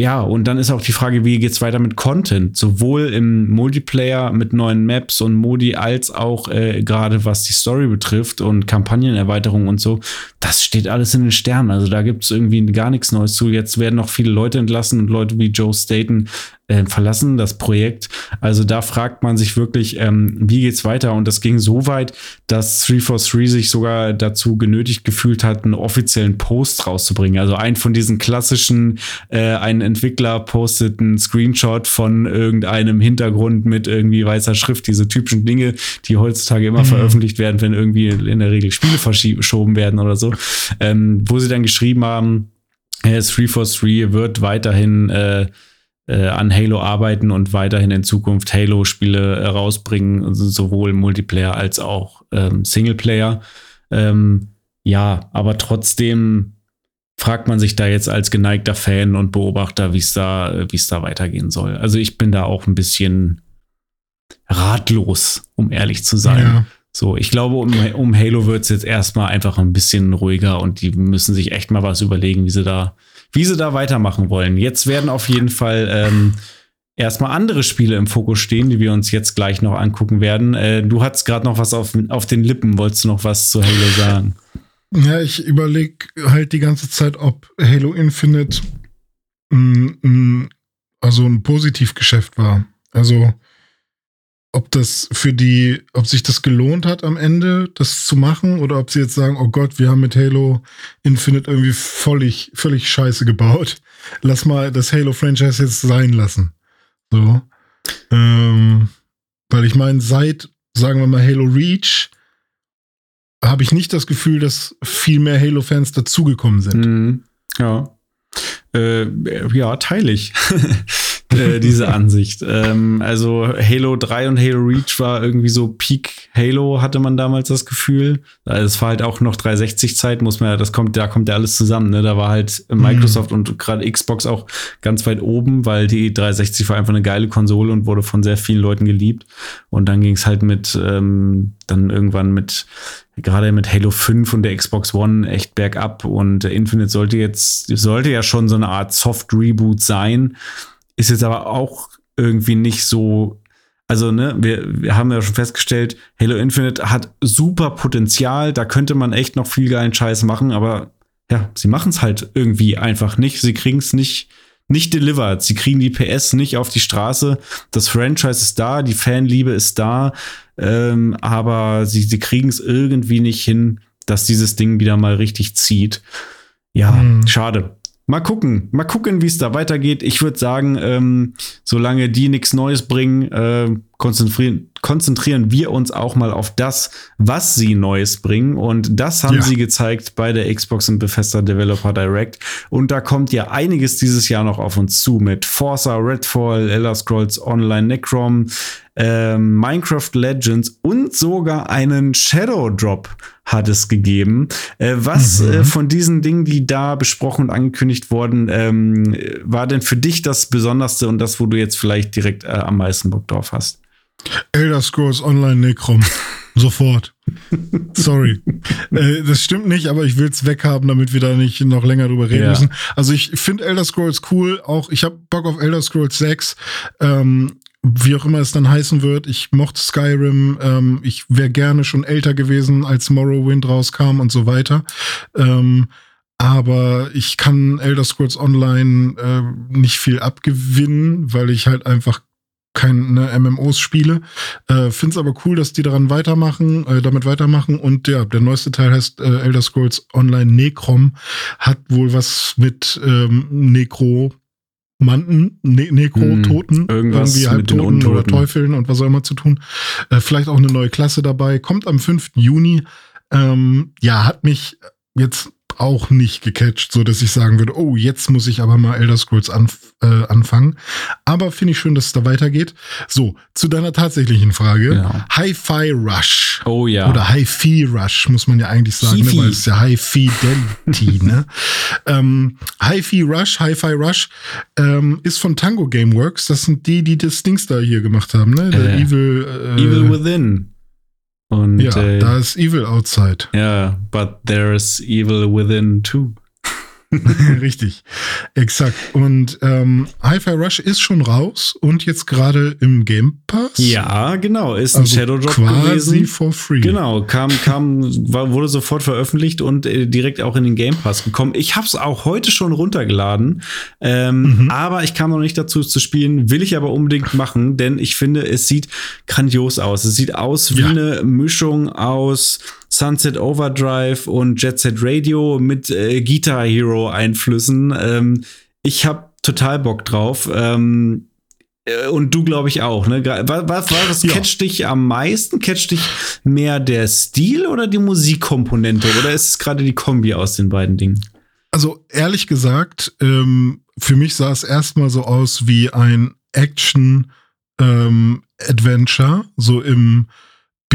ja, und dann ist auch die Frage, wie geht's weiter mit Content? Sowohl im Multiplayer mit neuen Maps und Modi, als auch äh, gerade was die Story betrifft und Kampagnenerweiterung und so. Das steht alles in den Sternen. Also da gibt's irgendwie gar nichts Neues zu. Jetzt werden noch viele Leute entlassen und Leute wie Joe Staten äh, verlassen das Projekt. Also da fragt man sich wirklich, ähm, wie geht's weiter? Und das ging so weit, dass 343 sich sogar dazu genötigt gefühlt hat, einen offiziellen Post rauszubringen. Also ein von diesen klassischen, äh, ein Entwickler postet einen Screenshot von irgendeinem Hintergrund mit irgendwie weißer Schrift, diese typischen Dinge, die heutzutage immer mhm. veröffentlicht werden, wenn irgendwie in der Regel Spiele verschoben werden oder so, ähm, wo sie dann geschrieben haben, 343 wird weiterhin äh, äh, an Halo arbeiten und weiterhin in Zukunft Halo-Spiele äh, rausbringen, also sowohl Multiplayer als auch ähm, Singleplayer. Ähm, ja, aber trotzdem fragt man sich da jetzt als geneigter Fan und Beobachter, wie es da, wie es da weitergehen soll. Also ich bin da auch ein bisschen ratlos, um ehrlich zu sein. Ja. So, ich glaube, um, um Halo wird es jetzt erstmal einfach ein bisschen ruhiger und die müssen sich echt mal was überlegen, wie sie da, wie sie da weitermachen wollen. Jetzt werden auf jeden Fall ähm, erstmal andere Spiele im Fokus stehen, die wir uns jetzt gleich noch angucken werden. Äh, du hattest gerade noch was auf, auf den Lippen. Wolltest du noch was zu Halo sagen? Ja, ich überlege halt die ganze Zeit, ob Halo Infinite m, m, also ein Positivgeschäft war. Also ob das für die, ob sich das gelohnt hat am Ende, das zu machen, oder ob sie jetzt sagen, oh Gott, wir haben mit Halo Infinite irgendwie völlig, völlig scheiße gebaut. Lass mal das Halo-Franchise jetzt sein lassen. So. Ähm, weil ich meine, seit, sagen wir mal, Halo Reach habe ich nicht das Gefühl, dass viel mehr Halo-Fans dazugekommen sind. Mhm. Ja. Äh, ja, teile ich. äh, diese Ansicht. Ähm, also Halo 3 und Halo Reach war irgendwie so Peak Halo, hatte man damals das Gefühl. Also es war halt auch noch 360-Zeit, muss man ja, das kommt, da kommt ja alles zusammen. Ne? Da war halt Microsoft mhm. und gerade Xbox auch ganz weit oben, weil die 360 war einfach eine geile Konsole und wurde von sehr vielen Leuten geliebt. Und dann ging es halt mit, ähm, dann irgendwann mit gerade mit Halo 5 und der Xbox One echt bergab und Infinite sollte jetzt, sollte ja schon so eine Art Soft Reboot sein. Ist jetzt aber auch irgendwie nicht so. Also, ne, wir, wir haben ja schon festgestellt, Halo Infinite hat super Potenzial, da könnte man echt noch viel geilen Scheiß machen, aber ja, sie machen es halt irgendwie einfach nicht. Sie kriegen es nicht, nicht delivered. Sie kriegen die PS nicht auf die Straße. Das Franchise ist da, die Fanliebe ist da, ähm, aber sie, sie kriegen es irgendwie nicht hin, dass dieses Ding wieder mal richtig zieht. Ja, mhm. schade. Mal gucken, mal gucken, wie es da weitergeht. Ich würde sagen, ähm, solange die nichts Neues bringen, äh, konzentrieren, konzentrieren wir uns auch mal auf das, was sie Neues bringen. Und das haben ja. sie gezeigt bei der Xbox und Bethesda Developer Direct. Und da kommt ja einiges dieses Jahr noch auf uns zu mit Forza, Redfall, Elder Scrolls Online Necrom, äh, Minecraft Legends und sogar einen Shadow Drop hat es gegeben. Äh, was mhm. äh, von diesen Dingen, die da besprochen und angekündigt wurden, ähm, war denn für dich das Besonderste und das, wo du jetzt vielleicht direkt äh, am meisten Bock drauf hast? Elder Scrolls Online Necrom. Sofort. Sorry. äh, das stimmt nicht, aber ich will es weghaben, damit wir da nicht noch länger drüber reden ja. müssen. Also ich finde Elder Scrolls cool. Auch ich habe Bock auf Elder Scrolls 6. Ähm, wie auch immer es dann heißen wird. Ich mochte Skyrim. Ähm, ich wäre gerne schon älter gewesen, als Morrowind rauskam und so weiter. Ähm, aber ich kann Elder Scrolls Online äh, nicht viel abgewinnen, weil ich halt einfach keine MMOs spiele. Äh, Finde es aber cool, dass die daran weitermachen, äh, damit weitermachen. Und ja, der neueste Teil heißt äh, Elder Scrolls Online Necrom, hat wohl was mit ähm, Necro Manten, ne Nekro-Toten, hm, irgendwie Halbtoten oder Teufeln und was auch immer zu tun. Äh, vielleicht auch eine neue Klasse dabei. Kommt am 5. Juni. Ähm, ja, hat mich jetzt auch nicht gecatcht, so dass ich sagen würde, oh, jetzt muss ich aber mal Elder Scrolls anf äh, anfangen. Aber finde ich schön, dass es da weitergeht. So, zu deiner tatsächlichen Frage. Ja. Hi-Fi Rush. Oh ja. Oder Hi-Fi Rush, muss man ja eigentlich sagen, ne, weil es ist ja High Fidelity, ne? ähm, Hi-Fi Rush, Hi-Fi Rush ähm, ist von Tango Gameworks. Das sind die, die das Dings da hier gemacht haben, ne? Äh, Evil, äh, Evil Within. Und, ja, äh, da ist Evil outside. Ja, but there is evil within too. Richtig, exakt. Und ähm, Hi-Fi Rush ist schon raus und jetzt gerade im Game Pass. Ja, genau, ist ein Also Shadow Drop quasi gewesen. for free. Genau, kam, kam, wurde sofort veröffentlicht und äh, direkt auch in den Game Pass gekommen. Ich habe es auch heute schon runtergeladen, ähm, aber ich kam noch nicht dazu zu spielen. Will ich aber unbedingt machen, denn ich finde, es sieht grandios aus. Es sieht aus wie Ja. eine Mischung aus Sunset Overdrive und Jet Set Radio mit äh, Guitar Hero Einflüssen. Ähm, ich habe total Bock drauf. Ähm, äh, und du, glaube ich, auch. Ne? Was, was, was Ja. catcht dich am meisten? Catcht dich mehr der Stil oder die Musikkomponente? Oder ist es gerade die Kombi aus den beiden Dingen? Also ehrlich gesagt, ähm, für mich sah es erstmal so aus wie ein Action ähm, so im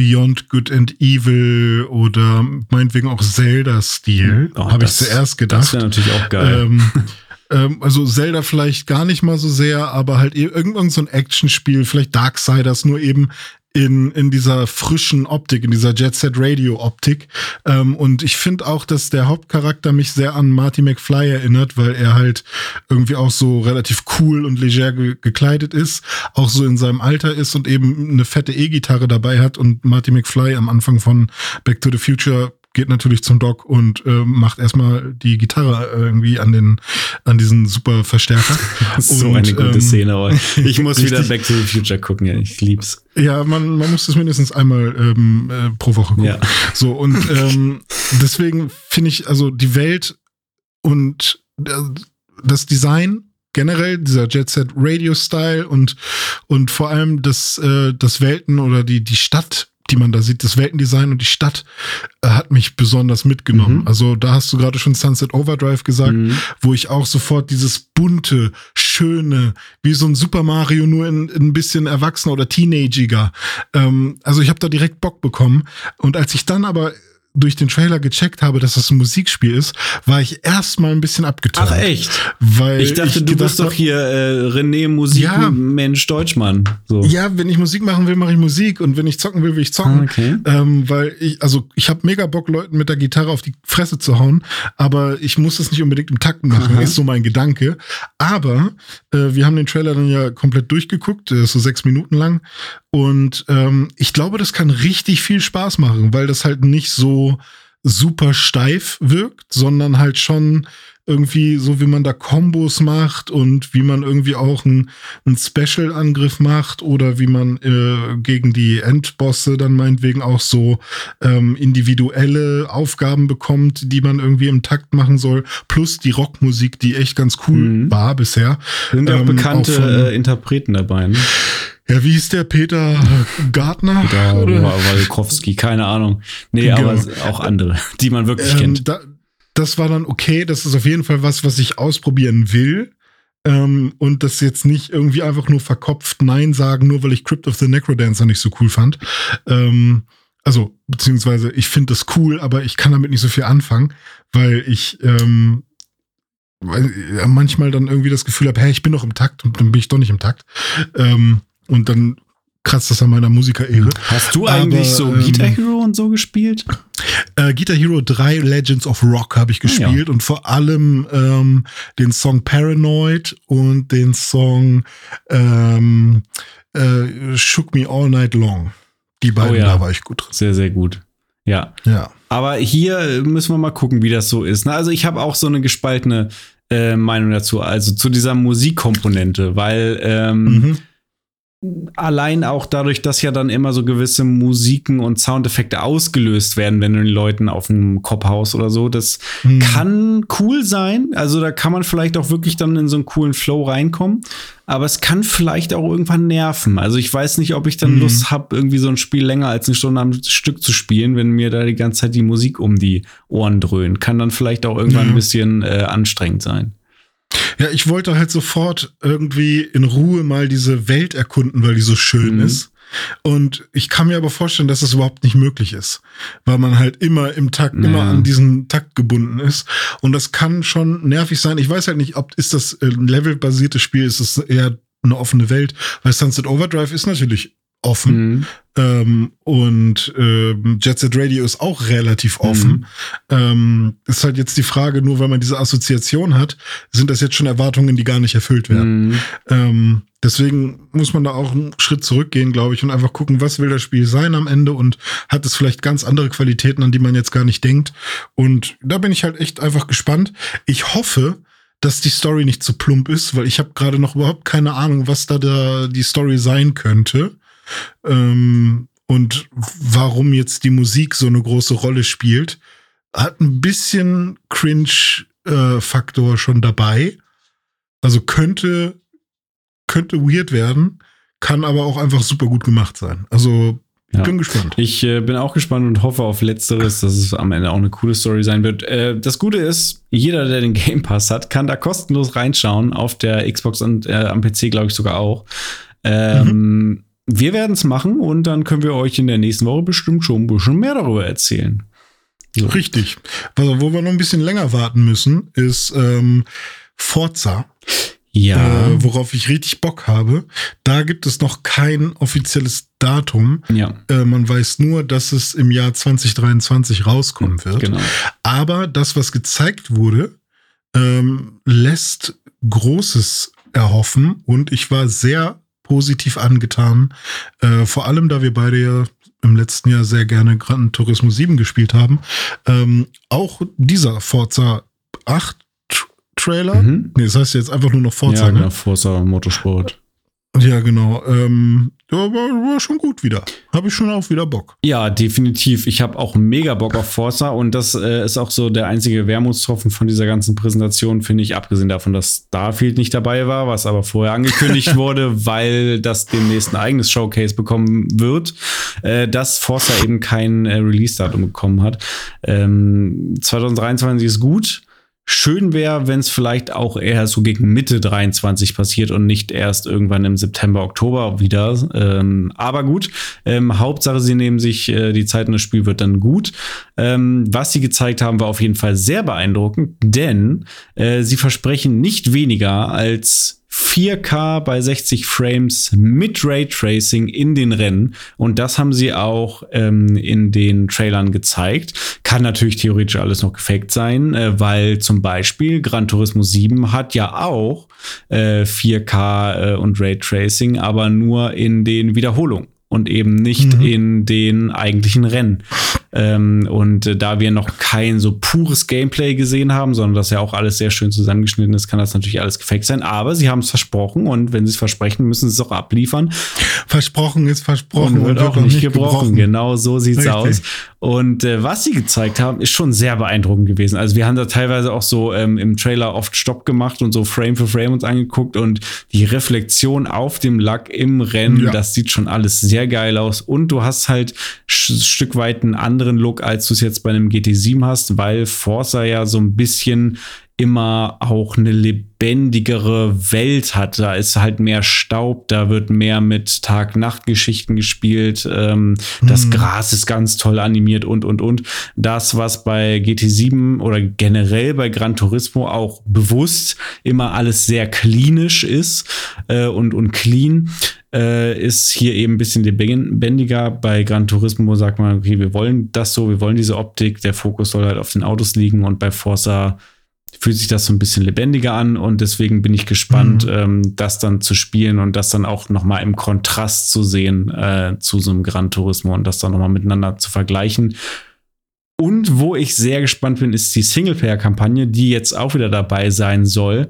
Beyond Good and Evil oder meinetwegen auch Zelda-Stil, Oh, habe ich das- zuerst Das gedacht. wäre natürlich auch geil. Ähm, ähm, also Zelda vielleicht gar nicht mal so sehr, aber halt e- irgend, irgend so ein Actionspiel, vielleicht Darksiders, nur eben in, in dieser frischen Optik, in dieser Jet Set Radio Optik. Ähm, und ich finde auch, dass der Hauptcharakter mich sehr an Marty McFly erinnert, weil er halt irgendwie auch so relativ cool und leger ge gekleidet ist, auch so in seinem Alter ist und eben eine fette E-Gitarre dabei hat und Marty McFly am Anfang von Back to the Future geht natürlich zum Doc und äh, macht erstmal die Gitarre irgendwie an den an diesen super Verstärker. Das ist so und, eine gute ähm, Szene. Aber ich muss wieder. Back to the Future gucken. Ja, ich lieb's. Ja, man, man muss das mindestens einmal ähm, äh, pro Woche gucken. Ja. So, und ähm, deswegen finde ich, also die Welt und äh, das Design generell, dieser Jet Set Radio Style und, und vor allem das, äh, das Welten oder die, die Stadt, die man da sieht, das Weltendesign und die Stadt äh, hat mich besonders mitgenommen. Mhm. Also da hast du gerade schon Sunset Overdrive gesagt, Mhm. wo ich auch sofort dieses bunte, schöne, wie so ein Super Mario nur in, in ein bisschen erwachsener oder teenagiger. Ähm, also ich habe da direkt Bock bekommen. Und als ich dann aber durch den Trailer gecheckt habe, dass das ein Musikspiel ist, war ich erstmal ein bisschen abgeturnt. Ach echt? Weil Ich dachte, du gedacht bist doch hier äh, René Musik Ja. Mensch Deutschmann. So. Ja, wenn ich Musik machen will, mache ich Musik und wenn ich zocken will, will ich zocken. Ah, okay. Ähm, weil ich, also ich habe mega Bock, Leuten mit der Gitarre auf die Fresse zu hauen, aber ich muss das nicht unbedingt im Takt machen, Aha. ist so mein Gedanke. Aber äh, wir haben den Trailer dann ja komplett durchgeguckt, ist so sechs Minuten lang. Und ähm, ich glaube, das kann richtig viel Spaß machen, weil das halt nicht so super steif wirkt, sondern halt schon irgendwie so, wie man da Kombos macht und wie man irgendwie auch einen, Special-Angriff macht oder wie man äh, gegen die Endbosse dann meinetwegen auch so ähm, individuelle Aufgaben bekommt, die man irgendwie im Takt machen soll, plus die Rockmusik, die echt ganz cool Mhm. war bisher. Sind ja auch Ähm, bekannte auch von- äh, Interpreten dabei. Ne? Ja, wie hieß der? Peter Gartner? War Walkowski, keine Ahnung. Nee, Genau. aber auch andere, die man wirklich Ähm, kennt. da, das war dann okay. Das ist auf jeden Fall was, was ich ausprobieren will. Ähm, und das jetzt nicht irgendwie einfach nur verkopft Nein sagen, nur weil ich Crypt of the Necrodancer nicht so cool fand. Ähm, also, beziehungsweise ich finde das cool, aber ich kann damit nicht so viel anfangen, weil ich ähm, weil, manchmal dann irgendwie das Gefühl habe, hey, ich bin doch im Takt und dann bin ich doch nicht im Takt. Ähm, und dann kratzt das an meiner Musikerehre. Hast du aber, eigentlich so ähm, Guitar Hero und so gespielt? Äh, Guitar Hero 3 Legends of Rock habe ich Ah, ja. gespielt und vor allem ähm, den Song Paranoid und den Song ähm, äh, Shook Me All Night Long. Die beiden, Oh ja. da war ich gut drin. Sehr, sehr gut. Ja. Ja. Aber hier müssen wir mal gucken, wie das so ist. ne? Also ich habe auch so eine gespaltene äh, Meinung dazu, also zu dieser Musikkomponente, weil ähm, Mhm. Allein auch dadurch, dass ja dann immer so gewisse Musiken und Soundeffekte ausgelöst werden, wenn du den Leuten auf dem Kopf haust oder so, das Mhm. kann cool sein. Also da kann man vielleicht auch wirklich dann in so einen coolen Flow reinkommen. Aber es kann vielleicht auch irgendwann nerven. Also ich weiß nicht, ob ich dann Mhm. Lust habe, irgendwie so ein Spiel länger als eine Stunde am Stück zu spielen, wenn mir da die ganze Zeit die Musik um die Ohren dröhnt. Kann dann vielleicht auch irgendwann Ja. ein bisschen äh, anstrengend sein. Ja, ich wollte halt sofort irgendwie in Ruhe mal diese Welt erkunden, weil die so schön Mhm. ist. Und ich kann mir aber vorstellen, dass das überhaupt nicht möglich ist, weil man halt immer im Takt, Ja. immer an diesen Takt gebunden ist. Und das kann schon nervig sein. Ich weiß halt nicht, ob ist das äh, ein levelbasiertes Spiel, ist es eher eine offene Welt, weil Sunset Overdrive ist natürlich offen. Mhm. Ähm, und ähm, Jet Set Radio ist auch relativ offen. Mhm. Ähm, ist halt jetzt die Frage, nur weil man diese Assoziation hat, sind das jetzt schon Erwartungen, die gar nicht erfüllt werden. Mhm. Ähm, deswegen muss man da auch einen Schritt zurückgehen, glaube ich, und einfach gucken, was will das Spiel sein am Ende und hat es vielleicht ganz andere Qualitäten, an die man jetzt gar nicht denkt. Und da bin ich halt echt einfach gespannt. Ich hoffe, dass die Story nicht zu plump ist, weil ich habe gerade noch überhaupt keine Ahnung, was da, da die Story sein könnte. Ähm, und warum jetzt die Musik so eine große Rolle spielt. Hat ein bisschen Cringe-Faktor schon dabei. Also könnte, könnte weird werden, kann aber auch einfach super gut gemacht sein. Also Ja. bin gespannt. Ich äh, bin auch gespannt und hoffe auf Letzteres, dass es am Ende auch eine coole Story sein wird. Äh, das Gute ist, jeder, der den Game Pass hat, kann da kostenlos reinschauen. Auf der Xbox und äh, am PC, glaube ich, sogar auch. Ähm, Wir werden es machen und dann können wir euch in der nächsten Woche bestimmt schon ein bisschen mehr darüber erzählen. So. Richtig. Also, wo wir noch ein bisschen länger warten müssen, ist ähm, Forza. Ja. äh, worauf ich richtig Bock habe. Da gibt es noch kein offizielles Datum. ja, Äh, man weiß nur, dass es im Jahr 2023 rauskommen wird. genau. Aber das, was gezeigt wurde, ähm, lässt Großes erhoffen und ich war sehr positiv angetan. Äh, vor allem, da wir beide ja im letzten Jahr sehr gerne Gran Turismo 7 gespielt haben. Ähm, auch dieser Forza 8 Tr Trailer. Mhm. Nee, das heißt jetzt einfach nur noch Forza. ja, ne? genau, Forza Motorsport. Ja, genau. Ähm, war, war schon gut wieder. Habe ich schon auch wieder Bock. Ja, definitiv. Ich habe auch mega Bock auf Forza und das äh, ist auch so der einzige Wermutstropfen von dieser ganzen Präsentation, finde ich, abgesehen davon, dass Starfield nicht dabei war, was aber vorher angekündigt wurde, weil das demnächst ein eigenes Showcase bekommen wird, äh, dass Forza eben kein äh, Release-Datum bekommen hat. Ähm, 2023 ist gut. Schön wäre, wenn es vielleicht auch eher so gegen Mitte 23 passiert und nicht erst irgendwann im September, Oktober wieder. Ähm, aber gut, ähm, Hauptsache, sie nehmen sich äh, die Zeit und das Spiel wird dann gut. Ähm, was sie gezeigt haben, war auf jeden Fall sehr beeindruckend, denn äh, sie versprechen nicht weniger als 4K bei 60 Frames mit Raytracing in den Rennen. Und das haben sie auch ähm, in den Trailern gezeigt. Kann natürlich theoretisch alles noch gefaked sein, äh, weil zum Beispiel Gran Turismo 7 hat ja auch äh, 4K äh, und Raytracing, aber nur in den Wiederholungen und eben nicht Mhm. in den eigentlichen Rennen. Ähm, und äh, da wir noch kein so pures Gameplay gesehen haben, sondern das ja auch alles sehr schön zusammengeschnitten ist, kann das natürlich alles gefaked sein. Aber sie haben es versprochen und wenn sie es versprechen, müssen sie es auch abliefern. Versprochen ist versprochen Und wird auch nicht gebrochen. Genau so sieht's Richtig. aus. Und äh, was sie gezeigt haben, ist schon sehr beeindruckend gewesen. Also wir haben da teilweise auch so ähm, im Trailer oft Stopp gemacht und so Frame für Frame uns angeguckt und die Reflexion auf dem Lack im Rennen, Ja. das sieht schon alles sehr geil aus. Und du hast halt sch- Stück weit einen anderen Look, als du es jetzt bei einem GT7 hast, weil Forza ja so ein bisschen immer auch eine lebendigere Welt hat. Da ist halt mehr Staub, da wird mehr mit Tag-Nacht-Geschichten gespielt. Ähm, Das Mhm. Gras ist ganz toll animiert und, und, und. Das, was bei GT7 oder generell bei Gran Turismo auch bewusst immer alles sehr klinisch ist äh, und, und clean, äh, ist hier eben ein bisschen lebendiger. Bei Gran Turismo sagt man, okay, wir wollen das so, wir wollen diese Optik, der Fokus soll halt auf den Autos liegen und bei Forza fühlt sich das so ein bisschen lebendiger an und deswegen bin ich gespannt, Mhm. ähm, das dann zu spielen und das dann auch noch mal im Kontrast zu sehen äh, zu so einem Gran Turismo und das dann noch mal miteinander zu vergleichen. Und wo ich sehr gespannt bin, ist die Singleplayer-Kampagne, die jetzt auch wieder dabei sein soll.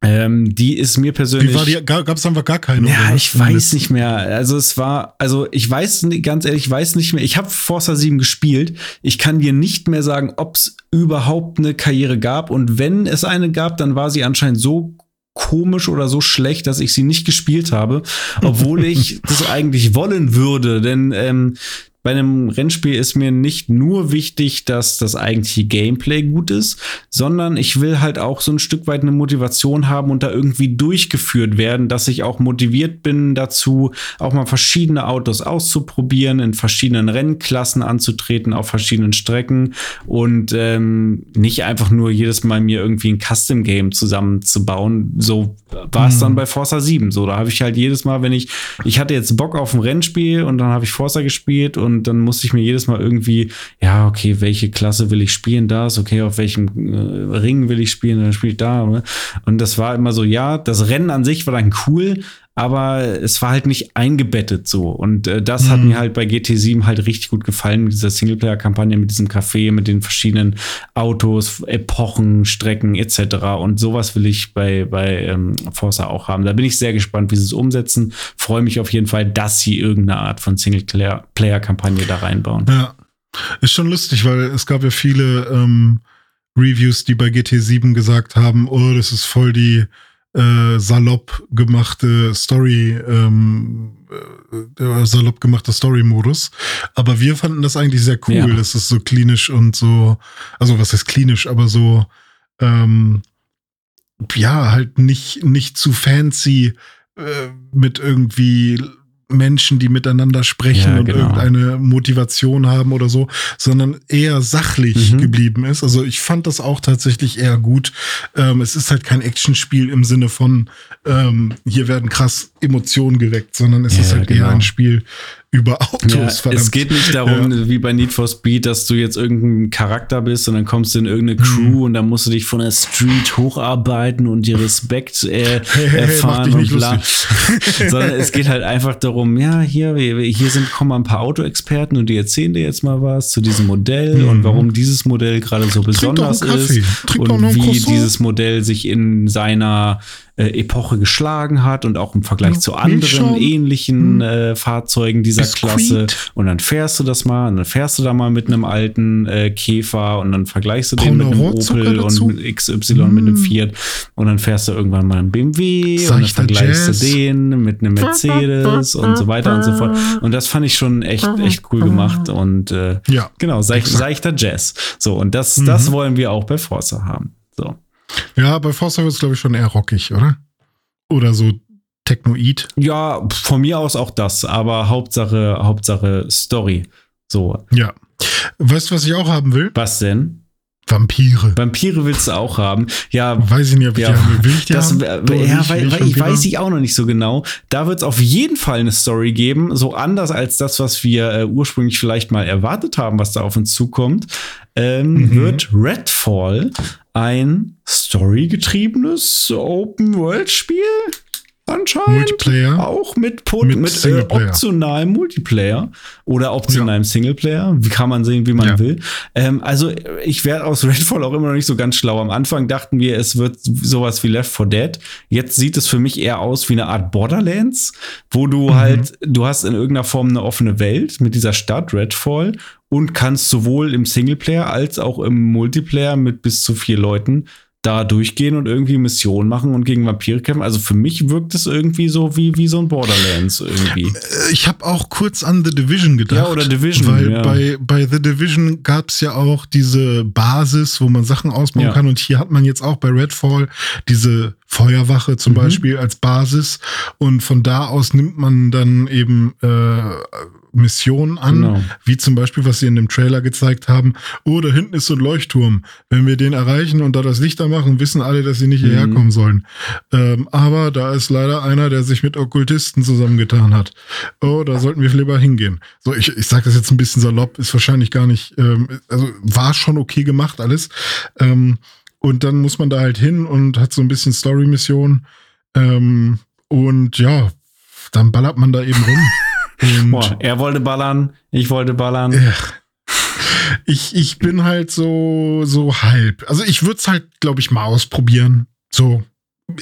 Ähm, die ist mir persönlich. Wie war die? Gab es einfach gar keine? Ja, oder? ich weiß nicht mehr. Also es war, also ich weiß ganz ehrlich, ich weiß nicht mehr. Ich habe Forza 7 gespielt. Ich kann dir nicht mehr sagen, ob es überhaupt eine Karriere gab. Und wenn es eine gab, dann war sie anscheinend so komisch oder so schlecht, dass ich sie nicht gespielt habe, obwohl ich das eigentlich wollen würde. Denn ähm, bei einem Rennspiel ist mir nicht nur wichtig, dass das eigentliche Gameplay gut ist, sondern ich will halt auch so ein Stück weit eine Motivation haben und da irgendwie durchgeführt werden, dass ich auch motiviert bin dazu, auch mal verschiedene Autos auszuprobieren, in verschiedenen Rennklassen anzutreten, auf verschiedenen Strecken und ähm, nicht einfach nur jedes Mal mir irgendwie ein Custom-Game zusammenzubauen, so war es Mhm. dann bei Forza 7 so. Da habe ich halt jedes Mal, wenn ich, ich hatte jetzt Bock auf ein Rennspiel und dann habe ich Forza gespielt und dann musste ich mir jedes Mal irgendwie, ja, okay, welche Klasse will ich spielen, das, okay, auf welchem äh, Ring will ich spielen, dann spiele ich da. Ne? Und das war immer so, ja, das Rennen an sich war dann cool, aber es war halt nicht eingebettet so. Und äh, das hat Mhm. mir halt bei GT7 halt richtig gut gefallen, mit dieser Singleplayer-Kampagne, mit diesem Café, mit den verschiedenen Autos, Epochen, Strecken etc. Und sowas will ich bei, bei ähm, Forza auch haben. Da bin ich sehr gespannt, wie sie es umsetzen. Freue mich auf jeden Fall, dass sie irgendeine Art von Singleplayer-Kampagne da reinbauen. Ja. Ist schon lustig, weil es gab ja viele ähm, Reviews, die bei GT7 gesagt haben, oh, das ist voll die äh, salopp gemachte Story, ähm, äh, salopp gemachter Story-Modus. Aber wir fanden das eigentlich sehr cool. Ja. Das ist so klinisch und so, also was heißt klinisch, aber so, ähm, ja, halt nicht, nicht zu fancy äh, mit irgendwie Menschen, die miteinander sprechen Ja, und genau. irgendeine Motivation haben oder so, sondern eher sachlich Mhm. geblieben ist. Also ich fand das auch tatsächlich eher gut. Ähm, es ist halt kein Actionspiel im Sinne von, ähm, hier werden krass Emotionen geweckt, sondern es Ja, ist halt eher genau. ein Spiel über Autos. Ja, verdammt. es geht nicht darum, wie bei Need for Speed, dass du jetzt irgendein Charakter bist und dann kommst du in irgendeine Crew und dann musst du dich von der Street hocharbeiten und dir Respekt äh, Hey, hey, hey, erfahren dich und bla. Sondern es geht halt einfach darum, ja, hier, hier sind kommen ein paar Autoexperten und die erzählen dir jetzt mal was zu diesem Modell und warum dieses Modell gerade so Mhm. doch besonders ist Trink und wie dieses Modell sich in seiner äh, Epoche geschlagen hat und auch im Vergleich Ja, zu anderen ähnlichen äh, Fahrzeugen dieser Biskuit. Klasse. Und dann fährst du das mal, und dann fährst du da mal mit einem alten äh, Käfer und dann vergleichst du den mit einem Opel und mit XY mit einem Fiat und dann fährst du irgendwann mal einen BMW und dann Seichter vergleichst Jazz. du den mit einem Mercedes und so weiter und so fort. Und das fand ich schon echt, echt cool gemacht und äh, Ja. genau, seich, Exakt. seichter Jazz. So, und das, Mhm. das wollen wir auch bei Forza haben. So. Ja, bei Forza wird es, glaube ich, schon eher rockig, oder? Oder so Technoid. Ja, von mir aus auch das, aber Hauptsache, Hauptsache Story. So, Ja. Weißt du, was ich auch haben will? was denn? Vampire. Vampire willst du auch haben? Ja, Weiß ich nicht, ob ich Ja, die will. Ich die das, haben? ja, weil, weil ich weiß ich auch noch nicht so genau. Da wird es auf jeden Fall eine Story geben, so anders als das, was wir äh, ursprünglich vielleicht mal erwartet haben, was da auf uns zukommt. Ähm, Mhm. Wird Redfall ein storygetriebenes Open-World-Spiel? Anscheinend. Multiplayer? Auch mit, Mit mit, äh, optionalem Multiplayer oder optionalem Singleplayer. Wie kann man sehen, wie man Ja. will. Ähm, also ich werde aus Redfall auch immer noch nicht so ganz schlau. Am Anfang dachten wir, es wird sowas wie Left 4 Dead. Jetzt sieht es für mich eher aus wie eine Art Borderlands, wo du halt, du hast in irgendeiner Form eine offene Welt mit dieser Stadt Redfall und kannst sowohl im Singleplayer als auch im Multiplayer mit bis zu vier Leuten da durchgehen und irgendwie Missionen machen und gegen Vampire kämpfen. Also für mich wirkt es irgendwie so wie, wie so ein Borderlands irgendwie. Äh, Ich habe auch kurz an The Division gedacht. Ja, oder Division, Weil ja. bei, bei The Division gab es ja auch diese Basis, wo man Sachen ausbauen Ja. kann. Und hier hat man jetzt auch bei Redfall diese Feuerwache Mhm. zum Beispiel als Basis. Und von da aus nimmt man dann eben äh, Missionen an, Genau. wie zum Beispiel, was sie in dem Trailer gezeigt haben. Oh, da hinten ist so ein Leuchtturm. Wenn wir den erreichen und da das Licht anmachen, wissen alle, dass sie nicht hierher Mhm. kommen sollen. Ähm, aber da ist leider einer, der sich mit Okkultisten zusammengetan hat. Oh, da sollten wir lieber hingehen. So, ich, ich sage das jetzt ein bisschen salopp, ist wahrscheinlich gar nicht, ähm, also war schon okay gemacht alles. Ähm, und dann muss man da halt hin und hat so ein bisschen Story-Mission. Ähm, und ja, dann ballert man da eben rum. Boah, er wollte ballern, ich wollte ballern. ich, ich bin halt so, so halb. Also ich würde es halt, glaube ich, mal ausprobieren. So.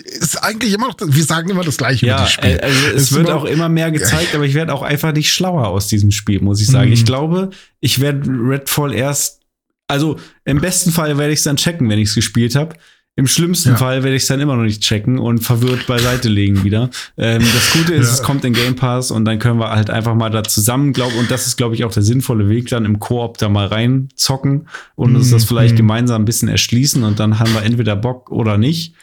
Ist eigentlich immer noch, wir sagen immer das gleiche über Ja, das Spiel. äh, also es Ist wird immer- auch immer mehr gezeigt, aber ich werde auch einfach nicht schlauer aus diesem Spiel, muss ich sagen. Mhm. Ich glaube, ich werde Redfall erst, also im besten Fall werde ich es dann checken, wenn ich es gespielt habe. Im schlimmsten Ja. Fall werde ich es dann immer noch nicht checken und verwirrt beiseite legen wieder. Ähm, das Gute ist, Ja. es kommt in Game Pass und dann können wir halt einfach mal da zusammen glauben und das ist, glaube ich, auch der sinnvolle Weg, dann im Koop da mal reinzocken und uns das vielleicht Mhm. gemeinsam ein bisschen erschließen und dann haben wir entweder Bock oder nicht.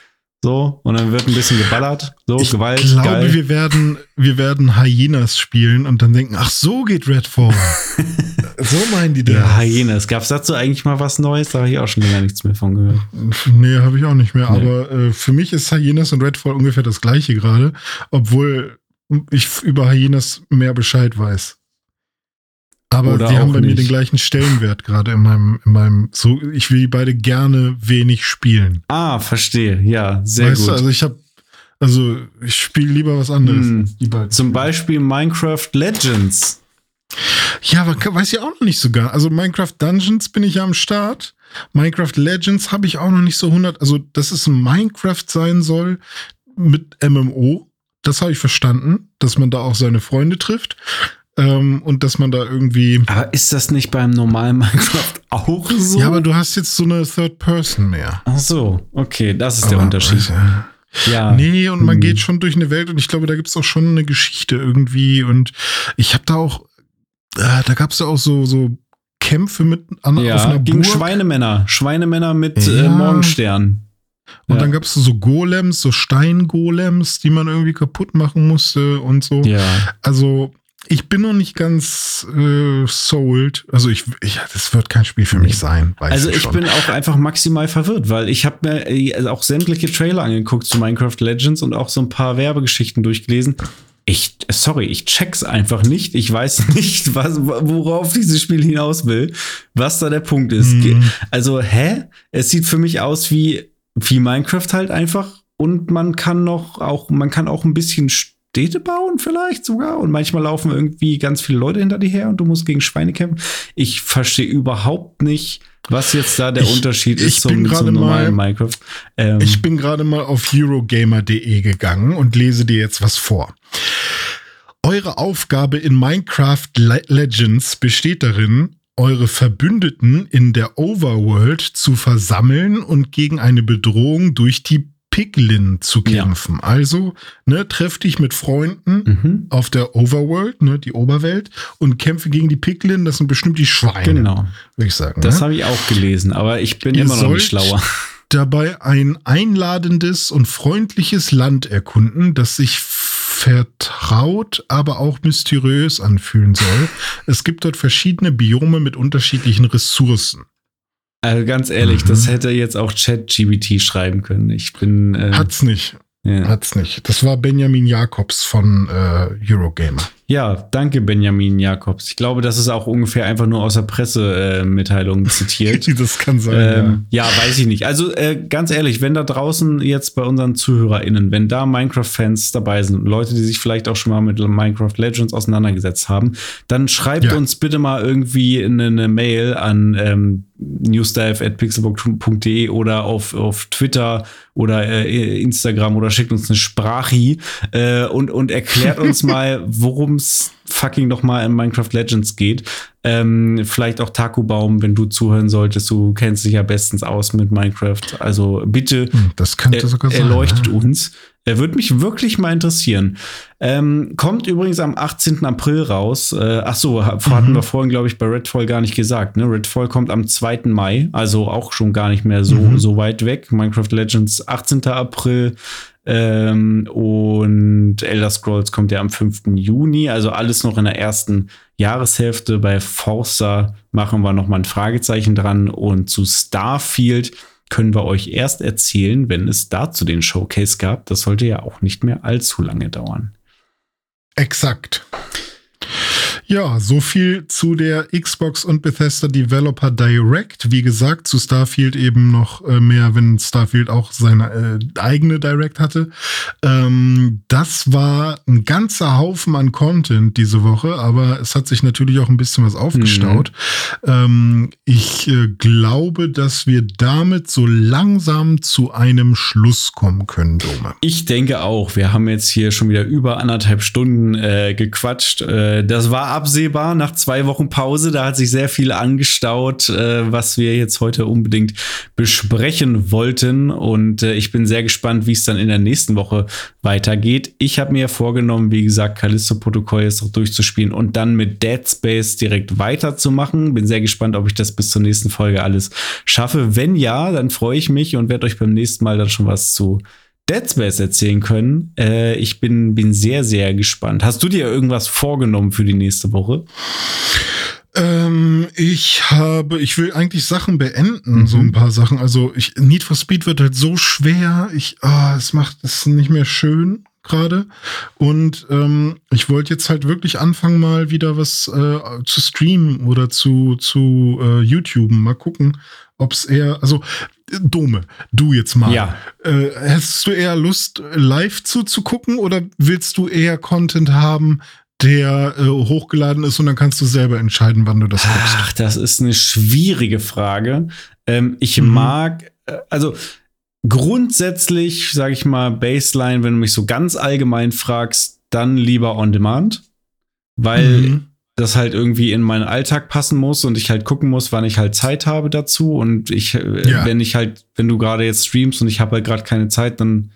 So, und dann wird ein bisschen geballert. So, ich Gewalt, glaube, geil. wir werden, wir werden Hyenas spielen und dann denken, ach so geht Redfall. so meinen die das. Ja, Hyenas. Gab es dazu eigentlich mal was Neues? Da habe ich auch schon länger nichts mehr von gehört. Nee, habe ich auch nicht mehr. Nee. Aber äh, für mich ist Hyenas und Redfall ungefähr das gleiche gerade, obwohl ich über Hyenas mehr Bescheid weiß. Aber Oder die haben bei mir nicht. den gleichen Stellenwert gerade in meinem, in meinem, so, ich will die beide gerne wenig spielen. Ah, verstehe. Ja, sehr weißt gut. du, also ich habe, also ich spiele lieber was anderes. Hm. Zum Beispiel Minecraft Legends. Ja, aber weiß ich auch noch nicht sogar. Also Minecraft Dungeons bin ich ja am Start. Minecraft Legends habe ich auch noch nicht so 100. Also, dass es ein Minecraft sein soll mit MMO, das habe ich verstanden, dass man da auch seine Freunde trifft ähm, und dass man da irgendwie. Aber ist das nicht beim normalen Minecraft auch so? Ja, aber du hast jetzt so eine Third Person mehr. Ach so, okay, das ist der Aber, Unterschied. äh, Ja. Nee, und man Hm. geht schon durch eine Welt und ich glaube, da gibt's auch schon eine Geschichte irgendwie. Und ich habe da auch, äh, da gab's ja auch so, so Kämpfe mit an, auf Ja, einer gegen Burg. Schweinemänner. Schweinemänner mit Ja. äh, Morgenstern. Und Ja. dann gab's so Golems, so Steingolems, die man irgendwie kaputt machen musste und so. Ja. Also ich bin noch nicht ganz äh, sold. Also ich, ich, das wird kein Spiel für mich sein. Also ich schon. bin auch einfach maximal verwirrt, weil ich habe mir äh, auch sämtliche Trailer angeguckt zu Minecraft Legends und auch so ein paar Werbegeschichten durchgelesen. Ich, sorry, ich check's einfach nicht. Ich weiß nicht, was, worauf dieses Spiel hinaus will, was da der Punkt ist. Mhm. Also, hä? Es sieht für mich aus wie, wie Minecraft halt einfach. Und man kann noch auch, man kann auch ein bisschen Städte bauen, vielleicht sogar. Und manchmal laufen irgendwie ganz viele Leute hinter dir her und du musst gegen Schweine kämpfen. Ich verstehe überhaupt nicht, was jetzt da der Ich- Unterschied ist zum, zum normalen mal- Minecraft. Ähm, Ich bin gerade mal auf Eurogamer.de gegangen und lese dir jetzt was vor. Eure Aufgabe in Minecraft Le Legends besteht darin, eure Verbündeten in der Overworld zu versammeln und gegen eine Bedrohung durch die Piglin zu Ja. kämpfen. Also, ne, treff dich mit Freunden mhm, auf der Overworld, ne, die Oberwelt, und kämpfe gegen die Piglin, das sind bestimmt die Schweine, genau. würde ich sagen. Das ne? habe ich auch gelesen, aber ich bin Ihr immer noch nicht schlauer. dabei ein einladendes und freundliches Land erkunden, das sich vertraut, aber auch mysteriös anfühlen soll. Es gibt dort verschiedene Biome mit unterschiedlichen Ressourcen. Also ganz ehrlich, Mhm. das hätte jetzt auch ChatGBT schreiben können. Ich bin. Äh, Hat's nicht, ja. hat's nicht. Das war Benjamin Jakobs von äh, Eurogamer. Ja, danke, Benjamin Jakobs. Ich glaube, das ist auch ungefähr einfach nur aus der Pressemitteilung zitiert. das kann sein. Ähm, ja. weiß ich nicht. Also äh, ganz ehrlich, wenn da draußen jetzt bei unseren ZuhörerInnen, wenn da Minecraft-Fans dabei sind, Leute, die sich vielleicht auch schon mal mit Minecraft Legends auseinandergesetzt haben, dann schreibt Ja. uns bitte mal irgendwie eine, eine Mail an ähm, newsdive.pixelbook.de oder auf, auf Twitter oder äh, Instagram oder schickt uns eine Sprachi äh, und, und erklärt uns mal, worum es fucking noch mal in Minecraft Legends geht. Ähm, vielleicht auch Takubaum, wenn du zuhören solltest. Du kennst dich ja bestens aus mit Minecraft. Also bitte Hm, das könnte er, sogar sein. erleuchtet ja. uns. Er würde mich wirklich mal interessieren. Ähm, kommt übrigens am 18. April raus. Äh, ach so, ha- hatten Mhm. wir vorhin, glaube ich, bei Redfall gar nicht gesagt. Ne? Redfall kommt am 2. Mai, also auch schon gar nicht mehr so, Mhm. so weit weg. Minecraft Legends 18. April. Ähm, und Elder Scrolls kommt ja am 5. Juni, also alles noch in der ersten Jahreshälfte. Bei Forza machen wir noch mal ein Fragezeichen dran und zu Starfield können wir euch erst erzählen, wenn es dazu den Showcase gab. Das sollte ja auch nicht mehr allzu lange dauern. Exakt. Ja, so viel zu der Xbox und Bethesda Developer Direct. Wie gesagt, zu Starfield eben noch äh, mehr, wenn Starfield auch seine äh, eigene Direct hatte. Ähm, das war ein ganzer Haufen an Content diese Woche, aber es hat sich natürlich auch ein bisschen was aufgestaut. Ähm, ich äh, glaube, dass wir damit so langsam zu einem Schluss kommen können, Dome. Ich denke auch. Wir haben jetzt hier schon wieder über anderthalb Stunden äh, gequatscht. Äh, das war absehbar nach zwei Wochen Pause. Da hat sich sehr viel angestaut, äh, was wir jetzt heute unbedingt besprechen wollten. Und äh, ich bin sehr gespannt, wie es dann in der nächsten Woche weitergeht. Ich habe mir vorgenommen, wie gesagt, Callisto-Protokoll jetzt noch durchzuspielen und dann mit Dead Space direkt weiterzumachen. Bin sehr gespannt, ob ich das bis zur nächsten Folge alles schaffe. Wenn ja, dann freue ich mich und werde euch beim nächsten Mal dann schon was zu Dead Space erzählen können. Äh, ich bin, bin sehr, sehr gespannt. Hast du dir irgendwas vorgenommen für die nächste Woche? Ähm, ich habe, ich will eigentlich Sachen beenden, Mhm. so ein paar Sachen. Also ich, Need for Speed wird halt so schwer. Ich, ah, es macht es nicht mehr schön gerade. Und ähm, ich wollte jetzt halt wirklich anfangen, mal wieder was äh, zu streamen oder zu, zu äh, YouTube. Mal gucken, ob es eher, also Dome, du jetzt mal. Ja. Äh, hast du eher Lust, live zuzugucken oder willst du eher Content haben, der äh, hochgeladen ist und dann kannst du selber entscheiden, wann du das guckst? Ach, das ist eine schwierige Frage. Ähm, ich Mhm. mag, äh, also grundsätzlich, sage ich mal, Baseline, wenn du mich so ganz allgemein fragst, dann lieber on demand, weil Mhm. Das halt irgendwie in meinen Alltag passen muss und ich halt gucken muss, wann ich halt Zeit habe dazu. Und ich, äh, Ja. wenn ich halt, wenn du gerade jetzt streamst und ich habe halt gerade keine Zeit, dann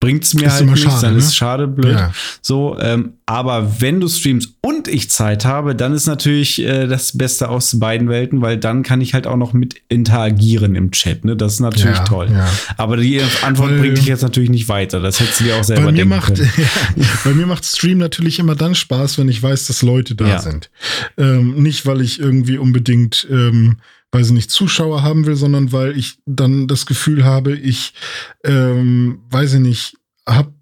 bringt es mir Ist halt immer nichts, schade, dann ne? ist es schade, blöd. Ja. So, ähm, aber wenn du streamst und ich Zeit habe, dann ist natürlich äh, das Beste aus beiden Welten, weil dann kann ich halt auch noch mit interagieren im Chat. Ne? Das ist natürlich Ja, toll. ja. Aber die Antwort Weil- bringt dich jetzt natürlich nicht weiter. Das hättest du dir auch selber Bei mir, macht, bei mir macht Stream natürlich immer dann Spaß, wenn ich weiß, dass Leute da sind. Ähm, nicht, weil ich irgendwie unbedingt, ähm, weiß ich nicht, Zuschauer haben will, sondern weil ich dann das Gefühl habe, ich, ähm, weiß ich nicht, hab,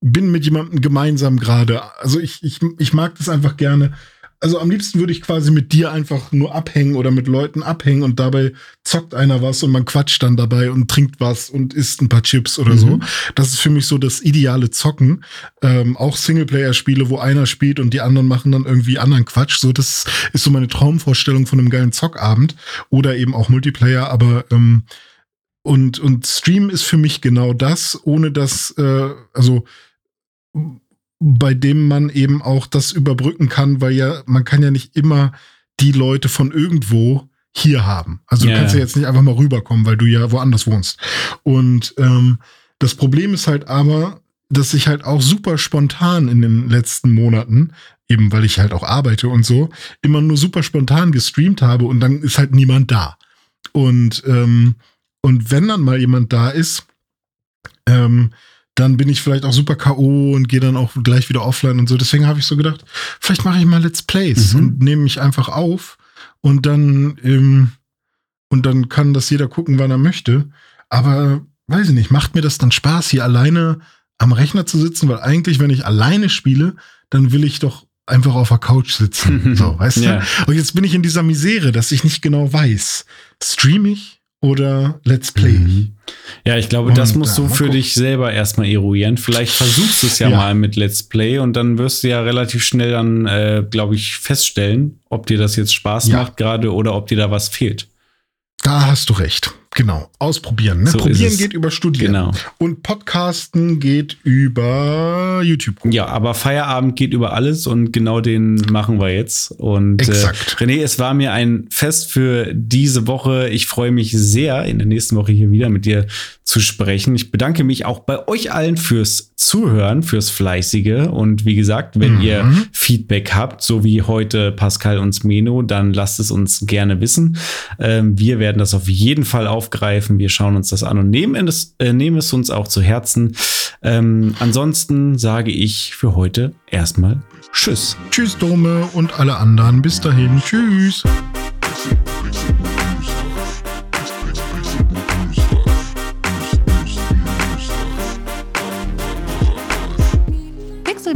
bin mit jemandem gemeinsam gerade. Also ich, ich, ich mag das einfach gerne. Also am liebsten würde ich quasi mit dir einfach nur abhängen oder mit Leuten abhängen und dabei zockt einer was und man quatscht dann dabei und trinkt was und isst ein paar Chips oder so. Das ist für mich so das ideale Zocken. Ähm, auch Singleplayer-Spiele, wo einer spielt und die anderen machen dann irgendwie anderen Quatsch. So, das ist so meine Traumvorstellung von einem geilen Zockabend. Oder eben auch Multiplayer, aber ähm, und, und Stream ist für mich genau das, ohne dass, äh, also bei dem man eben auch das überbrücken kann, weil ja, man kann ja nicht immer die Leute von irgendwo hier haben. Also du kannst ja ja. jetzt nicht einfach mal rüberkommen, weil du ja woanders wohnst. Und ähm, das Problem ist halt aber, dass ich halt auch super spontan in den letzten Monaten, eben weil ich halt auch arbeite und so, immer nur super spontan gestreamt habe und dann ist halt niemand da. Und, ähm, und wenn dann mal jemand da ist, ähm, dann bin ich vielleicht auch super K.O. und gehe dann auch gleich wieder offline und so. Deswegen habe ich so gedacht, vielleicht mache ich mal Let's Plays Mhm. und nehme mich einfach auf und dann, ähm, und dann kann das jeder gucken, wann er möchte. Aber weiß ich nicht, macht mir das dann Spaß, hier alleine am Rechner zu sitzen? Weil eigentlich, wenn ich alleine spiele, dann will ich doch einfach auf der Couch sitzen. so, weißt Ja. du? Und jetzt bin ich in dieser Misere, dass ich nicht genau weiß, stream ich oder Let's Play? Mhm. Ja, ich glaube, das Und, musst ja, du für dich selber erstmal eruieren. Vielleicht versuchst du es ja, Ja. mal mit Let's Play und dann wirst du ja relativ schnell dann, äh, glaube ich, feststellen, ob dir das jetzt Spaß Ja. macht gerade oder ob dir da was fehlt. Da hast du recht. Genau. Ausprobieren. Ne? So Probieren geht über Studieren. Genau. Und Podcasten geht über YouTube. Ja, aber Feierabend geht über alles und genau den machen wir jetzt. Und Exakt. Äh, René, es war mir ein Fest für diese Woche. Ich freue mich sehr, in der nächsten Woche hier wieder mit dir zu sprechen. Ich bedanke mich auch bei euch allen fürs Zuhören, fürs Fleißige. Und wie gesagt, wenn Mhm. ihr Feedback habt, so wie heute Pascal und Smeno, dann lasst es uns gerne wissen. Ähm, wir werden das auf jeden Fall aufgreifen. Wir schauen uns das an und nehmen es, äh, nehmen es uns auch zu Herzen. Ähm, ansonsten sage ich für heute erstmal Tschüss. Tschüss, Dome und alle anderen. Bis dahin. Tschüss.